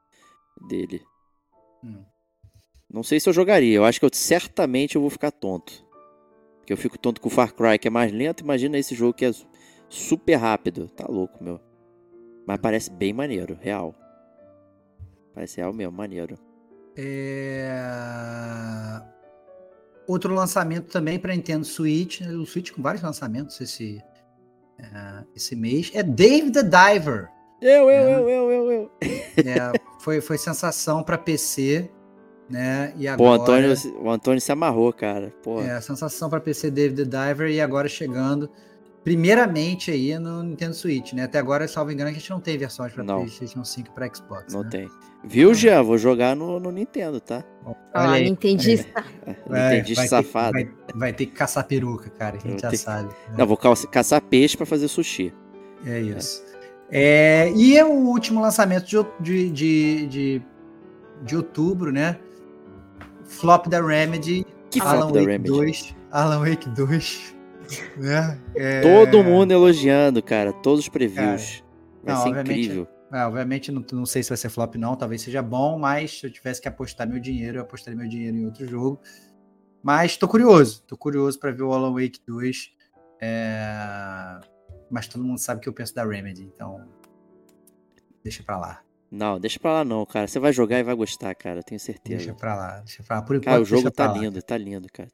dele. Hum. Não sei se eu jogaria. Eu acho que eu certamente eu vou ficar tonto. Porque eu fico tonto com o Far Cry, que é mais lento. Imagina esse jogo que é super rápido. Tá louco, meu. Mas parece bem maneiro, real. Parece real mesmo, maneiro. É... Outro lançamento também para Nintendo Switch, né? o Switch com vários lançamentos esse, é, esse mês, é Dave the Diver. Eu, eu, Uhum. eu, eu, eu, eu. É, foi, foi sensação para PC, né? E Pô, o agora, Antônio, o Antônio se amarrou, cara. Pô, é, sensação para PC Dave the Diver e agora chegando primeiramente aí no Nintendo Switch, né? Até agora, salvo engano, a gente não tem versões para. PlayStation 5 e para Xbox. não né? tem. Viu, Jean? Vou jogar no, no Nintendo, tá? Ah, aí. Nintendista. *laughs* Vai- Nintendista vai ter- safado. vai, vai ter que caçar peruca, cara. A gente já sabe. né? Não, vou ca- caçar peixe pra fazer sushi. É isso. É, e é o último lançamento de, de, de, de, de outubro, né? Flop da Remedy, Que Alan flop da Wake Remedy. 2. Alan Wake 2. Né? É, Todo mundo elogiando, cara. Todos os previews. Vai não, ser obviamente- incrível. é, obviamente, não, não sei se vai ser flop, não. Talvez seja bom, mas se eu tivesse que apostar meu dinheiro, eu apostaria meu dinheiro em outro jogo. Mas tô curioso, tô curioso para ver o Alan Wake 2. É... Mas todo mundo sabe que eu penso da Remedy, então deixa pra lá. Não, deixa pra lá não, cara. Você vai jogar e vai gostar, cara, tenho certeza. Deixa pra lá, deixa pra lá. Por enquanto, cara, o jogo tá lá. lindo, tá lindo, cara.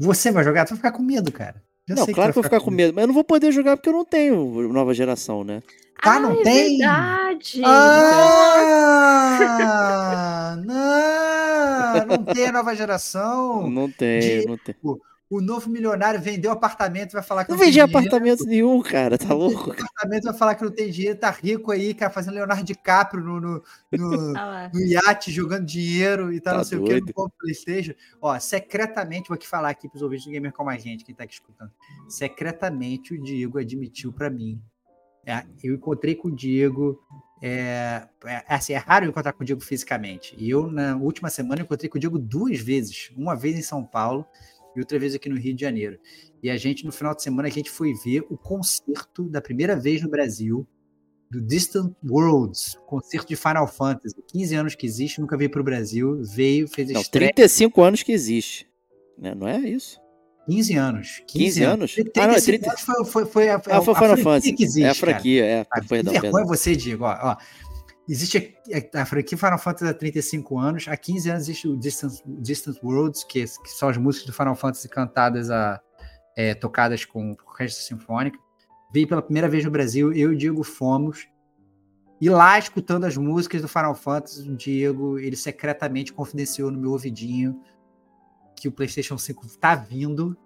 Você vai jogar? Tu vai ficar com medo, cara. Já não, claro que, eu vou ficar com medo. mas eu não vou poder jogar porque eu não tenho nova geração, né? Tá, ah, não é tem? Verdade. Ah, *laughs* não, não tem a nova geração. Não tem, de, não tem. O novo milionário vendeu apartamento vai falar que não, não vendi apartamento nenhum, cara, tá louco? apartamento vai falar que não tem dinheiro, tá rico aí, cara, fazendo Leonardo DiCaprio no, no, *laughs* no, ah, no iate, jogando dinheiro e tal, tá não sei doido. o que, no Playstation. Ó, secretamente, vou aqui falar aqui pros ouvintes do Gamer como a gente, quem tá aqui escutando. Secretamente o Diego admitiu para mim. É, eu encontrei com o Diego é, é, assim, é raro eu encontrar com o Diego fisicamente. E eu, na última semana, encontrei com o Diego duas vezes. Uma vez em São Paulo e outra vez aqui no Rio de Janeiro. E a gente, no final de semana, a gente foi ver o concerto da primeira vez no Brasil do Distant Worlds, concerto de Final Fantasy. 15 anos que existe, nunca veio para o Brasil, veio, fez Não, estreia. 35 anos que existe. Né? Não é isso? 15 anos. 15, 15 anos? 30, ah, não, 30... anos foi, foi, foi a, ah, foi a Final Fantasy. que existe, É a franquia, cara. é. Ah, perdão, vergonha você, Diego. Ó, ó, Existe a, a franquia Final Fantasy há 35 anos, há 15 anos existe o Distant, Distant Worlds, que, que, são as músicas do Final Fantasy cantadas, a, é, tocadas com orquestra sinfônica. Veio pela primeira vez no Brasil, eu e o Diego fomos. E lá, escutando as músicas do Final Fantasy, o Diego, ele secretamente confidenciou no meu ouvidinho que o PlayStation 5 tá vindo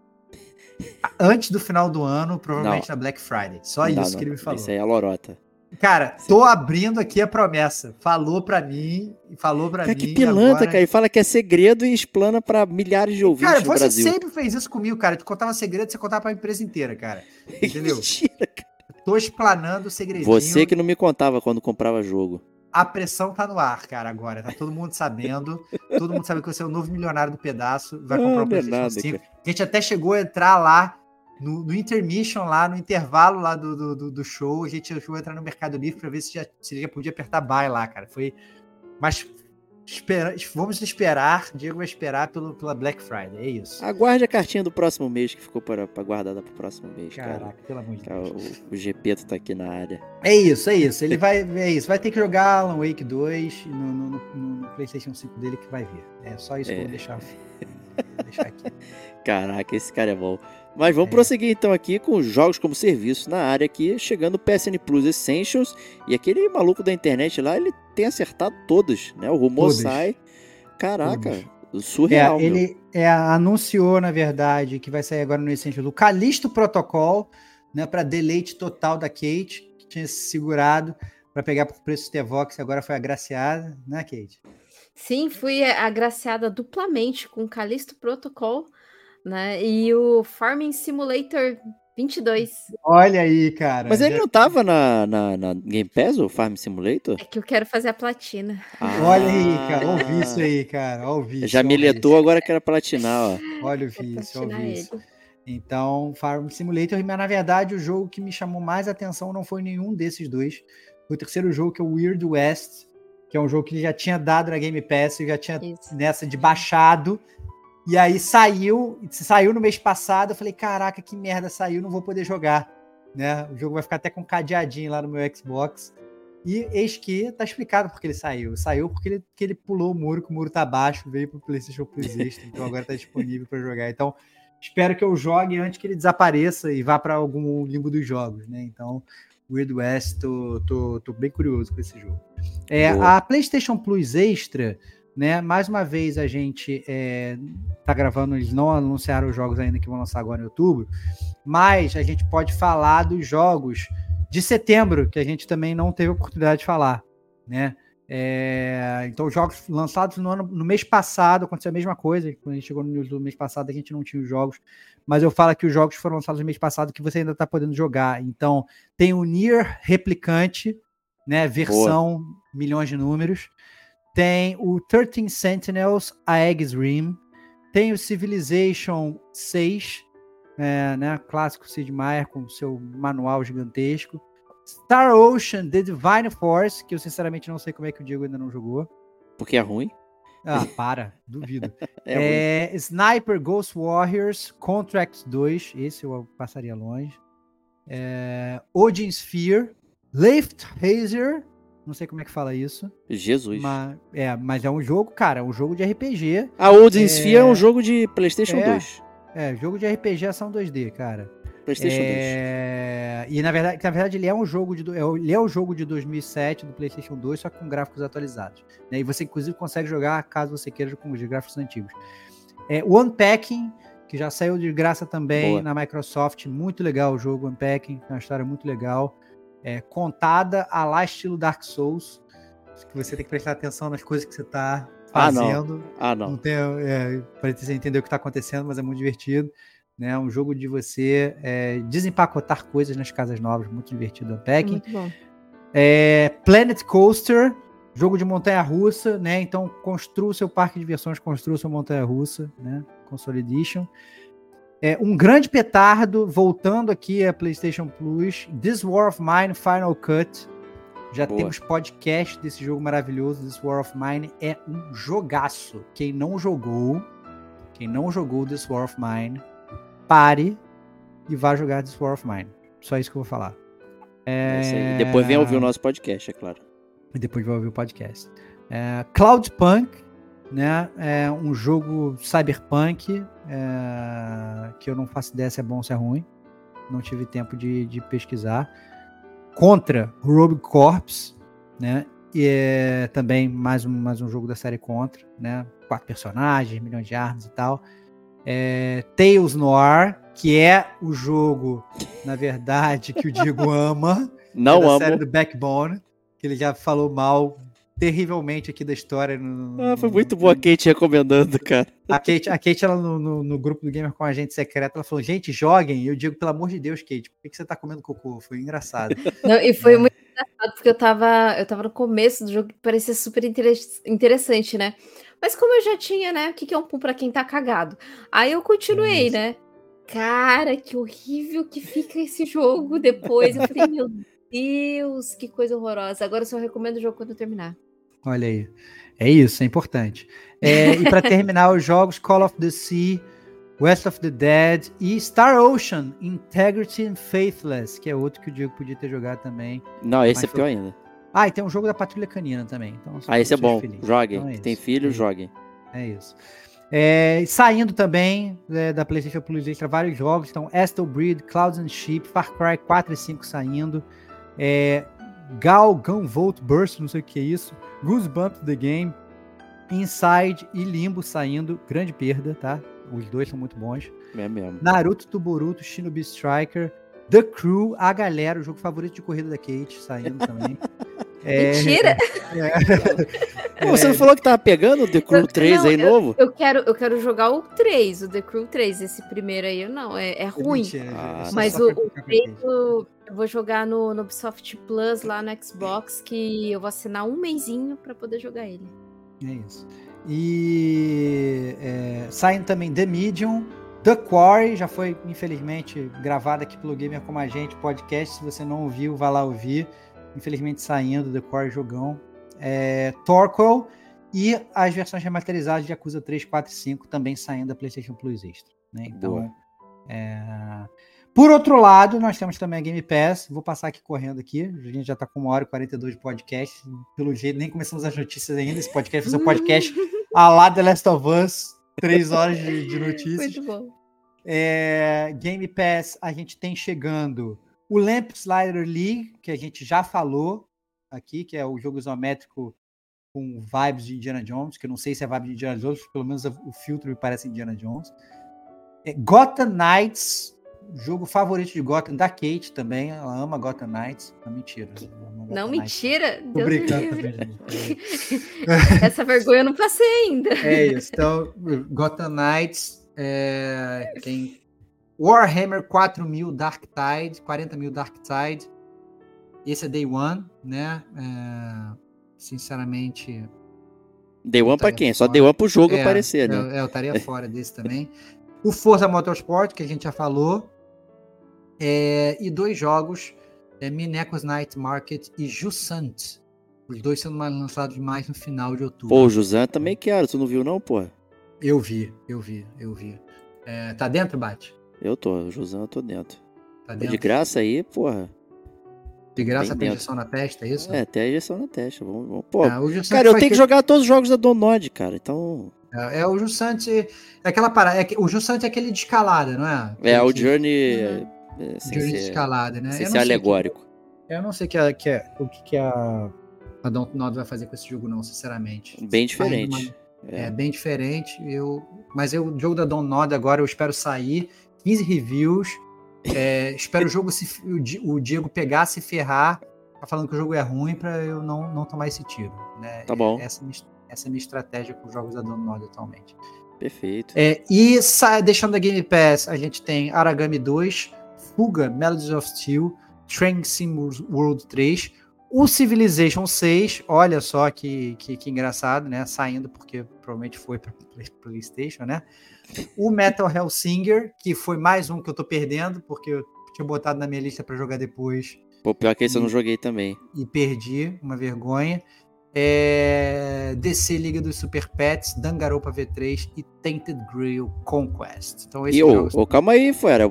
antes do final do ano, provavelmente não. na Black Friday. Só não, isso não. que ele me falou. Isso aí é lorota. Cara, tô abrindo aqui a promessa. Falou pra mim, falou pra cara, mim. Que pilantra, agora... cara. E fala que é segredo e explana pra milhares de ouvintes cara, no Brasil. Cara, você sempre fez isso comigo, cara. Tu contava segredo, você contava pra empresa inteira, cara. *laughs* Entendeu? Mentira, cara. Tô explanando o segredinho. Você que não me contava quando comprava jogo. A pressão tá no ar, cara, agora. Tá todo mundo sabendo. todo mundo sabe que você é o novo milionário do pedaço. Vai comprar o um PlayStation nada, 5. Cara. A gente até chegou a entrar lá no, no, intermission lá, no intervalo lá do, do, do show, a gente chegou a entrar no Mercado Livre para ver se já, se já podia apertar buy lá, cara. Foi. Mas espera, vamos esperar, Diego vai esperar pelo, pela Black Friday, é isso. Aguarde a cartinha do próximo mês que ficou para, para guardada para o próximo mês, Caraca, cara. pelo amor de Deus. O, o Gepeto tá aqui na área. É isso, é isso. Ele vai, é isso. Vai ter que jogar Alan Wake 2 no, no, no, no PlayStation 5 dele que vai vir. É só isso é. que eu vou deixar, *laughs* vou deixar aqui. Caraca, esse cara é bom. Mas vamos é. prosseguir então aqui com jogos como serviço na área aqui, chegando o PSN Plus Essentials. E aquele maluco da internet lá, ele tem acertado todos, né? O rumor todos. sai. Caraca, todos. surreal. É, ele é, anunciou, na verdade, que vai sair agora no Essentials o Calisto Protocol, né? Para deleite total da Kate, que tinha se segurado para pegar por preço Tevox, agora foi agraciada, né, Kate? Sim, fui agraciada duplamente com o Calisto Protocol né? E o Farming Simulator 22. Olha aí, cara. Mas ele não tava na, na, na Game Pass, o Farm Simulator? É que eu quero fazer a platina. Ah, Olha aí, cara. Ouvi isso aí, cara. Ouvi Já me letou, agora quero platinar, ó. Olha o vício, olha o vício. Então, Farm Simulator, mas na verdade o jogo que me chamou mais atenção não foi nenhum desses dois. Foi o terceiro jogo, que é o Weird West, que é um jogo que já tinha dado na Game Pass, já tinha Isso. nessa de baixado, e aí saiu, saiu no mês passado, eu falei, caraca, que merda, saiu, não vou poder jogar. Né? O jogo vai ficar até com um cadeadinho lá no meu Xbox. E eis que tá explicado porque ele saiu. Saiu porque ele, porque ele pulou o muro, que o muro tá baixo, veio pro PlayStation Plus Extra, *laughs* então agora tá disponível para jogar. Então, espero que eu jogue antes que ele desapareça e vá para algum limbo dos jogos, né? Então, Weird West, tô, tô, tô bem curioso com esse jogo. É, a PlayStation Plus Extra né? Mais uma vez a gente é, tá gravando, eles não anunciaram os jogos ainda que vão lançar agora em outubro, mas a gente pode falar dos jogos de setembro, que a gente também não teve oportunidade de falar, né? É, então, jogos lançados no, ano, no mês passado, aconteceu a mesma coisa. Quando a gente chegou no news do mês passado, a gente não tinha os jogos. Mas eu falo que os jogos foram lançados no mês passado que você ainda está podendo jogar. Então, tem o Nier Replicante, né? Versão Boa. milhões de números. Tem o 13 Sentinels, a Eggs Rim. Tem o Civilization 6, é, né, clássico Sid Meier com seu manual gigantesco. Star Ocean, The Divine Force, que eu sinceramente não sei como é que o Diego ainda não jogou. Porque é ruim? Ah, para, *laughs* duvido. *laughs* É, é, Sniper Ghost Warriors Contract 2, esse eu passaria longe. É, Odin Sphere, Lift Hazer, não sei como é que fala isso. Jesus. Mas é, mas é um jogo, cara, um jogo de RPG. A Odin é... Sphere é um jogo de PlayStation é, 2. É, jogo de RPG ação 2D, cara. PlayStation é... 2. E na verdade, na verdade ele é um jogo de é ele é o um jogo de 2007 do PlayStation 2, só com gráficos atualizados. Né? E você inclusive consegue jogar caso você queira com os gráficos antigos. É, o Unpacking, que já saiu de graça também Boa. na Microsoft, muito legal o jogo Unpacking, é uma história muito legal é, contada a lá estilo Dark Souls, que você tem que prestar atenção nas coisas que você está fazendo. Ah, não. Ah, não. não tem, é, para você entender o que está acontecendo, mas é muito divertido. Né? Um jogo de você é, desempacotar coisas nas casas novas, muito divertido. Unpacking. Muito bom. É, Planet Coaster, jogo de montanha-russa, né? Então construa o seu parque de diversões, construa sua montanha-russa, né? Console Edition. É, um grande petardo, voltando aqui a PlayStation Plus, This War of Mine Final Cut. Já Boa. temos podcast desse jogo maravilhoso, This War of Mine. É um jogaço. Quem não jogou, quem não jogou This War of Mine, pare e vá jogar This War of Mine. Só isso que eu vou falar. É... é depois vem ouvir o nosso podcast, é claro. E depois vai ouvir o podcast. É, Cloudpunk, né? É um jogo cyberpunk é, que eu não faço ideia se é bom ou se é ruim. Não tive tempo de, de pesquisar. Contra Rogue Corps, né? E é também mais um, mais um jogo da série Contra, né? Quatro personagens, milhões de armas e tal. É, Tales Noir, que é o jogo, na verdade, que o Diego *laughs* ama. Não é da amo. série do Backbone, que ele já falou mal terrivelmente aqui da história. No, ah, foi muito boa a Kate recomendando, cara. A Kate, a Kate ela no, no, no, grupo do Gamer com a gente secreta, ela falou: gente, joguem. E eu digo, pelo amor de Deus, Kate, por que, que você tá comendo cocô? Foi engraçado. *laughs* Não, e foi é. muito engraçado, porque eu tava, eu tava no começo do jogo que parecia super interessante, né? Mas como eu já tinha, né? O que, que é um pum pra quem tá cagado? Aí eu continuei, né? Cara, que horrível que fica esse jogo depois. Eu falei, meu Deus, que coisa horrorosa. Agora eu só recomendo o jogo quando eu terminar. Olha aí. É isso, é importante. É, e para *laughs* terminar os jogos, Call of the Sea, West of the Dead e Star Ocean, Integrity and Faithless, que é outro que o Diego podia ter jogado também. Não, esse é pior foi... ainda. Ah, e tem um jogo da Patrulha Canina também. Então, ah, esse é bom. Joguem. Então é tem filho, é joguem. É isso. É, saindo também é, da PlayStation Plus Extra vários jogos. Então, Aston Breed, Clouds and Sheep, Far Cry 4 e 5 saindo. É, Gal Gunvolt Burst, não sei o que é isso. Goosebumps The Game, Inside e Limbo saindo, grande perda, tá? Os dois são muito bons. É mesmo. Naruto Tuboruto, Shinobi Striker, The Crew, a galera, o jogo favorito de corrida da Kate, saindo também. *laughs* É, Mentira! É, Pô, você não falou que tava pegando o The Crew eu, 3 não, aí eu, novo? Eu quero, eu quero jogar o 3, o The Crew 3. Esse primeiro aí, não, é, é ruim. Ah, mas o, o 3 eu, eu vou jogar no, no Ubisoft Plus lá no Xbox, que eu vou assinar um mêsinho para poder jogar ele. É isso. E é, saindo também The Medium, The Quarry, já foi infelizmente gravado aqui pelo Gamer Como a Gente podcast. Se você não ouviu, vá lá ouvir infelizmente saindo, The Core jogão. É, Torquil e as versões remasterizadas de Yakuza 3, 4 e 5 também saindo da PlayStation Plus Extra. Né? Então, é... Por outro lado, nós temos também a Game Pass. Vou passar aqui correndo aqui. A gente já está com uma hora e 42 de podcast. Pelo jeito, nem começamos as notícias ainda. Esse podcast vai ser um podcast a lá The Last of Us. Três horas de, de *laughs* notícias. Muito bom. É, Game Pass, a gente tem chegando o Lamp Slider League, que a gente já falou aqui, que é o jogo isométrico com vibes de Indiana Jones, que eu não sei se é vibe de Indiana Jones, pelo menos o filtro me parece Indiana Jones. É Gotham Knights, jogo favorito de Gotham da Kate também, ela ama Gotham Knights. Não, mentira. Não, mentira. Tô brincando também, *laughs* Essa vergonha eu não passei ainda. É isso. Então, Gotham Knights, é, quem Warhammer 4000 Dark Tide, 40 mil Dark Tide. Esse é Day One, né? É, sinceramente. Day One pra quem? Fora. Só Day One pro jogo é, aparecer, né? É, eu estaria *laughs* fora desse também. O Forza Motorsport, que a gente já falou. É, e dois jogos, é, Minecos Night Market e Jusant. Os dois sendo mais lançados mais no final de outubro. Pô, o Jusan também quero, tu não viu não, pô? Eu vi, eu vi, eu vi. É, tá dentro, Bate? Eu tô, o Jusan eu tô dentro. Tá De dentro? graça aí, porra. De graça tem injeção na testa, é isso? É, até a injeção na testa. Vamos, vamos- Pô, É, cara, eu tenho que ter- jogar todos os jogos da Donod, cara. Então. É, é o Jussante. É aquela parada. É, que- o Jussante é aquele de escalada, não é? É, o que- Journey. Uhum. É, sem Journey de ser, escalada, né? sem Eu ser não sei alegórico. que- eu não sei que a- que é- o que, que a, a Dontnod vai fazer com esse jogo, não, sinceramente. Bem Tá diferente. uma- É, bem diferente. Eu, mas eu, o jogo da Dontnod agora eu espero sair. 15 reviews. é, *laughs* espero o jogo se, o Di- o Diego pegar, se ferrar, tá falando que o jogo é ruim pra eu não, não tomar esse tiro. Né? Tá bom. Essa, é a minha- essa é a minha estratégia com os jogos da Dontnod atualmente. Perfeito. É, e deixando da Game Pass, a gente tem Aragami 2, Fuga, Melodies of Steel, Train Sim World 3, o Civilization 6, olha só que, que, que engraçado, né? Saindo porque provavelmente foi para PlayStation, né? O Metal Hellsinger, que foi mais um que eu tô perdendo, porque eu tinha botado na minha lista para jogar depois Pô, pior que esse eu não joguei também. e perdi, uma vergonha. É, DC Liga dos Super Pets, Danganronpa V3 e Tainted Grail Conquest. Então esses E ô, calma aí, fora.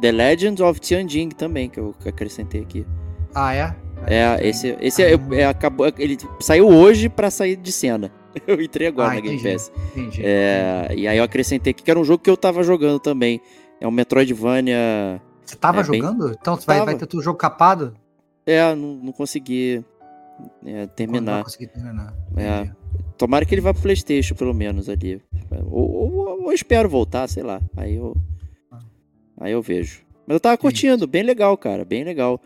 The Legend of Tianjin também, que eu acrescentei aqui. Ah, é? É, esse, esse é, é, acabou, ele saiu hoje pra sair de cena. *laughs* Eu entrei agora Ah, na Game entendi. Pass. Entendi. É, e aí eu acrescentei aqui que era um jogo que eu tava jogando também. É um Metroidvania. Você tava é bem- jogando? Então você vai, vai ter o jogo capado? É, não, não consegui é, terminar. terminar. É. Tomara que ele vá pro Playstation, pelo menos, ali. Ou, ou- ou espero voltar, sei lá. Aí eu. Ah. Aí eu vejo. Mas eu tava curtindo, bem legal, cara. Bem legal.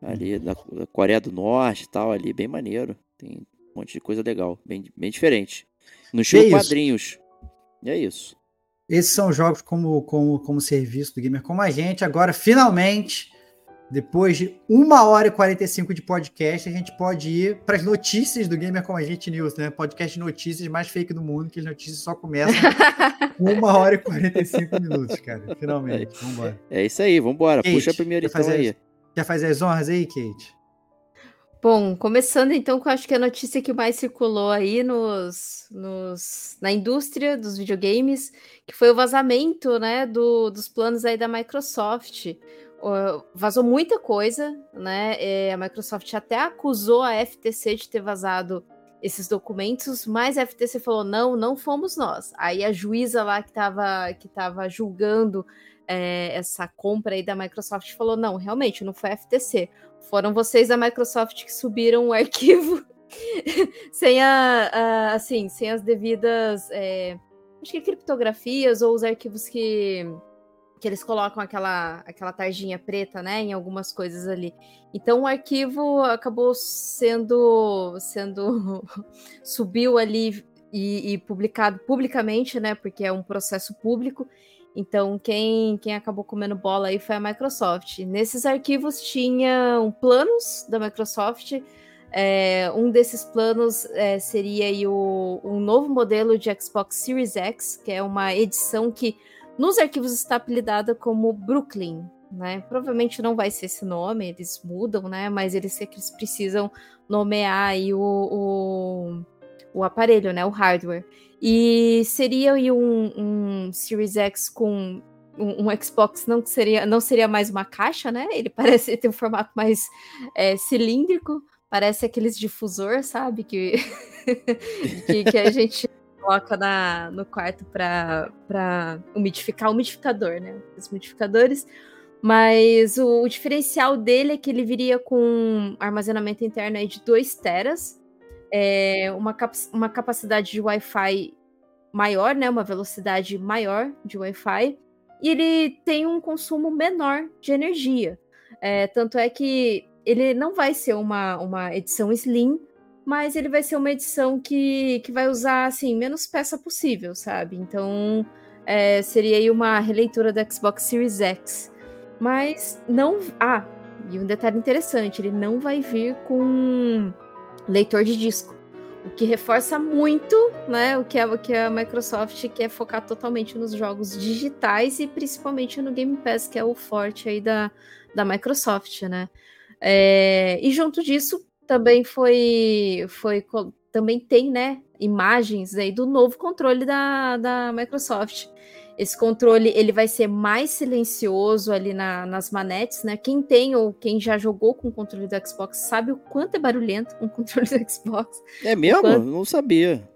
Ali da, da Coreia do Norte e tal, ali, bem maneiro. Tem um monte de coisa legal. Bem, bem diferente. No estilo é quadrinhos. E é isso. Esses são jogos como, como, como serviço do Gamer como a gente. Agora, finalmente, depois de uma hora e 45 de podcast, a gente pode ir para as notícias do Gamer como a gente News, né? Podcast de notícias mais fake do mundo, que as notícias só começam com *laughs* uma hora e 45 minutos, cara. Finalmente. Vambora. É isso aí, vambora. Kate, Puxa a primeira então fazer aí. Quer fazer as honras aí, Kate? Bom, começando então com acho que a notícia que mais circulou aí nos, nos, na indústria dos videogames, que foi o vazamento, né, do, dos planos aí da Microsoft. Vazou muita coisa, né? é, a Microsoft até acusou a FTC de ter vazado esses documentos, mas a FTC falou não, não fomos nós. Aí a juíza lá que estava que tava julgando é, essa compra aí da Microsoft falou não, realmente não foi a FTC foram vocês da Microsoft que subiram o *laughs* arquivo sem a, a- assim, sem as devidas, é, acho que criptografias ou os arquivos que que eles colocam aquela aquela tarjinha preta, né, em algumas coisas ali. Então o arquivo acabou sendo sendo *laughs* subiu ali e, e publicado publicamente, né, porque é um processo público. Então, quem, quem acabou comendo bola aí foi a Microsoft. Nesses arquivos tinham planos da Microsoft. é, um desses planos é, seria o, um novo modelo de Xbox Series X, que é uma edição que nos arquivos está apelidada como Brooklyn. Né? Provavelmente não vai ser esse nome, eles mudam, né? Mas eles, eles precisam nomear o, o, o aparelho, né? O hardware. E seria um, um Series X com um, um Xbox não seria não seria mais uma caixa, né? Ele *laughs* parece ter um formato mais é, cilíndrico, parece aqueles difusor, sabe? Que, *laughs* que, que a gente coloca na, no quarto para umidificar, umidificador, né? Os umidificadores. Mas o, o diferencial dele é que ele viria com armazenamento interno aí de 2 teras, é, uma, cap uma capacidade de Wi-Fi maior, né, uma velocidade maior de Wi-Fi, e ele tem um consumo menor de energia. É, tanto é que ele não vai ser uma, uma edição slim, mas ele vai ser uma edição que, que vai usar assim menos peça possível, sabe? Então é, seria aí uma releitura do Xbox Series X. Mas não. Ah, e um detalhe interessante: ele não vai vir com leitor de disco. O que reforça muito, né, o que a, o que a Microsoft quer focar totalmente nos jogos digitais e principalmente no Game Pass, que é o forte aí da, da Microsoft, né? É, e junto disso, também foi, foi também tem, né, imagens aí do novo controle da, da Microsoft. Esse controle ele vai ser mais silencioso ali na, nas manetes, né? Quem tem ou quem já jogou com o controle do Xbox sabe o quanto é barulhento um *laughs* controle do Xbox. É mesmo? Quanto... Não sabia.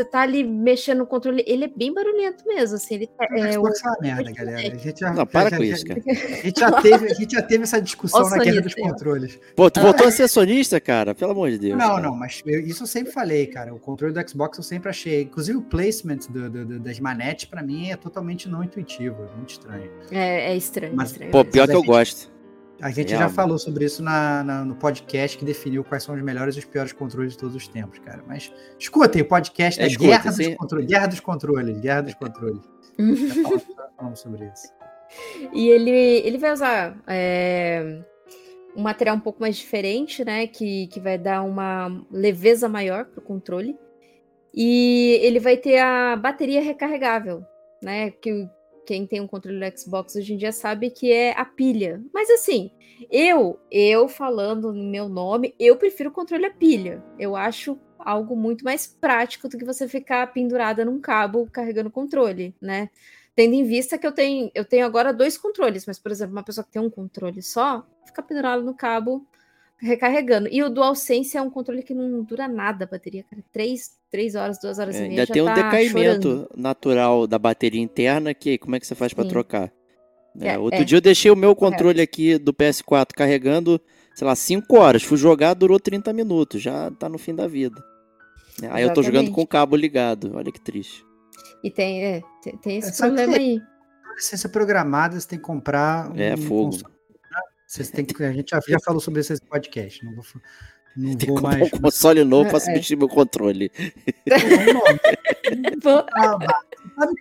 Você tá ali mexendo no controle, ele é bem barulhento mesmo, assim. Ele, tá, é, o Xbox é uma merda, galera. A gente já, não, para já, com isso, cara. A gente, já teve, a gente já teve essa discussão na guerra dos controles. Pô, tu voltou a ser sonista, cara? Pelo amor de Deus. Não, cara. não, mas eu, isso eu sempre falei, cara. O controle do Xbox eu sempre achei. Inclusive o placement do, do, do, das manetes, pra mim, é totalmente não intuitivo. É muito estranho. É, é estranho. Mas, estranho. Pô, pior que eu gosto. A gente já falou sobre isso na, na, no podcast que definiu quais são os melhores e os piores controles de todos os tempos, cara. Mas escutem, o podcast é, é escuta, Guerra, dos controles, Guerra dos Controles. Guerra dos Controles. já falamos sobre isso. E ele, ele vai usar é, um material um pouco mais diferente, né? Que, que vai dar uma leveza maior para o controle. E ele vai ter a bateria recarregável, né? Que quem tem um controle do Xbox hoje em dia sabe que é a pilha. Mas assim, eu, eu falando no meu nome, eu prefiro o controle a pilha. Eu acho algo muito mais prático do que você ficar pendurada num cabo carregando o controle, né? Tendo em vista que eu tenho, eu tenho agora dois controles, mas, por exemplo, uma pessoa que tem um controle só, fica pendurada no cabo recarregando. E o DualSense é um controle que não dura nada a bateria, cara. Três, três horas, duas horas é, e meia. Ainda tem um tá decaimento chorando. natural da bateria interna, que como é que você faz para trocar? É, outro é. dia eu deixei o meu controle aqui do PS4 carregando, sei lá, 5 horas. Fui jogar, durou 30 minutos. Já tá no fim da vida. Aí Exatamente. eu tô jogando com o cabo ligado. Olha que triste. E tem, é, tem, tem esse problema aí. Licença programada, você tem que comprar. Um, é fogo. Vocês têm que, a gente já, já falou sobre esse podcast. Não vou, não Tem vou que mais. um console novo é, para substituir é. meu controle. *laughs* ah,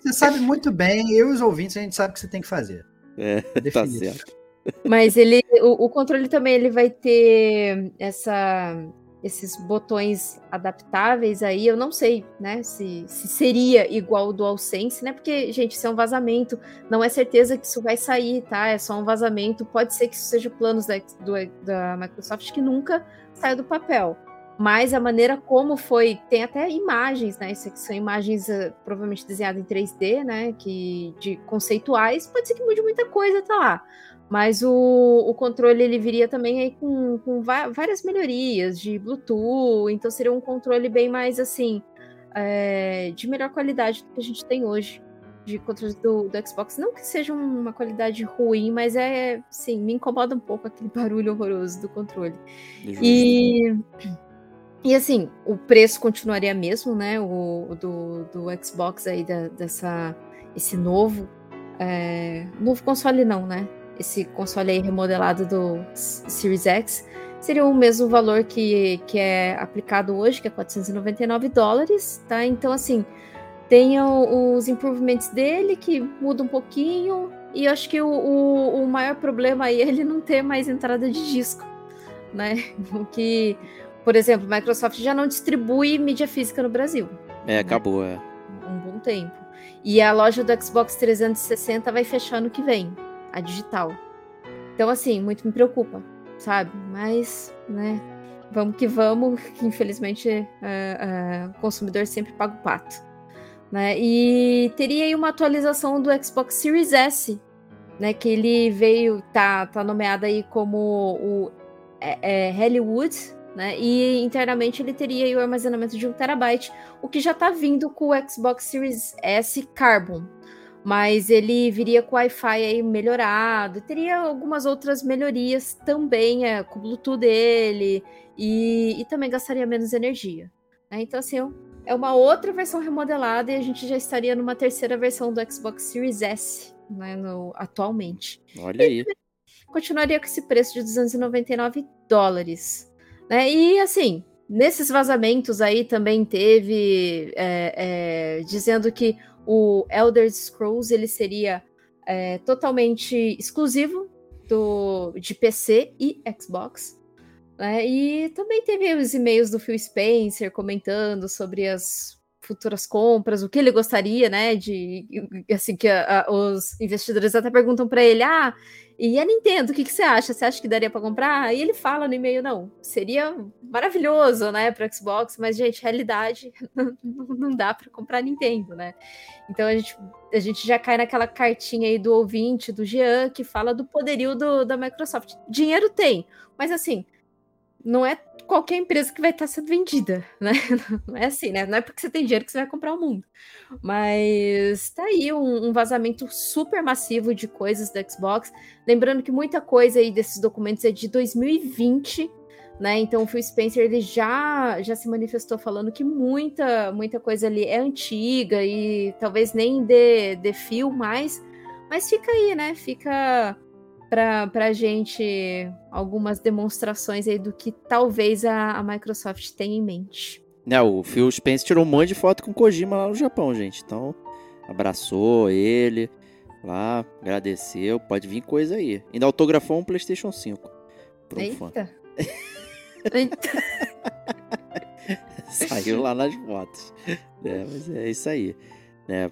você sabe muito bem, eu e os ouvintes, a gente sabe o que você tem que fazer. É, tá certo. Mas ele, o, o, controle também ele vai ter essa esses botões adaptáveis aí, eu não sei, né, se, se seria igual o DualSense, né, porque, gente, isso é um vazamento, não é certeza que isso vai sair, tá, é só um vazamento, pode ser que isso seja planos da, do, da Microsoft que nunca saiu do papel, mas a maneira como foi, tem até imagens, né, isso aqui são imagens uh, provavelmente desenhadas em 3D, né, que, de conceituais, pode ser que mude muita coisa, tá lá, mas o, o controle ele viria também aí com, com várias melhorias de Bluetooth, então seria um controle bem mais assim é, de melhor qualidade do que a gente tem hoje de controle do, do, Xbox. Não que seja uma qualidade ruim, mas é sim, me incomoda um pouco aquele *laughs* barulho horroroso do controle. E, e assim, o preço continuaria mesmo, né? O, do, do Xbox aí, da, dessa, esse novo. É, novo console não, né? Esse console aí remodelado do Series X, seria o mesmo valor que, que é aplicado hoje, que é 499 dólares, tá? Então, assim, tem os improvements dele que muda um pouquinho, e eu acho que o, o, o, maior problema aí é ele não ter mais entrada de disco, né? *laughs* O que, por exemplo, a Microsoft já não distribui mídia física no Brasil. É, né? acabou, é. Um bom tempo. E a loja do Xbox 360 vai fechar ano que vem a digital. Então, assim, muito me preocupa, sabe? Mas, né, vamos que vamos, que infelizmente uh, uh, o consumidor sempre paga o pato. Né? E teria aí uma atualização do Xbox Series S, né? Que ele veio, tá, tá nomeado aí como o é, é, Hollywood, né? E internamente ele teria aí o armazenamento de 1 terabyte, o que já tá vindo com o Xbox Series S Carbon, mas ele viria com Wi-Fi aí melhorado, teria algumas outras melhorias também é, com o Bluetooth dele e, e também gastaria menos energia. Né? Então, assim, é uma outra versão remodelada e a gente já estaria numa terceira versão do Xbox Series S né, no, atualmente. Olha aí. continuaria com esse preço de 299 dólares. Né? E assim, nesses vazamentos aí também teve é, é, dizendo que o Elder Scrolls ele seria é, totalmente exclusivo do, de PC e Xbox. Né? E também teve os e-mails do Phil Spencer comentando sobre as futuras compras, o que ele gostaria, né? De assim que a, a, os investidores até perguntam para ele: ah, e a Nintendo, o que, que você acha? Você acha que daria para comprar? E ele fala no e-mail: não, seria maravilhoso, né, para Xbox, mas, gente, realidade *laughs* não, dá para comprar Nintendo, né? Então a gente, a gente já cai naquela cartinha aí do ouvinte, do Jean, que fala do poderio do, da Microsoft. Dinheiro tem, mas assim, não é qualquer empresa que vai estar sendo vendida, *laughs* né? Não é assim, né? Não é porque você tem dinheiro que você vai comprar o mundo. Mas tá aí um, um, vazamento super massivo de coisas da Xbox. Lembrando que muita coisa aí desses documentos é de 2020, né? Então o Phil Spencer ele já, já se manifestou falando que muita, muita coisa ali é antiga e talvez nem dê, dê fio mais. Mas fica aí, né? Fica para a gente algumas demonstrações aí do que talvez a, a Microsoft tenha em mente. É, o Phil Spencer tirou um monte de foto com o Kojima lá no Japão, gente. Então, abraçou ele lá, agradeceu. Pode vir coisa aí. Ainda autografou um PlayStation 5. Pro Eita. fã. Eita. *laughs* Saiu lá nas fotos. É, mas é isso aí. É.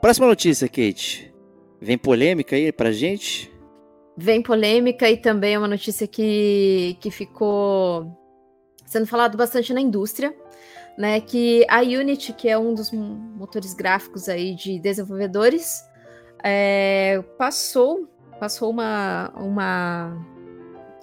Próxima notícia, Kate. Vem polêmica aí pra gente? Vem polêmica e também é uma notícia que, que ficou sendo falado bastante na indústria, né? Que a Unity, que é um dos motores gráficos aí de desenvolvedores, é, passou passou uma, uma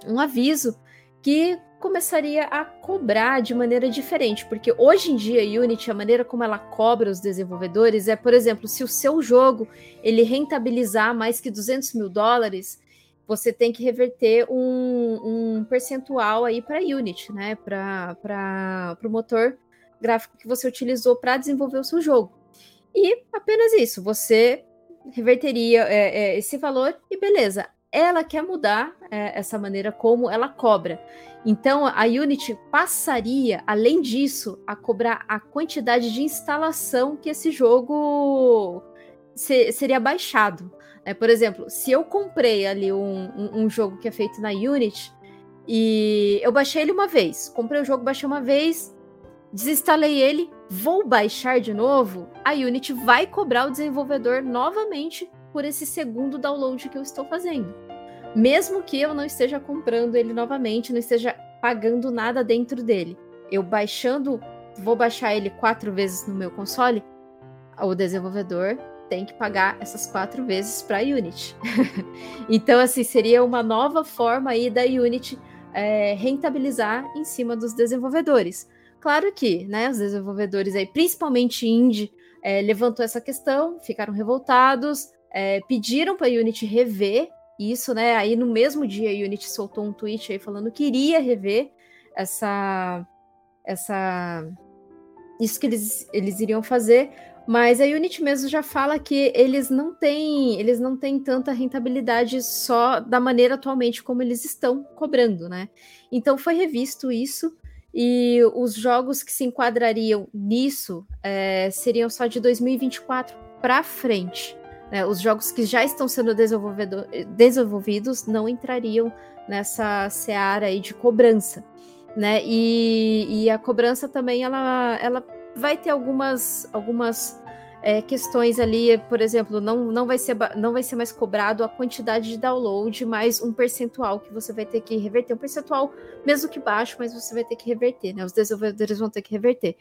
um aviso que começaria a cobrar de maneira diferente, porque hoje em dia a Unity, a maneira como ela cobra os desenvolvedores é, por exemplo, se o seu jogo ele rentabilizar mais que 200 mil dólares, você tem que reverter um, um percentual aí para Unity, né? Para o motor gráfico que você utilizou para desenvolver o seu jogo. E apenas isso, você reverteria é, é, esse valor e beleza. Ela quer mudar é, essa maneira como ela cobra. Então a Unity passaria, além disso, a cobrar a quantidade de instalação que esse jogo se, seria baixado. É, por exemplo, se eu comprei ali um, um, um, jogo que é feito na Unity e eu baixei ele uma vez, comprei o jogo, baixei uma vez, desinstalei ele, vou baixar de novo, a Unity vai cobrar o desenvolvedor novamente por esse segundo download que eu estou fazendo. Mesmo que eu não esteja comprando ele novamente, não esteja pagando nada dentro dele. Eu baixando, vou baixar ele quatro vezes no meu console, o desenvolvedor tem que pagar essas quatro vezes para a Unity. *laughs* então, assim, seria uma nova forma aí da Unity é, rentabilizar em cima dos desenvolvedores. Claro que, né, os desenvolvedores aí, principalmente indie, é, levantou essa questão, ficaram revoltados, é, pediram para a Unity rever isso, né? Aí no mesmo dia a Unity soltou um tweet aí falando que iria rever essa essa isso que eles, eles iriam fazer, mas a Unity mesmo já fala que eles não têm, eles não têm tanta rentabilidade só da maneira atualmente como eles estão cobrando, né? Então foi revisto isso e os jogos que se enquadrariam nisso é, seriam só de 2024 para frente. Né? Os jogos que já estão sendo desenvolvidos não entrariam nessa seara aí de cobrança. Né? E, e a cobrança também ela, ela vai ter algumas, algumas é, questões ali, por exemplo, não, não, vai ser, não vai ser mais cobrado a quantidade de download, mais um percentual que você vai ter que reverter. Um percentual, mesmo que baixo, mas você vai ter que reverter, né? Os desenvolvedores vão ter que reverter.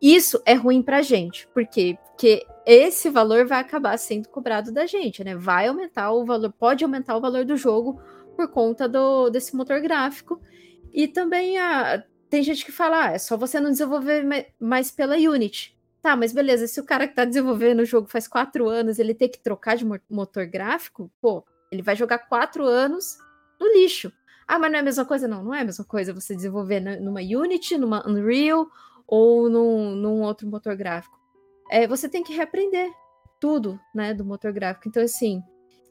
Isso é ruim para a gente, por quê? Porque esse valor vai acabar sendo cobrado da gente, né? Vai aumentar o valor, pode aumentar o valor do jogo por conta do, desse motor gráfico. E também a, tem gente que fala, ah, é só você não desenvolver mais pela Unity. Tá, mas beleza, se o cara que tá desenvolvendo o jogo faz quatro anos, ele tem que trocar de motor gráfico, pô, ele vai jogar quatro anos no lixo. Ah, mas não é a mesma coisa? Não, não é a mesma coisa você desenvolver numa Unity, numa Unreal ou num, num outro motor gráfico. É, você tem que reaprender tudo, né, do motor gráfico. Então, assim,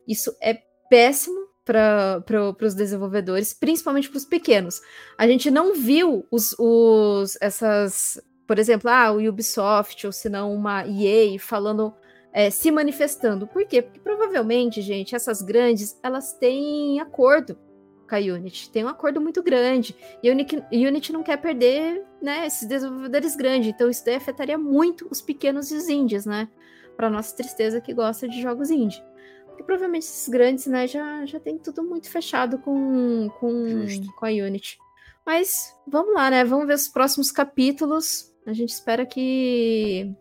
isso é péssimo para os desenvolvedores, principalmente para os pequenos. A gente não viu os, os, essas, por exemplo, ah, o Ubisoft ou se não uma EA falando, é, se manifestando. Por quê? Porque provavelmente, gente, essas grandes elas têm acordo com a Unity. Tem um acordo muito grande. E a Unity não quer perder né, esses desenvolvedores grandes. Então, isso daí afetaria muito os pequenos e os indies, né? Para nossa tristeza que gosta de jogos indie. Porque provavelmente esses grandes, né, já, já tem tudo muito fechado com, com, com a Unity. Mas vamos lá, né? Vamos ver os próximos capítulos. A gente espera que,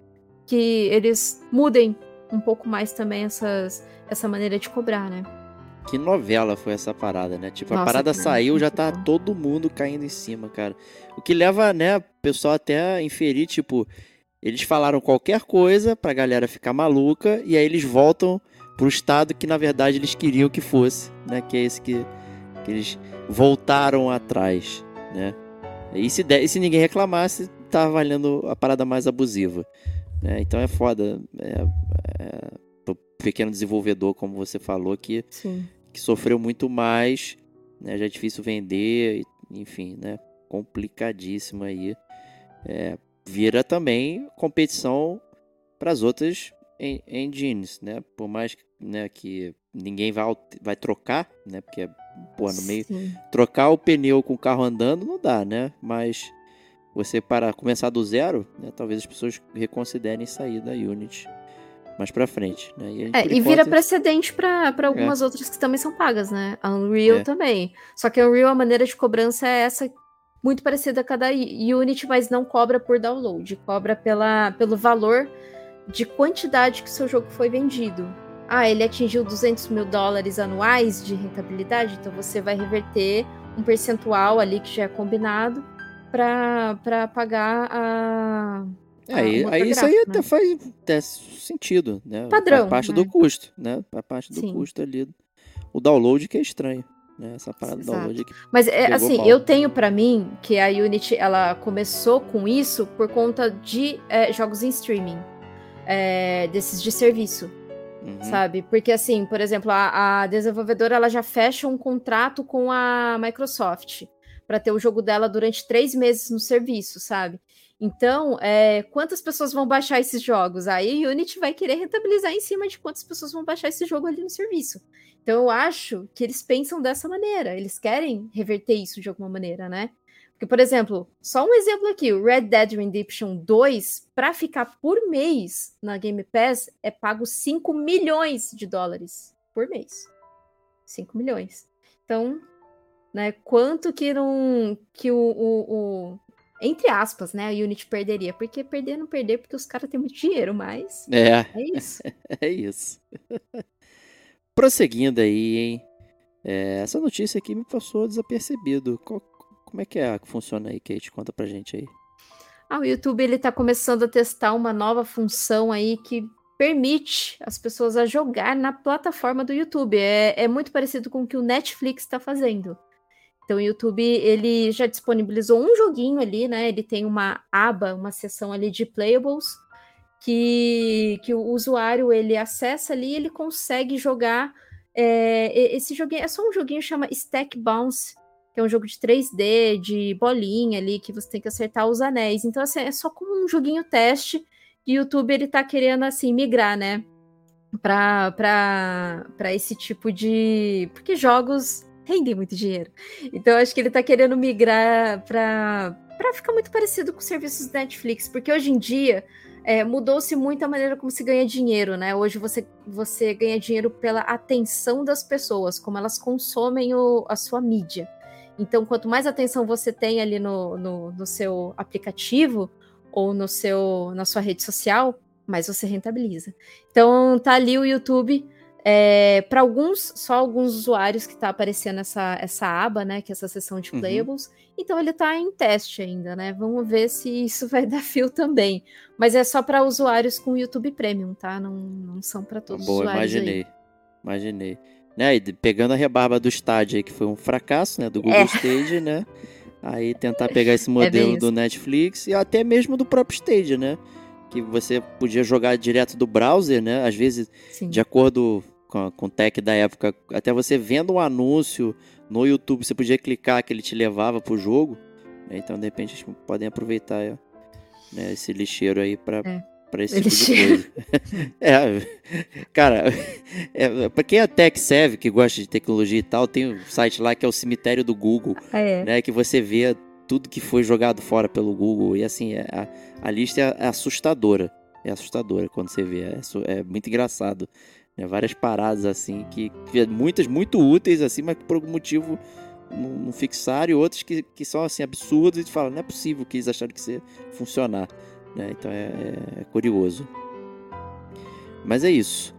que eles mudem um pouco mais também essas, essa maneira de cobrar, né? Que novela foi essa parada, né? Tipo, Nossa, a parada saiu, já tá bom. todo mundo caindo em cima, cara. O que leva, né, o pessoal até a inferir, tipo, eles falaram qualquer coisa pra galera ficar maluca e aí eles voltam pro estado que na verdade eles queriam que fosse, né? Que é esse que, que eles voltaram atrás, né? E se, de, e se ninguém reclamasse, tá valendo a parada mais abusiva. Né? Então é foda. É, é, pro pequeno desenvolvedor, como você falou, que, que sofreu muito mais, né? Já é difícil vender, enfim, né? Complicadíssimo aí. É, vira também competição para as outras engines, né? Por mais né, que ninguém vai, vai trocar, né? Porque, pô, no meio. Trocar o pneu com o carro andando não dá, né? Mas você para começar do zero, né, talvez as pessoas reconsiderem sair da Unity mais pra frente. Né? E, é, e vira precedente para algumas é. outras que também são pagas, né? A Unreal é. também. Só que a Unreal, a maneira de cobrança é essa muito parecida com a da Unity, mas não cobra por download, cobra pela, pelo valor de quantidade que seu jogo foi vendido. Ah, ele atingiu 200 mil dólares anuais de rentabilidade, então você vai reverter um percentual ali que já é combinado para pagar a. É, aí, aí isso aí né? até faz até sentido, né? Padrão. A parte né? do custo, né? A parte do Sim. custo ali. O download que é estranho. Né, essa parada do download aqui. Mas é, assim, mal. eu tenho para mim que a Unity ela começou com isso por conta de é, jogos em streaming é, desses de serviço. Uhum. Sabe? Porque, assim, por exemplo, a, a, desenvolvedora ela já fecha um contrato com a Microsoft para ter o jogo dela durante três meses no serviço, sabe? Então, é, quantas pessoas vão baixar esses jogos? Aí a Unity vai querer rentabilizar em cima de quantas pessoas vão baixar esse jogo ali no serviço. Então, eu acho que eles pensam dessa maneira. Eles querem reverter isso de alguma maneira, né? Porque, por exemplo, só um exemplo aqui, o Red Dead Redemption 2, para ficar por mês na Game Pass, é pago 5 milhões de dólares por mês. 5 milhões. Então, né, quanto que não que o, o, o, entre aspas, né, a Unity perderia? Porque perder não perder porque os caras têm muito dinheiro, mas é, é isso. *laughs* é isso. Prosseguindo aí, hein? É, essa notícia aqui me passou desapercebido. Qual, como é que é que funciona aí, Kate? Conta pra gente aí. Ah, o YouTube ele tá começando a testar uma nova função aí que permite as pessoas a jogar na plataforma do YouTube. É, é muito parecido com o que o Netflix está fazendo. Então o YouTube ele já disponibilizou um joguinho ali, né? Ele tem uma aba, uma seção ali de playables que, que o usuário ele acessa ali, ele consegue jogar é, esse joguinho. É só um joguinho chama Stack Bounce que é um jogo de 3D, de bolinha ali, que você tem que acertar os anéis. Então, assim, é só como um joguinho teste e o YouTube ele tá querendo, assim, migrar, né? Pra, pra, pra esse tipo de. Porque jogos rendem muito dinheiro. Então, acho que ele tá querendo migrar pra, pra ficar muito parecido com os serviços da Netflix, porque hoje em dia. É, mudou-se muito a maneira como se ganha dinheiro, né? Hoje você, você ganha dinheiro pela atenção das pessoas, como elas consomem o, a sua mídia. Então, quanto mais atenção você tem ali no, no, no seu aplicativo ou no seu, na sua rede social, mais você rentabiliza. Então, tá ali o YouTube. É, para alguns, só alguns usuários que está aparecendo essa, essa aba, né? Que é essa seção de playables. Uhum. Então ele está em teste ainda, né? Vamos ver se isso *laughs* vai dar fio também. Mas é só para usuários com YouTube Premium, tá? Não, não são para todos Boa. Imaginei. Aí. Imaginei né? E pegando a rebarba do estádio que foi um fracasso, né? Do Google é. Stage, né? Aí tentar *laughs* pegar esse é modelo é do Netflix e até mesmo do próprio Stage, né? Que você podia jogar direto do browser, né? Às vezes, Sim. de acordo com, com o tech da época, até você vendo um anúncio no YouTube, você podia clicar que ele te levava pro jogo. Né? Então, de repente, podem aproveitar né, esse lixeiro aí para para esse tipo de coisa. *laughs* é, cara, é, para quem é tech savvy, que gosta de tecnologia e tal, tem um site lá que é o cemitério do Google, ah, é. né, que você vê tudo que foi jogado fora pelo Google e assim, é, a, a lista é, é assustadora. É assustadora quando você vê, é, é muito engraçado. Né? Várias paradas assim que, que muitas muito úteis assim, mas que por algum motivo não, fixaram e outras que, que são assim absurdas e falam, não é possível que eles acharam que isso ia funcionar. Né? Então é, é, curioso. Mas é isso.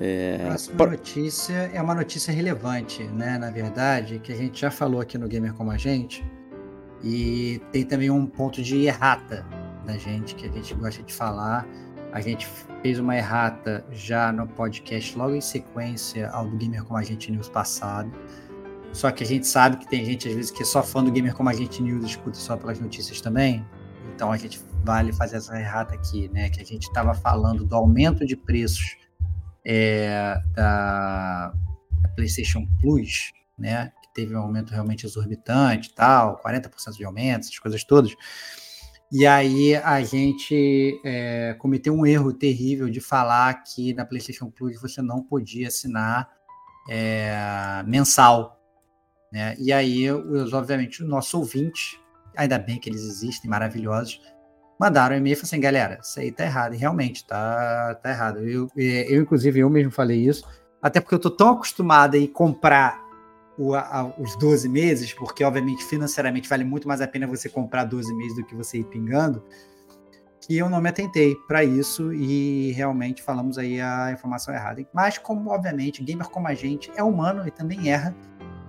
É... A próxima notícia é uma notícia relevante, né? Na verdade, que a gente já falou aqui no Gamer Como a Gente. E tem também um ponto de errata da gente que a gente gosta de falar. A gente fez uma errata já no podcast logo em sequência ao do Gamer Como a Gente News passado. Só que a gente sabe que tem gente às vezes que é só fã do Gamer Como a Gente News e escuta só pelas notícias também. Então a gente vale fazer essa errata aqui, né? Que a gente estava falando do aumento de preços é, da, da, PlayStation Plus, né? Que teve um aumento realmente exorbitante, tal, 40% de aumento, essas coisas todas. E aí a gente é, cometeu um erro terrível de falar que na PlayStation Plus você não podia assinar é, mensal. Né? E aí, obviamente, os nossos ouvintes, ainda bem que eles existem, maravilhosos, mandaram um e-mail e falaram assim, galera, isso aí tá errado, e realmente tá, tá errado. Eu, eu, inclusive, eu mesmo falei isso, até porque eu tô tão acostumado a comprar o, a, os 12 meses, porque, obviamente, financeiramente vale muito mais a pena você comprar 12 meses do que você ir pingando, que eu não me atentei para isso e realmente falamos aí a informação errada. Mas, como, obviamente, gamer como a gente é humano e também erra,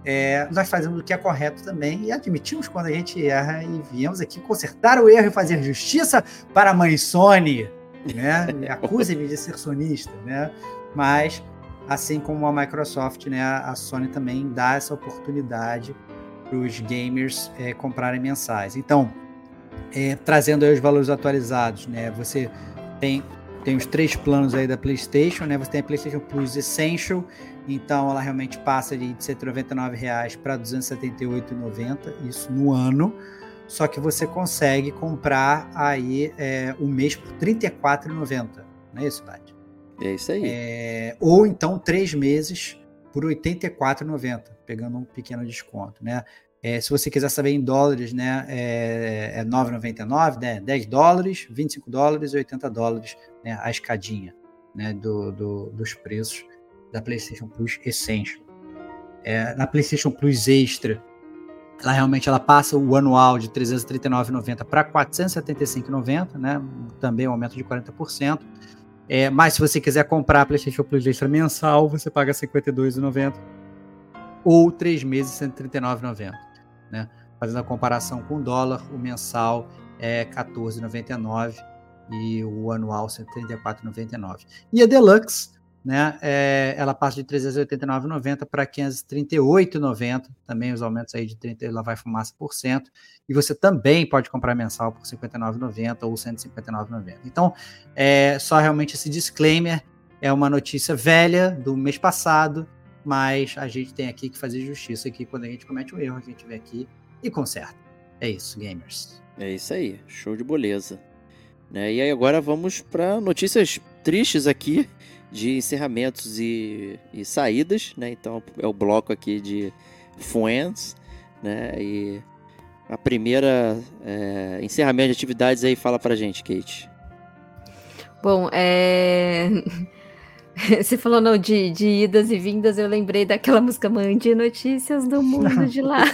é, nós fazemos o que é correto também e admitimos quando a gente erra e viemos aqui consertar o erro e fazer justiça para a mãe Sony, né? *laughs* Acuse-me de ser sonista, né? Mas, assim como a Microsoft, né, a Sony também dá essa oportunidade para os gamers é, comprarem mensais. Então, é, trazendo aí os valores atualizados, né? Você tem tem os três planos aí da PlayStation, né? Você tem a PlayStation Plus Essential, então ela realmente passa de R$ 199 para R$ 278,90, isso no ano. Só que você consegue comprar aí é, um mês por R$ 34,90. Não é isso, Bate? É isso aí. É, ou então três meses por R$ 84,90, pegando um pequeno desconto, né? É, se você quiser saber em dólares, né, é, é 9,99, né, 10 dólares, 25 dólares e 80 dólares né, a escadinha né, do, do, dos preços da PlayStation Plus Essential. É, na PlayStation Plus Extra, ela realmente ela passa o anual de 339,90 para 475,90, né, também um aumento de 40%. É, mas se você quiser comprar a PlayStation Plus Extra mensal, você paga 52,90 ou 3 meses 139,90 né? Fazendo a comparação com o dólar, o mensal é 14,99 e o anual 134,99. E a Deluxe, né, é, ela passa de 389,90 para 538,90, também os aumentos aí de 30 ela vai fumaça por cento, e você também pode comprar mensal por 59,90 ou 159,90. Então, é só realmente esse disclaimer, é uma notícia velha do mês passado, mas a gente tem aqui que fazer justiça aqui quando a gente comete um erro, a gente vem aqui e conserta. É isso, gamers. É isso aí, show de beleza. Né? E aí agora vamos para notícias tristes aqui de encerramentos e, e, saídas, né? Então é o bloco aqui de Friends, né? E a primeira é, encerramento de atividades aí fala pra gente, Kate. Bom, é... *laughs* Você falou não, de, de idas e vindas, eu lembrei daquela música Mande Notícias do Mundo de Lá.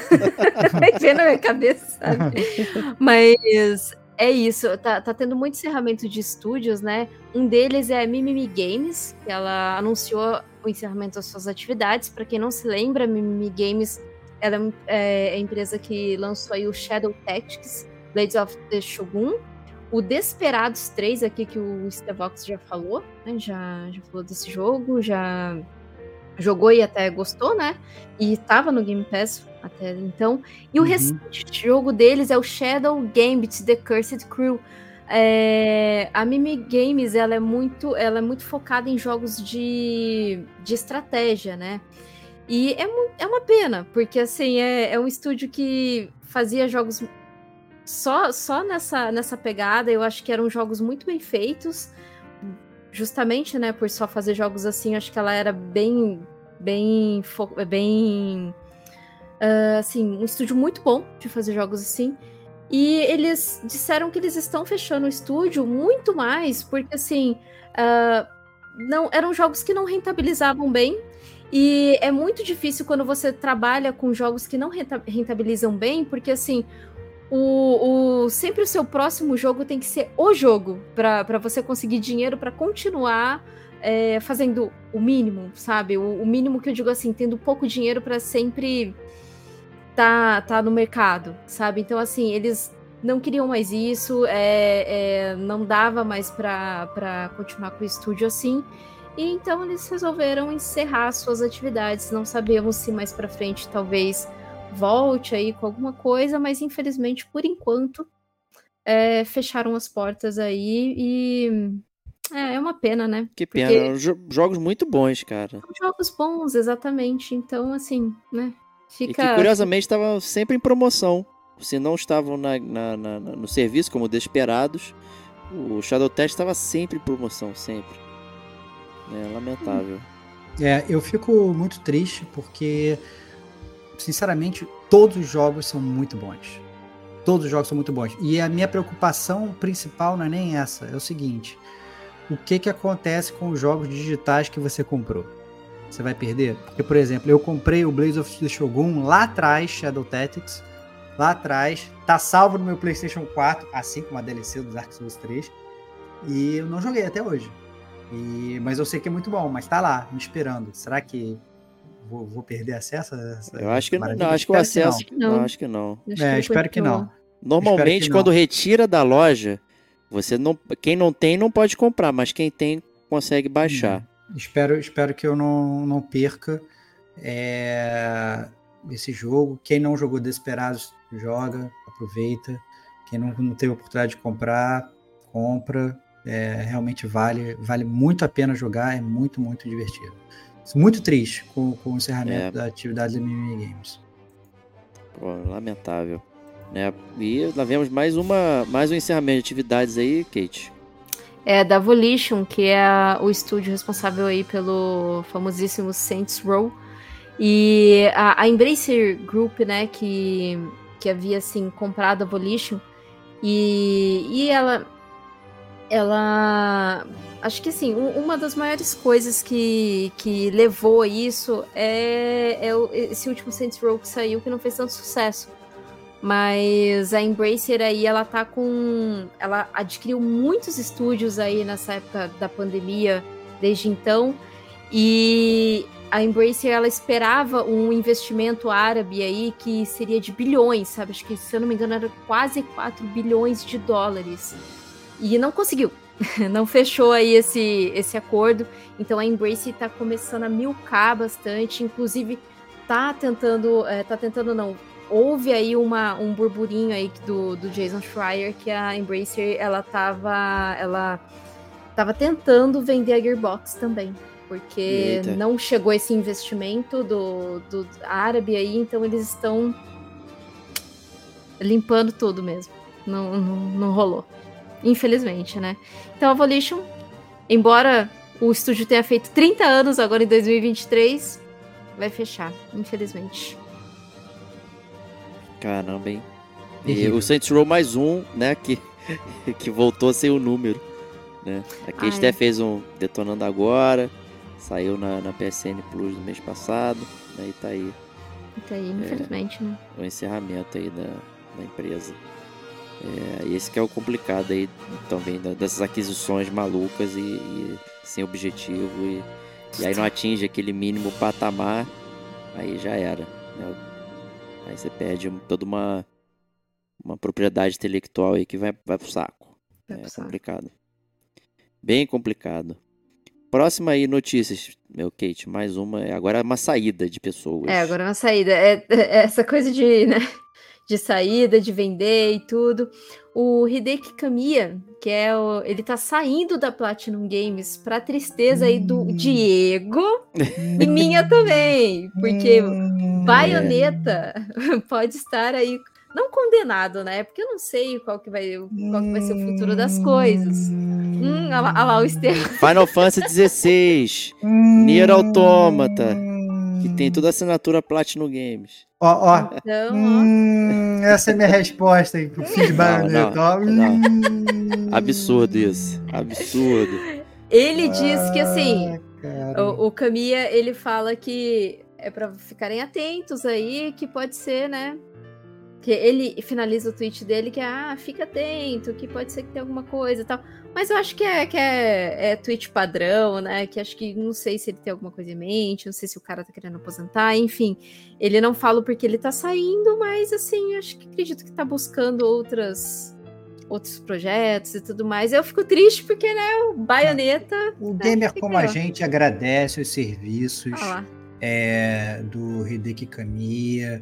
*laughs* Vem na minha cabeça, sabe? *laughs* Mas é isso, tá, tá tendo muito encerramento de estúdios, né? Um deles é a Mimimi Games, que ela anunciou o encerramento das suas atividades. Para quem não se lembra, a Mimimi Games ela é, é a empresa que lançou aí o Shadow Tactics, Blades of the Shogun, o Desperados 3 aqui que o Stevox já falou, né? Já, já falou desse jogo, já jogou e até gostou, né? E estava no Game Pass até então. E o uhum. restante jogo deles é o Shadow Gambit The Cursed Crew. É, a Mimi Games ela é muito, ela é muito focada em jogos de, de estratégia, né? E é, é uma pena, porque assim é, é um estúdio que fazia jogos só, só nessa, nessa pegada, eu acho que eram jogos muito bem feitos. Justamente, né, por só fazer jogos assim, acho que ela era bem. bem. bem. Uh, assim, um estúdio muito bom de fazer jogos assim. E eles disseram que eles estão fechando o estúdio muito mais, porque assim. Uh, não Eram jogos que não rentabilizavam bem. E é muito difícil quando você trabalha com jogos que não rentabilizam bem, porque assim, o, o, sempre o seu próximo jogo tem que ser o jogo para você conseguir dinheiro para continuar é, fazendo o mínimo, sabe? O, o, mínimo que eu digo assim, tendo pouco dinheiro para sempre tá, tá no mercado, sabe? Então, assim, eles não queriam mais isso, é, é, não dava mais para continuar com o estúdio assim. E então eles resolveram encerrar suas atividades. Não sabemos se mais para frente talvez volte aí com alguma coisa, mas infelizmente, por enquanto, é, fecharam as portas aí e. É, é uma pena, né? Que pena. Porque... Jogos muito bons, cara. Jogos bons, exatamente. Então, assim, né? Fica... E que curiosamente estavam sempre em promoção. Se não estavam na, na, na, no serviço como desesperados, o Shadow Test estava sempre em promoção, sempre. É lamentável. É, eu fico muito triste porque sinceramente, todos os jogos são muito bons. Todos os jogos são muito bons. E a minha preocupação principal não é nem essa, é o seguinte: o que que acontece com os jogos digitais que você comprou? Você vai perder? Porque, por exemplo, eu comprei o Blaze of the Shogun lá atrás, Shadow Tactics, lá atrás, tá salvo no meu PlayStation 4, assim como a DLC do Dark Souls 3, e eu não joguei até hoje. E, mas eu sei que é muito bom, mas tá lá, me esperando. Será que vou, vou perder acesso a essa Eu acho que não, não acho que o acesso. Que não. não. acho que não. Acho é, que espero que não. Normalmente, que quando não. retira da loja, você não. Quem não tem não pode comprar, mas quem tem consegue baixar. Hum. Espero, espero que eu não, não perca é, esse jogo. Quem não jogou Desperados, joga, aproveita. Quem não, não teve oportunidade de comprar, compra. É, realmente vale, vale muito a pena jogar, é muito, muito divertido muito triste com, com o encerramento é. da atividade da Mimimi Games. Pô, lamentável. Né? E lá vemos mais, uma, mais um encerramento de atividades aí, Kate. É da Volition, que é o estúdio responsável aí pelo famosíssimo Saints Row. E a, a Embracer Group, né, que, que havia assim comprado a Volition. E, e ela ela acho que assim, uma das maiores coisas que, que levou a isso é, é esse último Saints Row que saiu que não fez tanto sucesso. Mas a Embracer aí, ela tá com. Ela adquiriu muitos estúdios aí nessa época da pandemia, desde então. E a Embracer, ela esperava um investimento árabe aí que seria de bilhões, sabe? Acho que, se eu não me engano, era quase 4 bilhões de dólares. E não conseguiu. *laughs* não fechou aí esse, esse acordo. Então a Embrace está começando a milcar bastante, inclusive tá tentando, é, tá tentando não, houve aí uma, um burburinho aí do, do Jason Schreier que a Embracer ela tava, ela tava tentando vender a Gearbox também, porque Eita. não chegou esse investimento do, do árabe aí, então eles estão limpando tudo mesmo. Não, não, não rolou. Infelizmente, né? Então a Volition, embora o estúdio tenha feito 30 anos agora em 2023, vai fechar, infelizmente. Caramba, hein? E o Saints Row mais um, né? Que, *laughs* que voltou a ser o número. Né? Aqui a gente até fez um Detonando Agora. Saiu na, na PSN Plus no mês passado. Né? E tá aí. Tá aí, infelizmente, é, né? O encerramento aí da, da empresa. É, esse que é o complicado aí também dessas aquisições malucas e, e sem objetivo e, e, aí não atinge aquele mínimo patamar, aí já era. Né? Aí você perde toda uma, uma propriedade intelectual aí que vai, vai pro saco. Vai é pro complicado. Saco. Bem complicado. Próxima aí, notícias, meu Kate, mais uma. Agora é uma saída de pessoas. É, agora é uma saída. É, é essa coisa de, né? De saída, de vender e tudo. O Hideki Kamiya, que é o, ele tá saindo da Platinum Games para tristeza aí do hum. Diego e *laughs* minha também, porque hum. Baioneta *laughs* pode estar aí não condenado, né? Porque eu não sei qual que vai, qual que vai ser o futuro das coisas. Hum, olha lá, olha lá o Estevam. Final Fantasy XVI, Nier Automata, que tem toda a assinatura Platinum Games. Ó, ó. Então, hum, essa é a minha resposta aí pro de Bayonetta. Hum. Absurdo isso. Absurdo. Ele diz que assim, ah, o, o Kamiya, ele fala que é para ficarem atentos aí, que pode ser, né? Que ele finaliza o tweet dele que é, ah, fica atento, que pode ser que tenha alguma coisa e tal. Mas eu acho que é, que é, é tweet padrão, né? Que acho que não sei se ele tem alguma coisa em mente, não sei se o cara tá querendo aposentar, enfim. Ele não fala porque ele tá saindo, mas assim, acho que acredito que tá buscando outras outros projetos e tudo mais. Eu fico triste porque, né, o Baioneta. O né, gamer como a gente agradece os serviços ah é, do Hideki Kamiya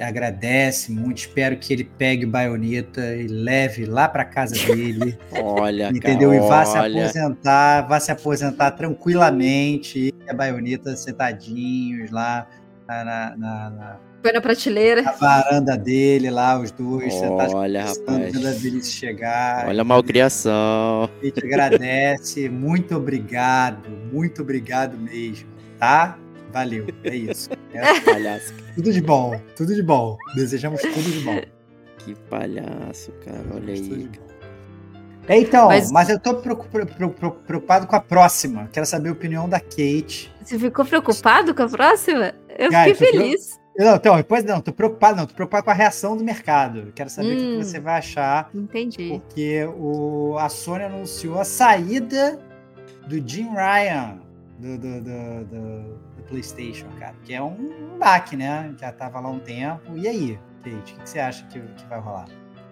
agradece muito. Espero que ele pegue baioneta e leve lá para casa dele. *laughs* olha, entendeu? Cara, e vá olha. se aposentar, vá se aposentar tranquilamente. A baioneta sentadinhos lá na, na, na, na prateleira. Na varanda dele lá, os dois sentados. Olha, rapaz. Quando chegar. Olha a malcriação. A gente agradece. muito obrigado. Muito obrigado mesmo, tá? Valeu, é isso. É palhaço. *laughs* tudo de bom, tudo de bom. Desejamos tudo de bom. Que palhaço, cara. Olha aí. É, então, mas... mas eu tô preocupado com a próxima. Quero saber a opinião da Kate. Você ficou preocupado com a próxima? Eu fiquei feliz. Pro... Não, então, depois não, tô preocupado, não, tô preocupado com a reação do mercado. Quero saber hum, o que hum. você vai achar. Entendi. Porque o, a Sony anunciou a saída do Jim Ryan do, do, do, do PlayStation, cara. Que é um, baque, né? Já tava lá um tempo. E aí, Kate, o que, você acha que, que vai rolar?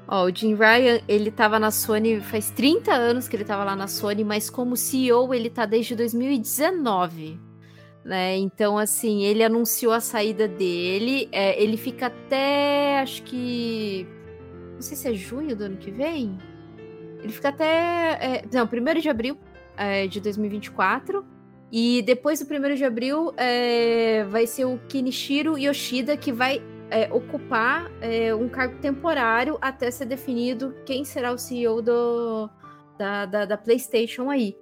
Ó, o Jim Ryan, ele tava na Sony faz 30 anos que ele tava lá na Sony, mas como CEO ele tá desde 2019. Né? Então, assim, ele anunciou a saída dele. É, ele fica até, acho que. Não sei se é junho do ano que vem. Ele fica até. É, não, 1 de abril é, de 2024. E depois do 1 de abril é, vai ser o Kenichiro Yoshida que vai é, ocupar é, um cargo temporário até ser definido quem será o CEO do, da, da, da, PlayStation aí.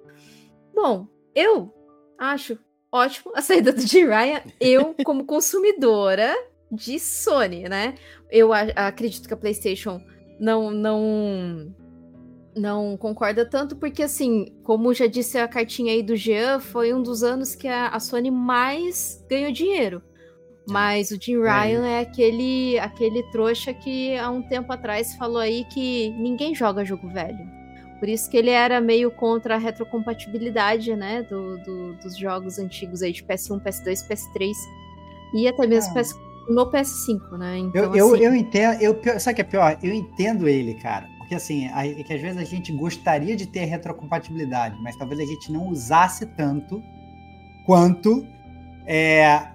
Bom, eu acho ótimo a saída do Jiraiya. Eu, *laughs* como consumidora de Sony, né? Eu acredito que a PlayStation não, não não concorda tanto, porque assim, como já disse a cartinha aí do Jean, foi um dos anos que a, a Sony mais ganhou dinheiro. Mas o Jim é. Ryan é. é aquele, aquele trouxa que há um tempo atrás falou aí que ninguém joga jogo velho. Por isso que ele era meio contra a retrocompatibilidade, né, do, do dos jogos antigos aí de PS1, PS2, PS3 e até mesmo é. PS, no PS5, né? Então, eu, assim... eu, eu entendo, eu, sabe o que é pior? Eu entendo ele, cara porque assim, a, é que às vezes a gente gostaria de ter retrocompatibilidade, mas talvez a gente não usasse tanto quanto é,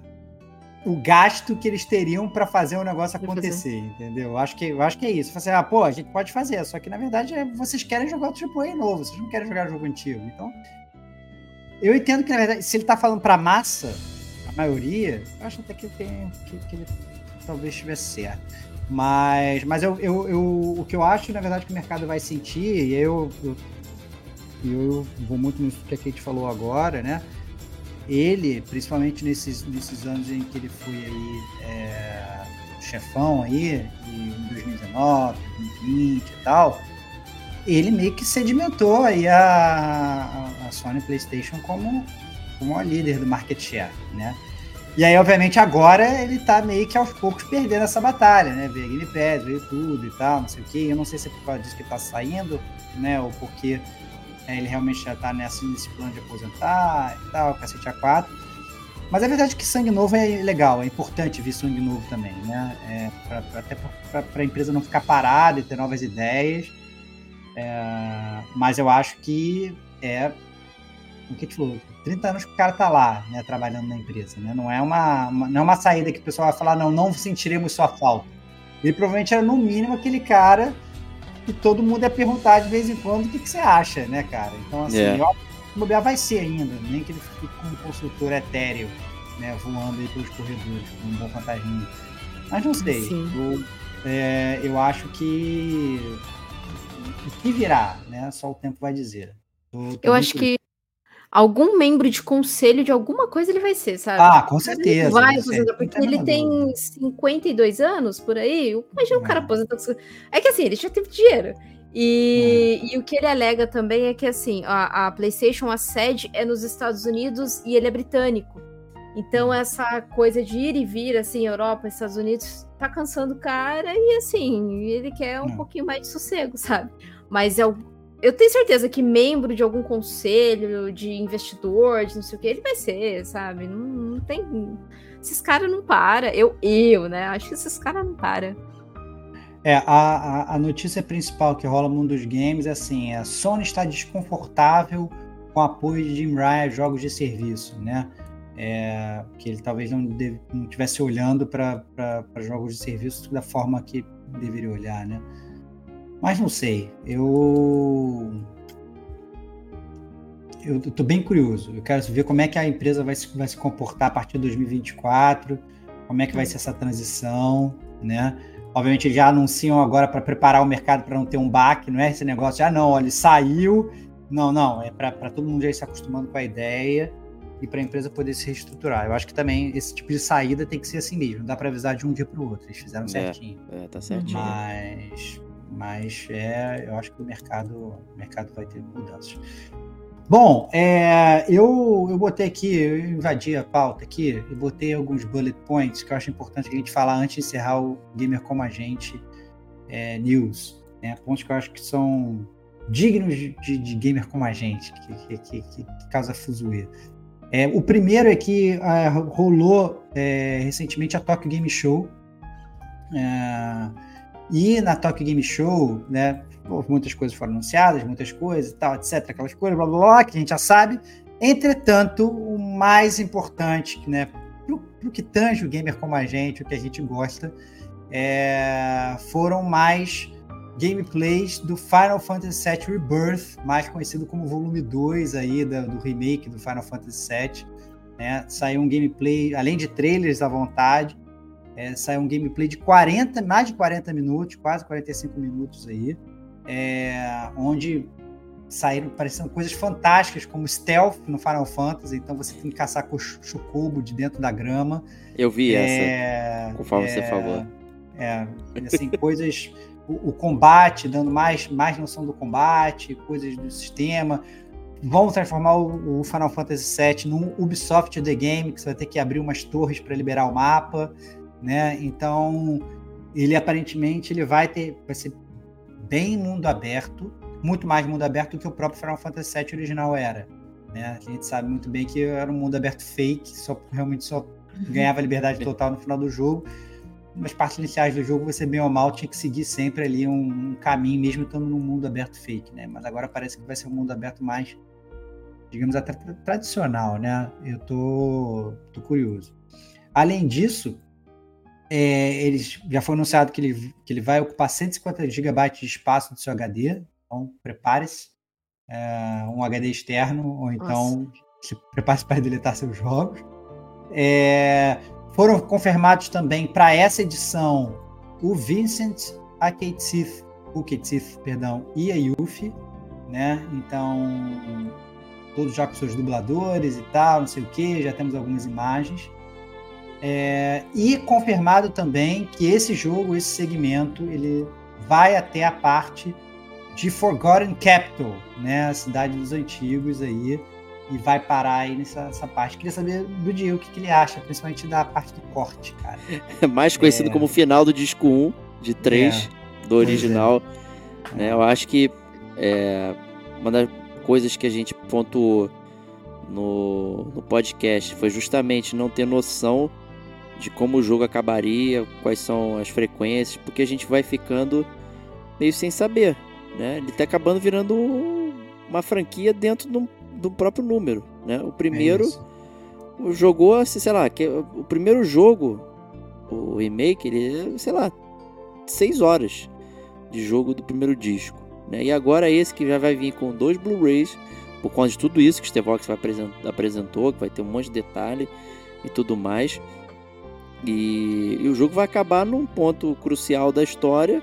o gasto que eles teriam para fazer o negócio acontecer, entendeu? Eu acho que, eu acho que é isso. Você, ah, pô, a gente pode fazer, só que na verdade é, vocês querem jogar o AAA novo, vocês não querem jogar jogo antigo. Então, eu entendo que na verdade, se ele tá falando para massa, a maioria, eu acho até que, tem, que, que ele talvez estivesse certo. Mas, mas eu, eu, eu, o que eu acho, na verdade, que o mercado vai sentir, e eu, eu, eu vou muito nisso que a Kate falou agora, né? Ele, principalmente nesses, nesses anos em que ele foi aí é, chefão aí, em 2019, 2020 e tal, ele meio que sedimentou aí a, a Sony PlayStation como, como a líder do market share, né? E aí, obviamente, agora ele tá meio que aos poucos perdendo essa batalha, né? Veio a Game Pass, veio tudo e tal, não sei o quê. Eu não sei se é por causa disso que tá saindo, né? Ou porque é, ele realmente já tá nessa, nesse plano de aposentar e tal, cacete A4. Mas a verdade é que sangue novo é legal, é importante vir sangue novo também, né? É, pra, pra, até para a empresa não ficar parada e ter novas ideias. É, mas eu acho que é o que te falou, 30 anos que o cara tá lá, né, trabalhando na empresa, né? Não é uma, uma, não é uma saída que o pessoal vai falar, não, não sentiremos sua falta. Ele provavelmente era no mínimo aquele cara que todo mundo ia perguntar de vez em quando o que, que você acha, né, cara? Então, assim, yeah. o bobear vai ser ainda, nem que ele fique como consultor etéreo, né, voando aí pelos corredores, com um bom fantasminha. Mas não sei. Eu, é, eu acho que o que virá, né? Só o tempo vai dizer. Tô, tô eu acho que algum membro de conselho de alguma coisa ele vai ser, sabe? Ah, com certeza. Vai, porque ele tem 52 anos por aí. Imagina um é. cara aposentado. É que assim, ele já teve dinheiro. E, é. e, o que ele alega também é que assim, a, a, PlayStation, a sede é nos Estados Unidos e ele é britânico. Então, hum. essa coisa de ir e vir, assim, Europa, Estados Unidos, tá cansando o cara e assim, ele quer um é. pouquinho mais de sossego, *laughs* sabe? Mas é o eu tenho certeza que membro de algum conselho, de investidor, de não sei o que, ele vai ser, sabe? Não, não tem. Esses caras não param. Eu, eu, né? Acho que esses caras não param. É, a, a notícia principal que rola no mundo dos games é assim: a Sony está desconfortável com o apoio de Jim Ryan a jogos de serviço, né? É, que ele talvez não, deve, não estivesse olhando para jogos de serviço da forma que deveria olhar, né? Mas não sei. Eu. Eu tô bem curioso. Eu quero ver como é que a empresa vai se, vai se comportar a partir de 2024, como é que vai ser essa transição, né? Obviamente eles já anunciam agora para preparar o mercado para não ter um baque, não é esse negócio de, ah, não, olha, saiu. Não, não, é para todo mundo já ir se acostumando com a ideia e para a empresa poder se reestruturar. Eu acho que também esse tipo de saída tem que ser assim mesmo, não dá para avisar de um dia para o outro. Eles fizeram é, certinho. É, tá certinho. Mas mas é, eu acho que o mercado, o mercado vai ter mudanças. Bom, é, eu, eu botei aqui, eu invadi a pauta aqui e botei alguns bullet points que eu acho importante a gente falar antes de encerrar o Gamer Como a Gente é, News. Né? Pontos que eu acho que são dignos de, de, gamer como a gente, que, que, que, que causa fuzuê. É, o primeiro é que é, rolou é, recentemente a Tokyo Game Show. É, e na Tokyo Game Show, né, muitas coisas foram anunciadas, muitas coisas e tal, etc, aquelas coisas, blá blá blá, que a gente já sabe. Entretanto, o mais importante, né, pro, pro que tange o gamer como a gente, o que a gente gosta, é, foram mais gameplays do Final Fantasy VII Rebirth, mais conhecido como volume 2 aí da, do remake do Final Fantasy VII. Né? Saiu um gameplay, além de trailers à vontade, é, saiu um gameplay de 40, mais de 40 minutos, quase 45 minutos aí, é, onde saíram, pareciam coisas fantásticas, como stealth no Final Fantasy, então você tem que caçar com o chocobo de dentro da grama. Eu vi é, essa, conforme você falou. É, assim, *laughs* coisas... O, o, combate, dando mais, mais noção do combate, coisas do sistema. Vão transformar o, o Final Fantasy VII num Ubisoft The Game, que você vai ter que abrir umas torres para liberar o mapa né? Então, ele aparentemente ele vai ter vai ser bem mundo aberto, muito mais mundo aberto do que o próprio Final Fantasy VII original era, né? A gente sabe muito bem que era um mundo aberto fake, só realmente só ganhava liberdade total no final do jogo. Nas partes iniciais do jogo, você bem ou mal tinha que seguir sempre ali um, um caminho, mesmo estando num mundo aberto fake, né? Mas agora parece que vai ser um mundo aberto mais, digamos até tradicional, né? Eu tô, tô curioso. Além disso, é, eles já foi anunciado que ele, que ele vai ocupar 150 GB de espaço do seu HD, então prepare-se. É, um HD externo, ou então prepare-se para deletar seus jogos. É, foram confirmados também para essa edição o Vincent, a Kate Sith, o Kate Sith, perdão, e a Yuffie, né? Então, todos já com seus dubladores e tal, não sei o que, já temos algumas imagens. É, e confirmado também que esse jogo, esse segmento, ele vai até a parte de Forgotten Capital, né, a cidade dos antigos aí, e vai parar aí nessa, nessa parte. Queria saber do Diego o que, que, ele acha, principalmente da parte do corte, cara. *laughs* Mais conhecido é... como final do disco 1 de 3 é. do original. Né, eu acho que é, uma das coisas que a gente pontuou no, no podcast foi justamente não ter noção de como o jogo acabaria, quais são as frequências, porque a gente vai ficando meio sem saber, né? Ele tá acabando virando uma franquia dentro do, do próprio número, né? O primeiro é jogou, assim, sei lá, que o primeiro jogo, o remake, ele, sei lá, seis horas de jogo do primeiro disco, né? E agora esse que já vai vir com dois Blu-rays, por conta de tudo isso que o Stevox apresentou, que vai ter um monte de detalhe e tudo mais. E, e o jogo vai acabar num ponto crucial da história.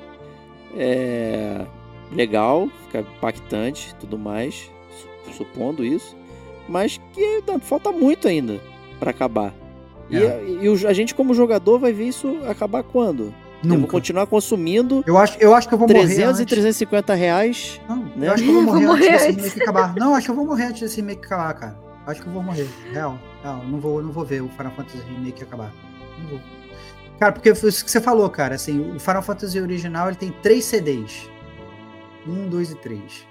É legal, fica impactante, tudo mais, supondo isso, mas que falta muito ainda para acabar. É. E, e, a gente como jogador vai ver isso acabar quando? Nunca. Eu vou continuar consumindo. Eu acho, eu acho que eu vou 300 morrer. 300 e 350 reais. Não, né? Eu acho que eu vou morrer, vou morrer antes desse remake acabar. Não, acho que eu vou morrer antes desse remake acabar, cara. Acho que eu vou morrer. Real. Real. Não vou, não vou ver o Final Fantasy Remake acabar. Cara, porque foi isso que você falou, cara. Assim, o Final Fantasy original ele tem três CDs. Um, dois e três.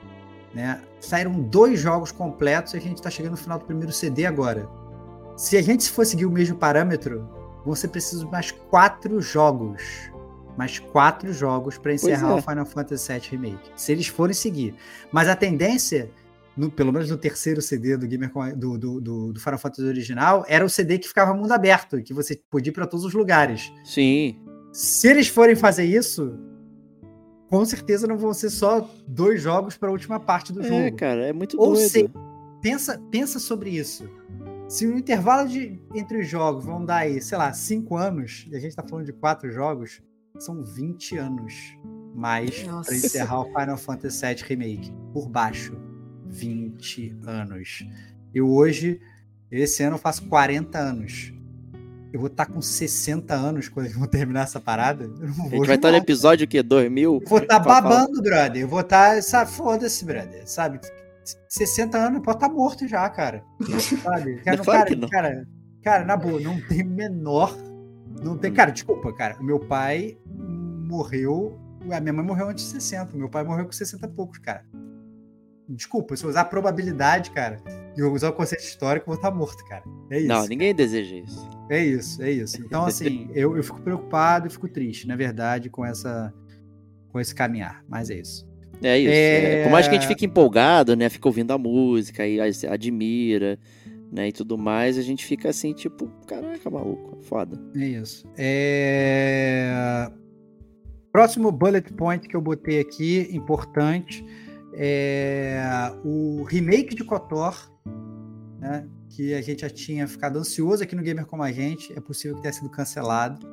Né? Saíram dois jogos completos e a gente está chegando no final do primeiro CD agora. Se a gente for seguir o mesmo parâmetro, vão ser precisos mais quatro jogos. Mais quatro jogos para encerrar é. o Final Fantasy VII Remake. Se eles forem seguir. Mas a tendência, no, pelo menos no terceiro CD do, Gamer, do, do, do, do Final Fantasy original, era o CD que ficava mundo aberto, que você podia ir para todos os lugares. Sim. Se eles forem fazer isso, com certeza não vão ser só dois jogos para a última parte do é, jogo. É, cara, é muito Ou doido. Se, pensa, pensa sobre isso. Se o intervalo de, entre os jogos vão dar aí, sei lá, cinco anos, e a gente tá falando de quatro jogos, são 20 anos mais para encerrar o Final Fantasy VII Remake. Por baixo. 20 anos. Eu hoje, esse ano, eu faço 40 anos. Eu vou estar tá com 60 anos quando eu vou terminar essa parada. Eu não vou a gente vai estar no episódio que 2000. Vou estar tá babando, brother. Eu vou estar, tá, sabe, foda-se, brother. Sabe? 60 anos, pode estar tá morto já, cara. Sabe? *laughs* Cara, não, cara, não. cara, cara, na boa, não tem menor. Não tem. Cara, desculpa, cara. O meu pai morreu. A minha mãe morreu antes de 60. Meu pai morreu com 60 e poucos, cara. Desculpa, se eu usar a probabilidade, cara, e eu usar o conceito histórico, eu vou estar morto, cara. É isso. Não, ninguém deseja isso. É isso, é isso. Então, assim, *laughs* eu, eu fico preocupado e fico triste, na verdade, com essa com esse caminhar. Mas é isso. É isso. É... É, por mais que a gente fique empolgado, né? Fica ouvindo a música e admira, né? E tudo mais, a gente fica assim, tipo, caraca, maluco, foda. É isso. É... Próximo bullet point que eu botei aqui, importante, é o remake de KOTOR, né? Que a gente já tinha ficado ansioso aqui no Gamer Como a Gente. É possível que tenha sido cancelado.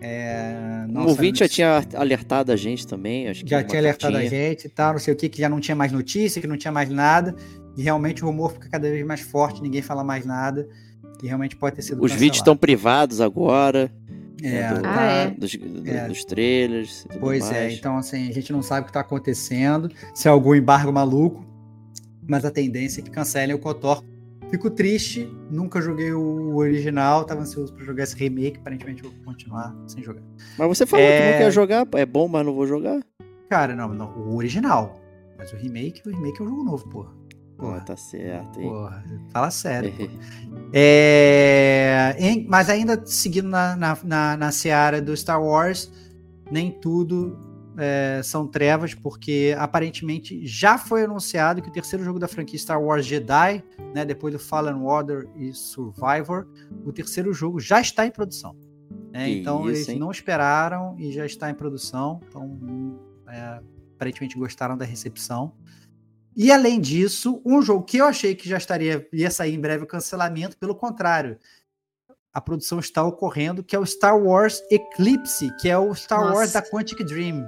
É, o ouvinte já tinha alertado a gente também. Acho que já tinha alertado a gente e tal, não sei o que, que já não tinha mais notícia, que não tinha mais nada. E realmente o rumor fica cada vez mais forte, ninguém fala mais nada. E realmente pode ter sido. Os cancelado. vídeos estão privados agora. É, né, do, ah, é. Dos, do, é. dos, trailers. pois é, mais. é, então assim, a gente não sabe o que está acontecendo, se é algum embargo maluco, mas a tendência é que cancelem o Kotor Fico triste, nunca joguei o original, tava ansioso pra jogar esse remake, aparentemente vou continuar sem jogar. Mas você falou é... que não quer jogar, é bom, mas não vou jogar? Cara, não, não, o original. Mas o remake, o remake é um jogo novo, porra. Porra, tá certo, hein? Porra, fala sério. *laughs* é, em, mas ainda seguindo na, na, na, na seara do Star Wars, nem tudo é, são trevas, porque aparentemente já foi anunciado que o terceiro jogo da franquia Star Wars Jedi, né, depois do Fallen Order e Survivor, o terceiro jogo já está em produção. Né? Então isso, eles hein? não esperaram e já está em produção. Então é, aparentemente gostaram da recepção. E além disso, um jogo que eu achei que já estaria ia sair em breve o cancelamento, pelo contrário, a produção está ocorrendo, que é o Star Wars Eclipse, que é o Star Nossa. Wars da Quantic Dream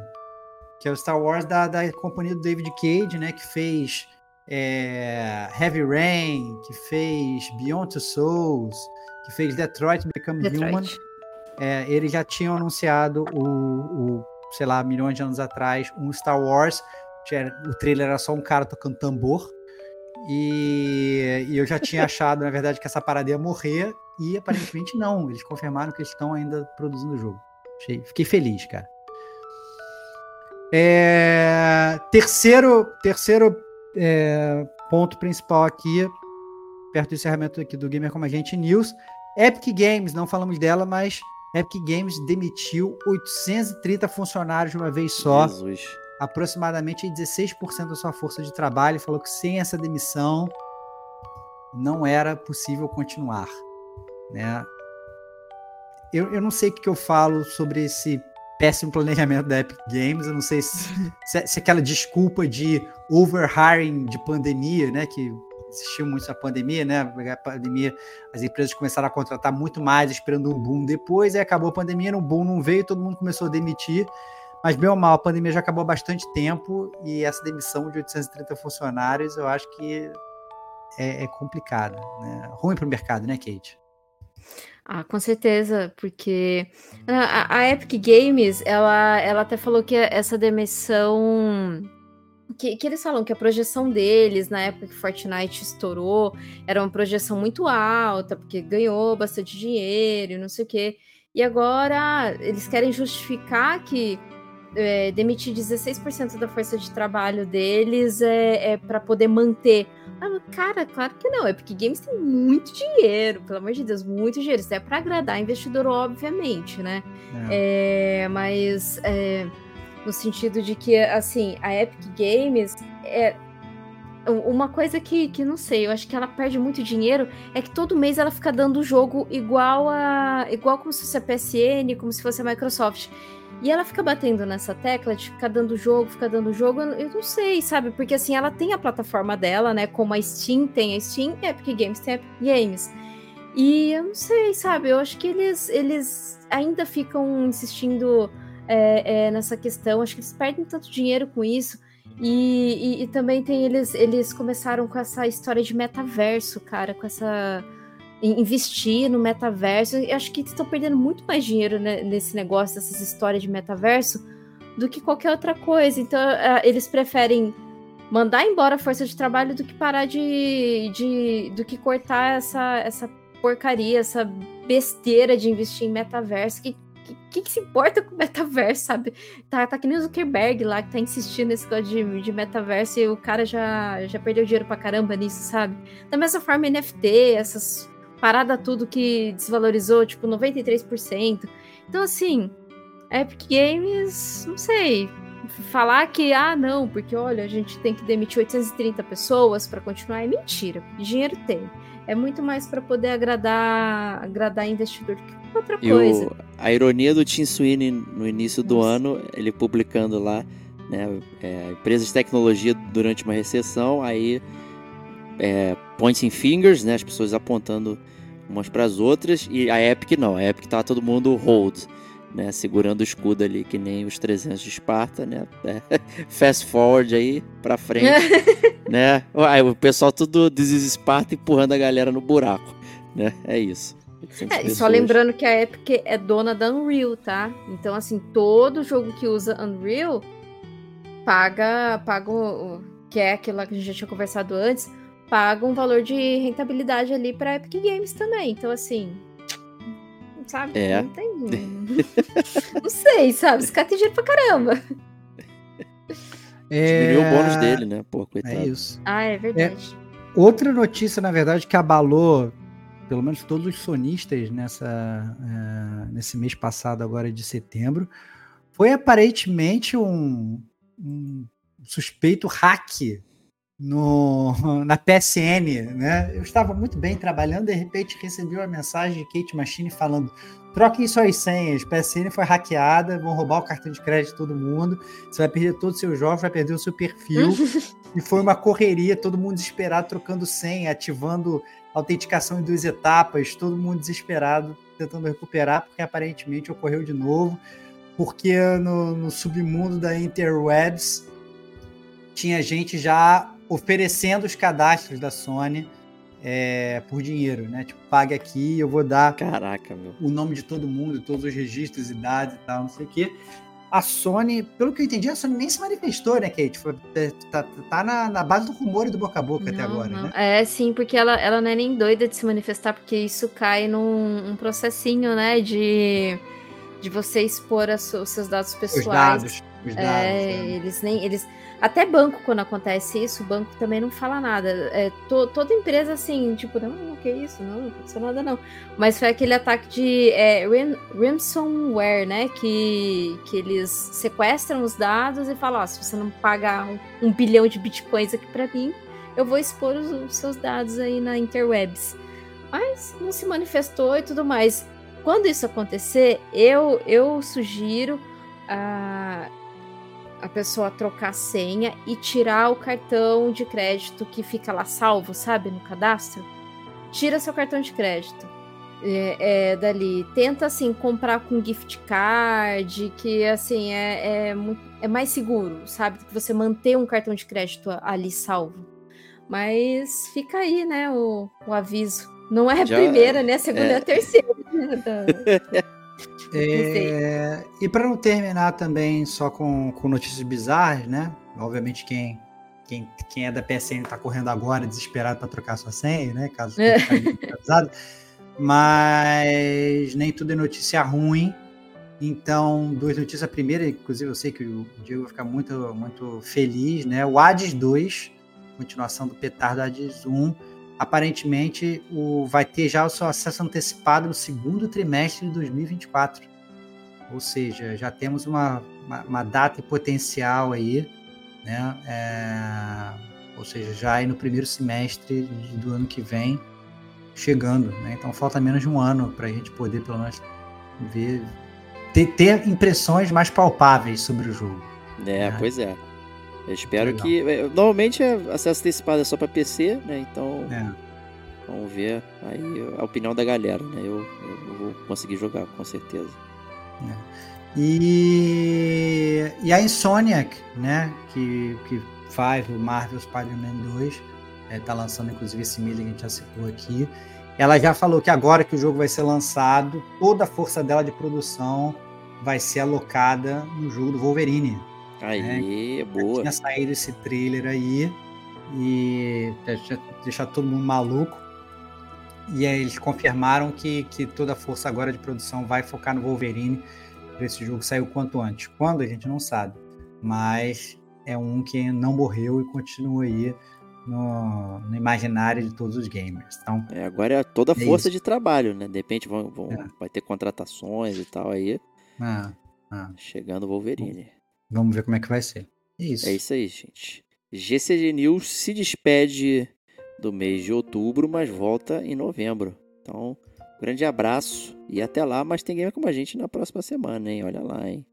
que é o Star Wars da, da companhia do David Cage, né? Que fez é, Heavy Rain, que fez Beyond Two Souls, que fez Detroit Become Detroit. Human. É, eles já tinham anunciado o, o, sei lá, milhões de anos atrás, um Star Wars. O trailer era só um cara tocando tambor. E, e eu já tinha *laughs* achado, na verdade, que essa parada ia morrer. E aparentemente não. Eles confirmaram que eles estão ainda produzindo o jogo. Fiquei feliz, cara. É, terceiro terceiro é, ponto principal aqui, perto do encerramento aqui do Gamer Como a Gente News, Epic Games, não falamos dela, mas Epic Games demitiu 830 funcionários de uma vez só. Jesus. Aproximadamente 16% da sua força de trabalho. Falou que sem essa demissão não era possível continuar. Né? Eu, eu não sei o que eu falo sobre esse péssimo planejamento da Epic Games. Eu não sei se, *laughs* se, se aquela desculpa de overhiring de pandemia, né? Que existiu muito a pandemia, né? A pandemia, as empresas começaram a contratar muito mais, esperando um boom depois, aí acabou a pandemia, um boom não veio, todo mundo começou a demitir. Mas, ou mal, a pandemia já acabou há bastante tempo e essa demissão de 830 funcionários eu acho que é, é complicada, né? Ruim para o mercado, né, Kate? Ah, com certeza, porque a, a, Epic Games, ela, ela até falou que essa demissão. Que, que eles falam que a projeção deles na época que Fortnite estourou era uma projeção muito alta, porque ganhou bastante dinheiro e não sei o quê. E agora eles querem justificar que é, demitir 16% da força de trabalho deles é, é para poder manter. Ah, cara, claro que não. Epic Games tem muito dinheiro, pelo amor de Deus, muito dinheiro. Isso é para agradar investidor, obviamente, né? É. é mas é, no sentido de que, assim, a Epic Games é. Uma coisa que, que não sei, eu acho que ela perde muito dinheiro é que todo mês ela fica dando o jogo igual a. igual como se fosse a PSN, como se fosse a Microsoft. E ela fica batendo nessa tecla de ficar dando jogo, ficar dando jogo, eu não sei, sabe? Porque assim, ela tem a plataforma dela, né? Como a Steam tem a Steam, Epic Games tem Epic Games. E eu não sei, sabe? Eu acho que eles, eles ainda ficam insistindo é, é, nessa questão. Acho que eles perdem tanto dinheiro com isso. E, e, e também tem eles, eles começaram com essa história de metaverso, cara, com essa investir no metaverso. Eu acho que estão perdendo muito mais dinheiro né, nesse negócio, dessas histórias de metaverso, do que qualquer outra coisa. Então, uh, eles preferem mandar embora a força de trabalho do que parar de. de do que cortar essa, essa porcaria, essa besteira de investir em metaverso. Que, que, que, se importa com metaverso, sabe? Tá, tá que nem o Zuckerberg lá, que tá insistindo nesse negócio de, de metaverso e o cara já, já perdeu dinheiro pra caramba nisso, sabe? Da mesma forma, NFT, essas parada tudo que desvalorizou, tipo, 93%. Então, assim, Epic Games, não sei. Falar que, ah, não, porque olha, a gente tem que demitir 830 pessoas para continuar é mentira. Dinheiro tem. É muito mais para poder agradar, agradar investidor do que outra e coisa. O, a ironia do Tim Sweeney no início do Nossa. ano, ele publicando lá, né, é, empresas de tecnologia durante uma recessão, aí é, pointing fingers, né, as pessoas apontando umas para as outras, e a Epic não, a Epic tá todo mundo hold, né, segurando o escudo ali, que nem os 300 de Esparta, né, é, *laughs* fast forward aí para frente, *laughs* né, aí o pessoal tudo This Esparta empurrando a galera no buraco, né, é isso. É, e só lembrando que a Epic é dona da Unreal, tá? Então, assim, todo jogo que usa Unreal paga, paga o, que é aquilo lá que a gente já tinha conversado antes, paga um valor de rentabilidade ali para Epic Games também. Então, assim, sabe? É. Não tem. *laughs* não sei, sabe? Esse cara tem dinheiro pra caramba. *laughs* É... Diminuiu o bônus dele, né? Pô, coitado. É isso. Ah, é verdade. É... Outra notícia, na verdade, que abalou pelo menos todos os sonistas nessa, uh, nesse mês passado, agora de setembro, foi aparentemente um, um suspeito hack no, *laughs* na PSN, né? Eu estava muito bem trabalhando, de repente recebi uma mensagem de Kate Machine falando: troquem suas senhas, PSN foi hackeada, vão roubar o cartão de crédito de todo mundo, você vai perder todos os seus jogos, vai perder o seu perfil. *laughs* e foi uma correria, todo mundo desesperado trocando senha, ativando autenticação em duas etapas, todo mundo desesperado tentando recuperar, porque aparentemente ocorreu de novo, porque no, no submundo da interwebs tinha gente já oferecendo os cadastros da Sony é, por dinheiro, né? Tipo, pague aqui, eu vou dar Caraca, meu. o nome de todo mundo, todos os registros, idades e tal, não sei o quê. A Sony, pelo que eu entendi, a Sony nem se manifestou, né, Kate? Foi, é, tá, tá na, na, base do rumor e do boca a boca não, até agora, não. né? É, sim, porque ela, ela não é nem doida de se manifestar, porque isso cai num um processinho, né, de, de você expor as, os seus dados pessoais. Os dados. Os dados é, é. Eles nem... Eles, até banco, quando acontece isso, o banco também não fala nada. É, to, toda empresa, assim, tipo, não, o que é isso? Não, não aconteceu nada, não. Mas foi aquele ataque de é, ransomware, né? Que, que eles sequestram os dados e falam: ó, se você não pagar um, um bilhão de bitcoins aqui para mim, eu vou expor os, os, seus dados aí na interwebs. Mas não se manifestou e tudo mais. Quando isso acontecer, eu, eu sugiro. Uh, a pessoa trocar a senha e tirar o cartão de crédito que fica lá salvo, sabe, no cadastro. Tira seu cartão de crédito. É, é, dali. Tenta, assim, comprar com gift card, que, assim, é, é, é mais seguro, sabe? Que você manter um cartão de crédito ali salvo. Mas fica aí, né, o, o aviso. Não é a Já, primeira, né? A segunda é, é a terceira. *laughs* é, e para não terminar também só com, com notícias bizarras, né? Obviamente quem quem, quem é da PSN está correndo agora desesperado para trocar sua senha, né? Caso é. avisado. *laughs* Mas nem tudo é notícia ruim. Então, duas notícias. A primeira, inclusive, eu sei que o Diego vai ficar muito, muito feliz, né? O Hades 2, continuação do Petardo Hades 1. Aparentemente, o, vai ter já o seu acesso antecipado no segundo trimestre de 2024. Ou seja, já temos uma, uma, uma data potencial aí né? É, ou seja, já aí no primeiro semestre do ano que vem chegando, né? Então falta menos de um ano para a gente poder pelo menos ver ter, ter, impressões mais palpáveis sobre o jogo. É, né? pois é. Eu espero Legal. que é, normalmente é acesso antecipado é só para PC, né? Então é. vamos ver aí a opinião da galera, né? Eu, eu vou conseguir jogar com certeza. É. E, e a Insomniac, né, que, que faz o Marvel Spider-Man 2, é, tá lançando inclusive esse milho que a gente já citou aqui. Ela já falou que agora que o jogo vai ser lançado, toda a força dela de produção vai ser alocada no jogo do Wolverine. Aí, né? boa. Já tinha saído esse trailer aí e deixar todo mundo maluco. E aí eles confirmaram que, que toda a força agora de produção vai focar no Wolverine para esse jogo sair o quanto antes. Quando a gente não sabe, mas é um que não morreu e continua aí no, no imaginário de todos os gamers. Então, é, agora é toda a é força de trabalho, né? De repente vão, vão é. vai ter contratações e tal aí. Ah, ah. Chegando o Wolverine. Vamos ver como é que vai ser. É isso. É isso aí, gente. GCG News se despede do mês de outubro, mas volta em novembro. Então, Grande abraço e até lá, mas tem game como a gente na próxima semana, hein? Olha lá, hein?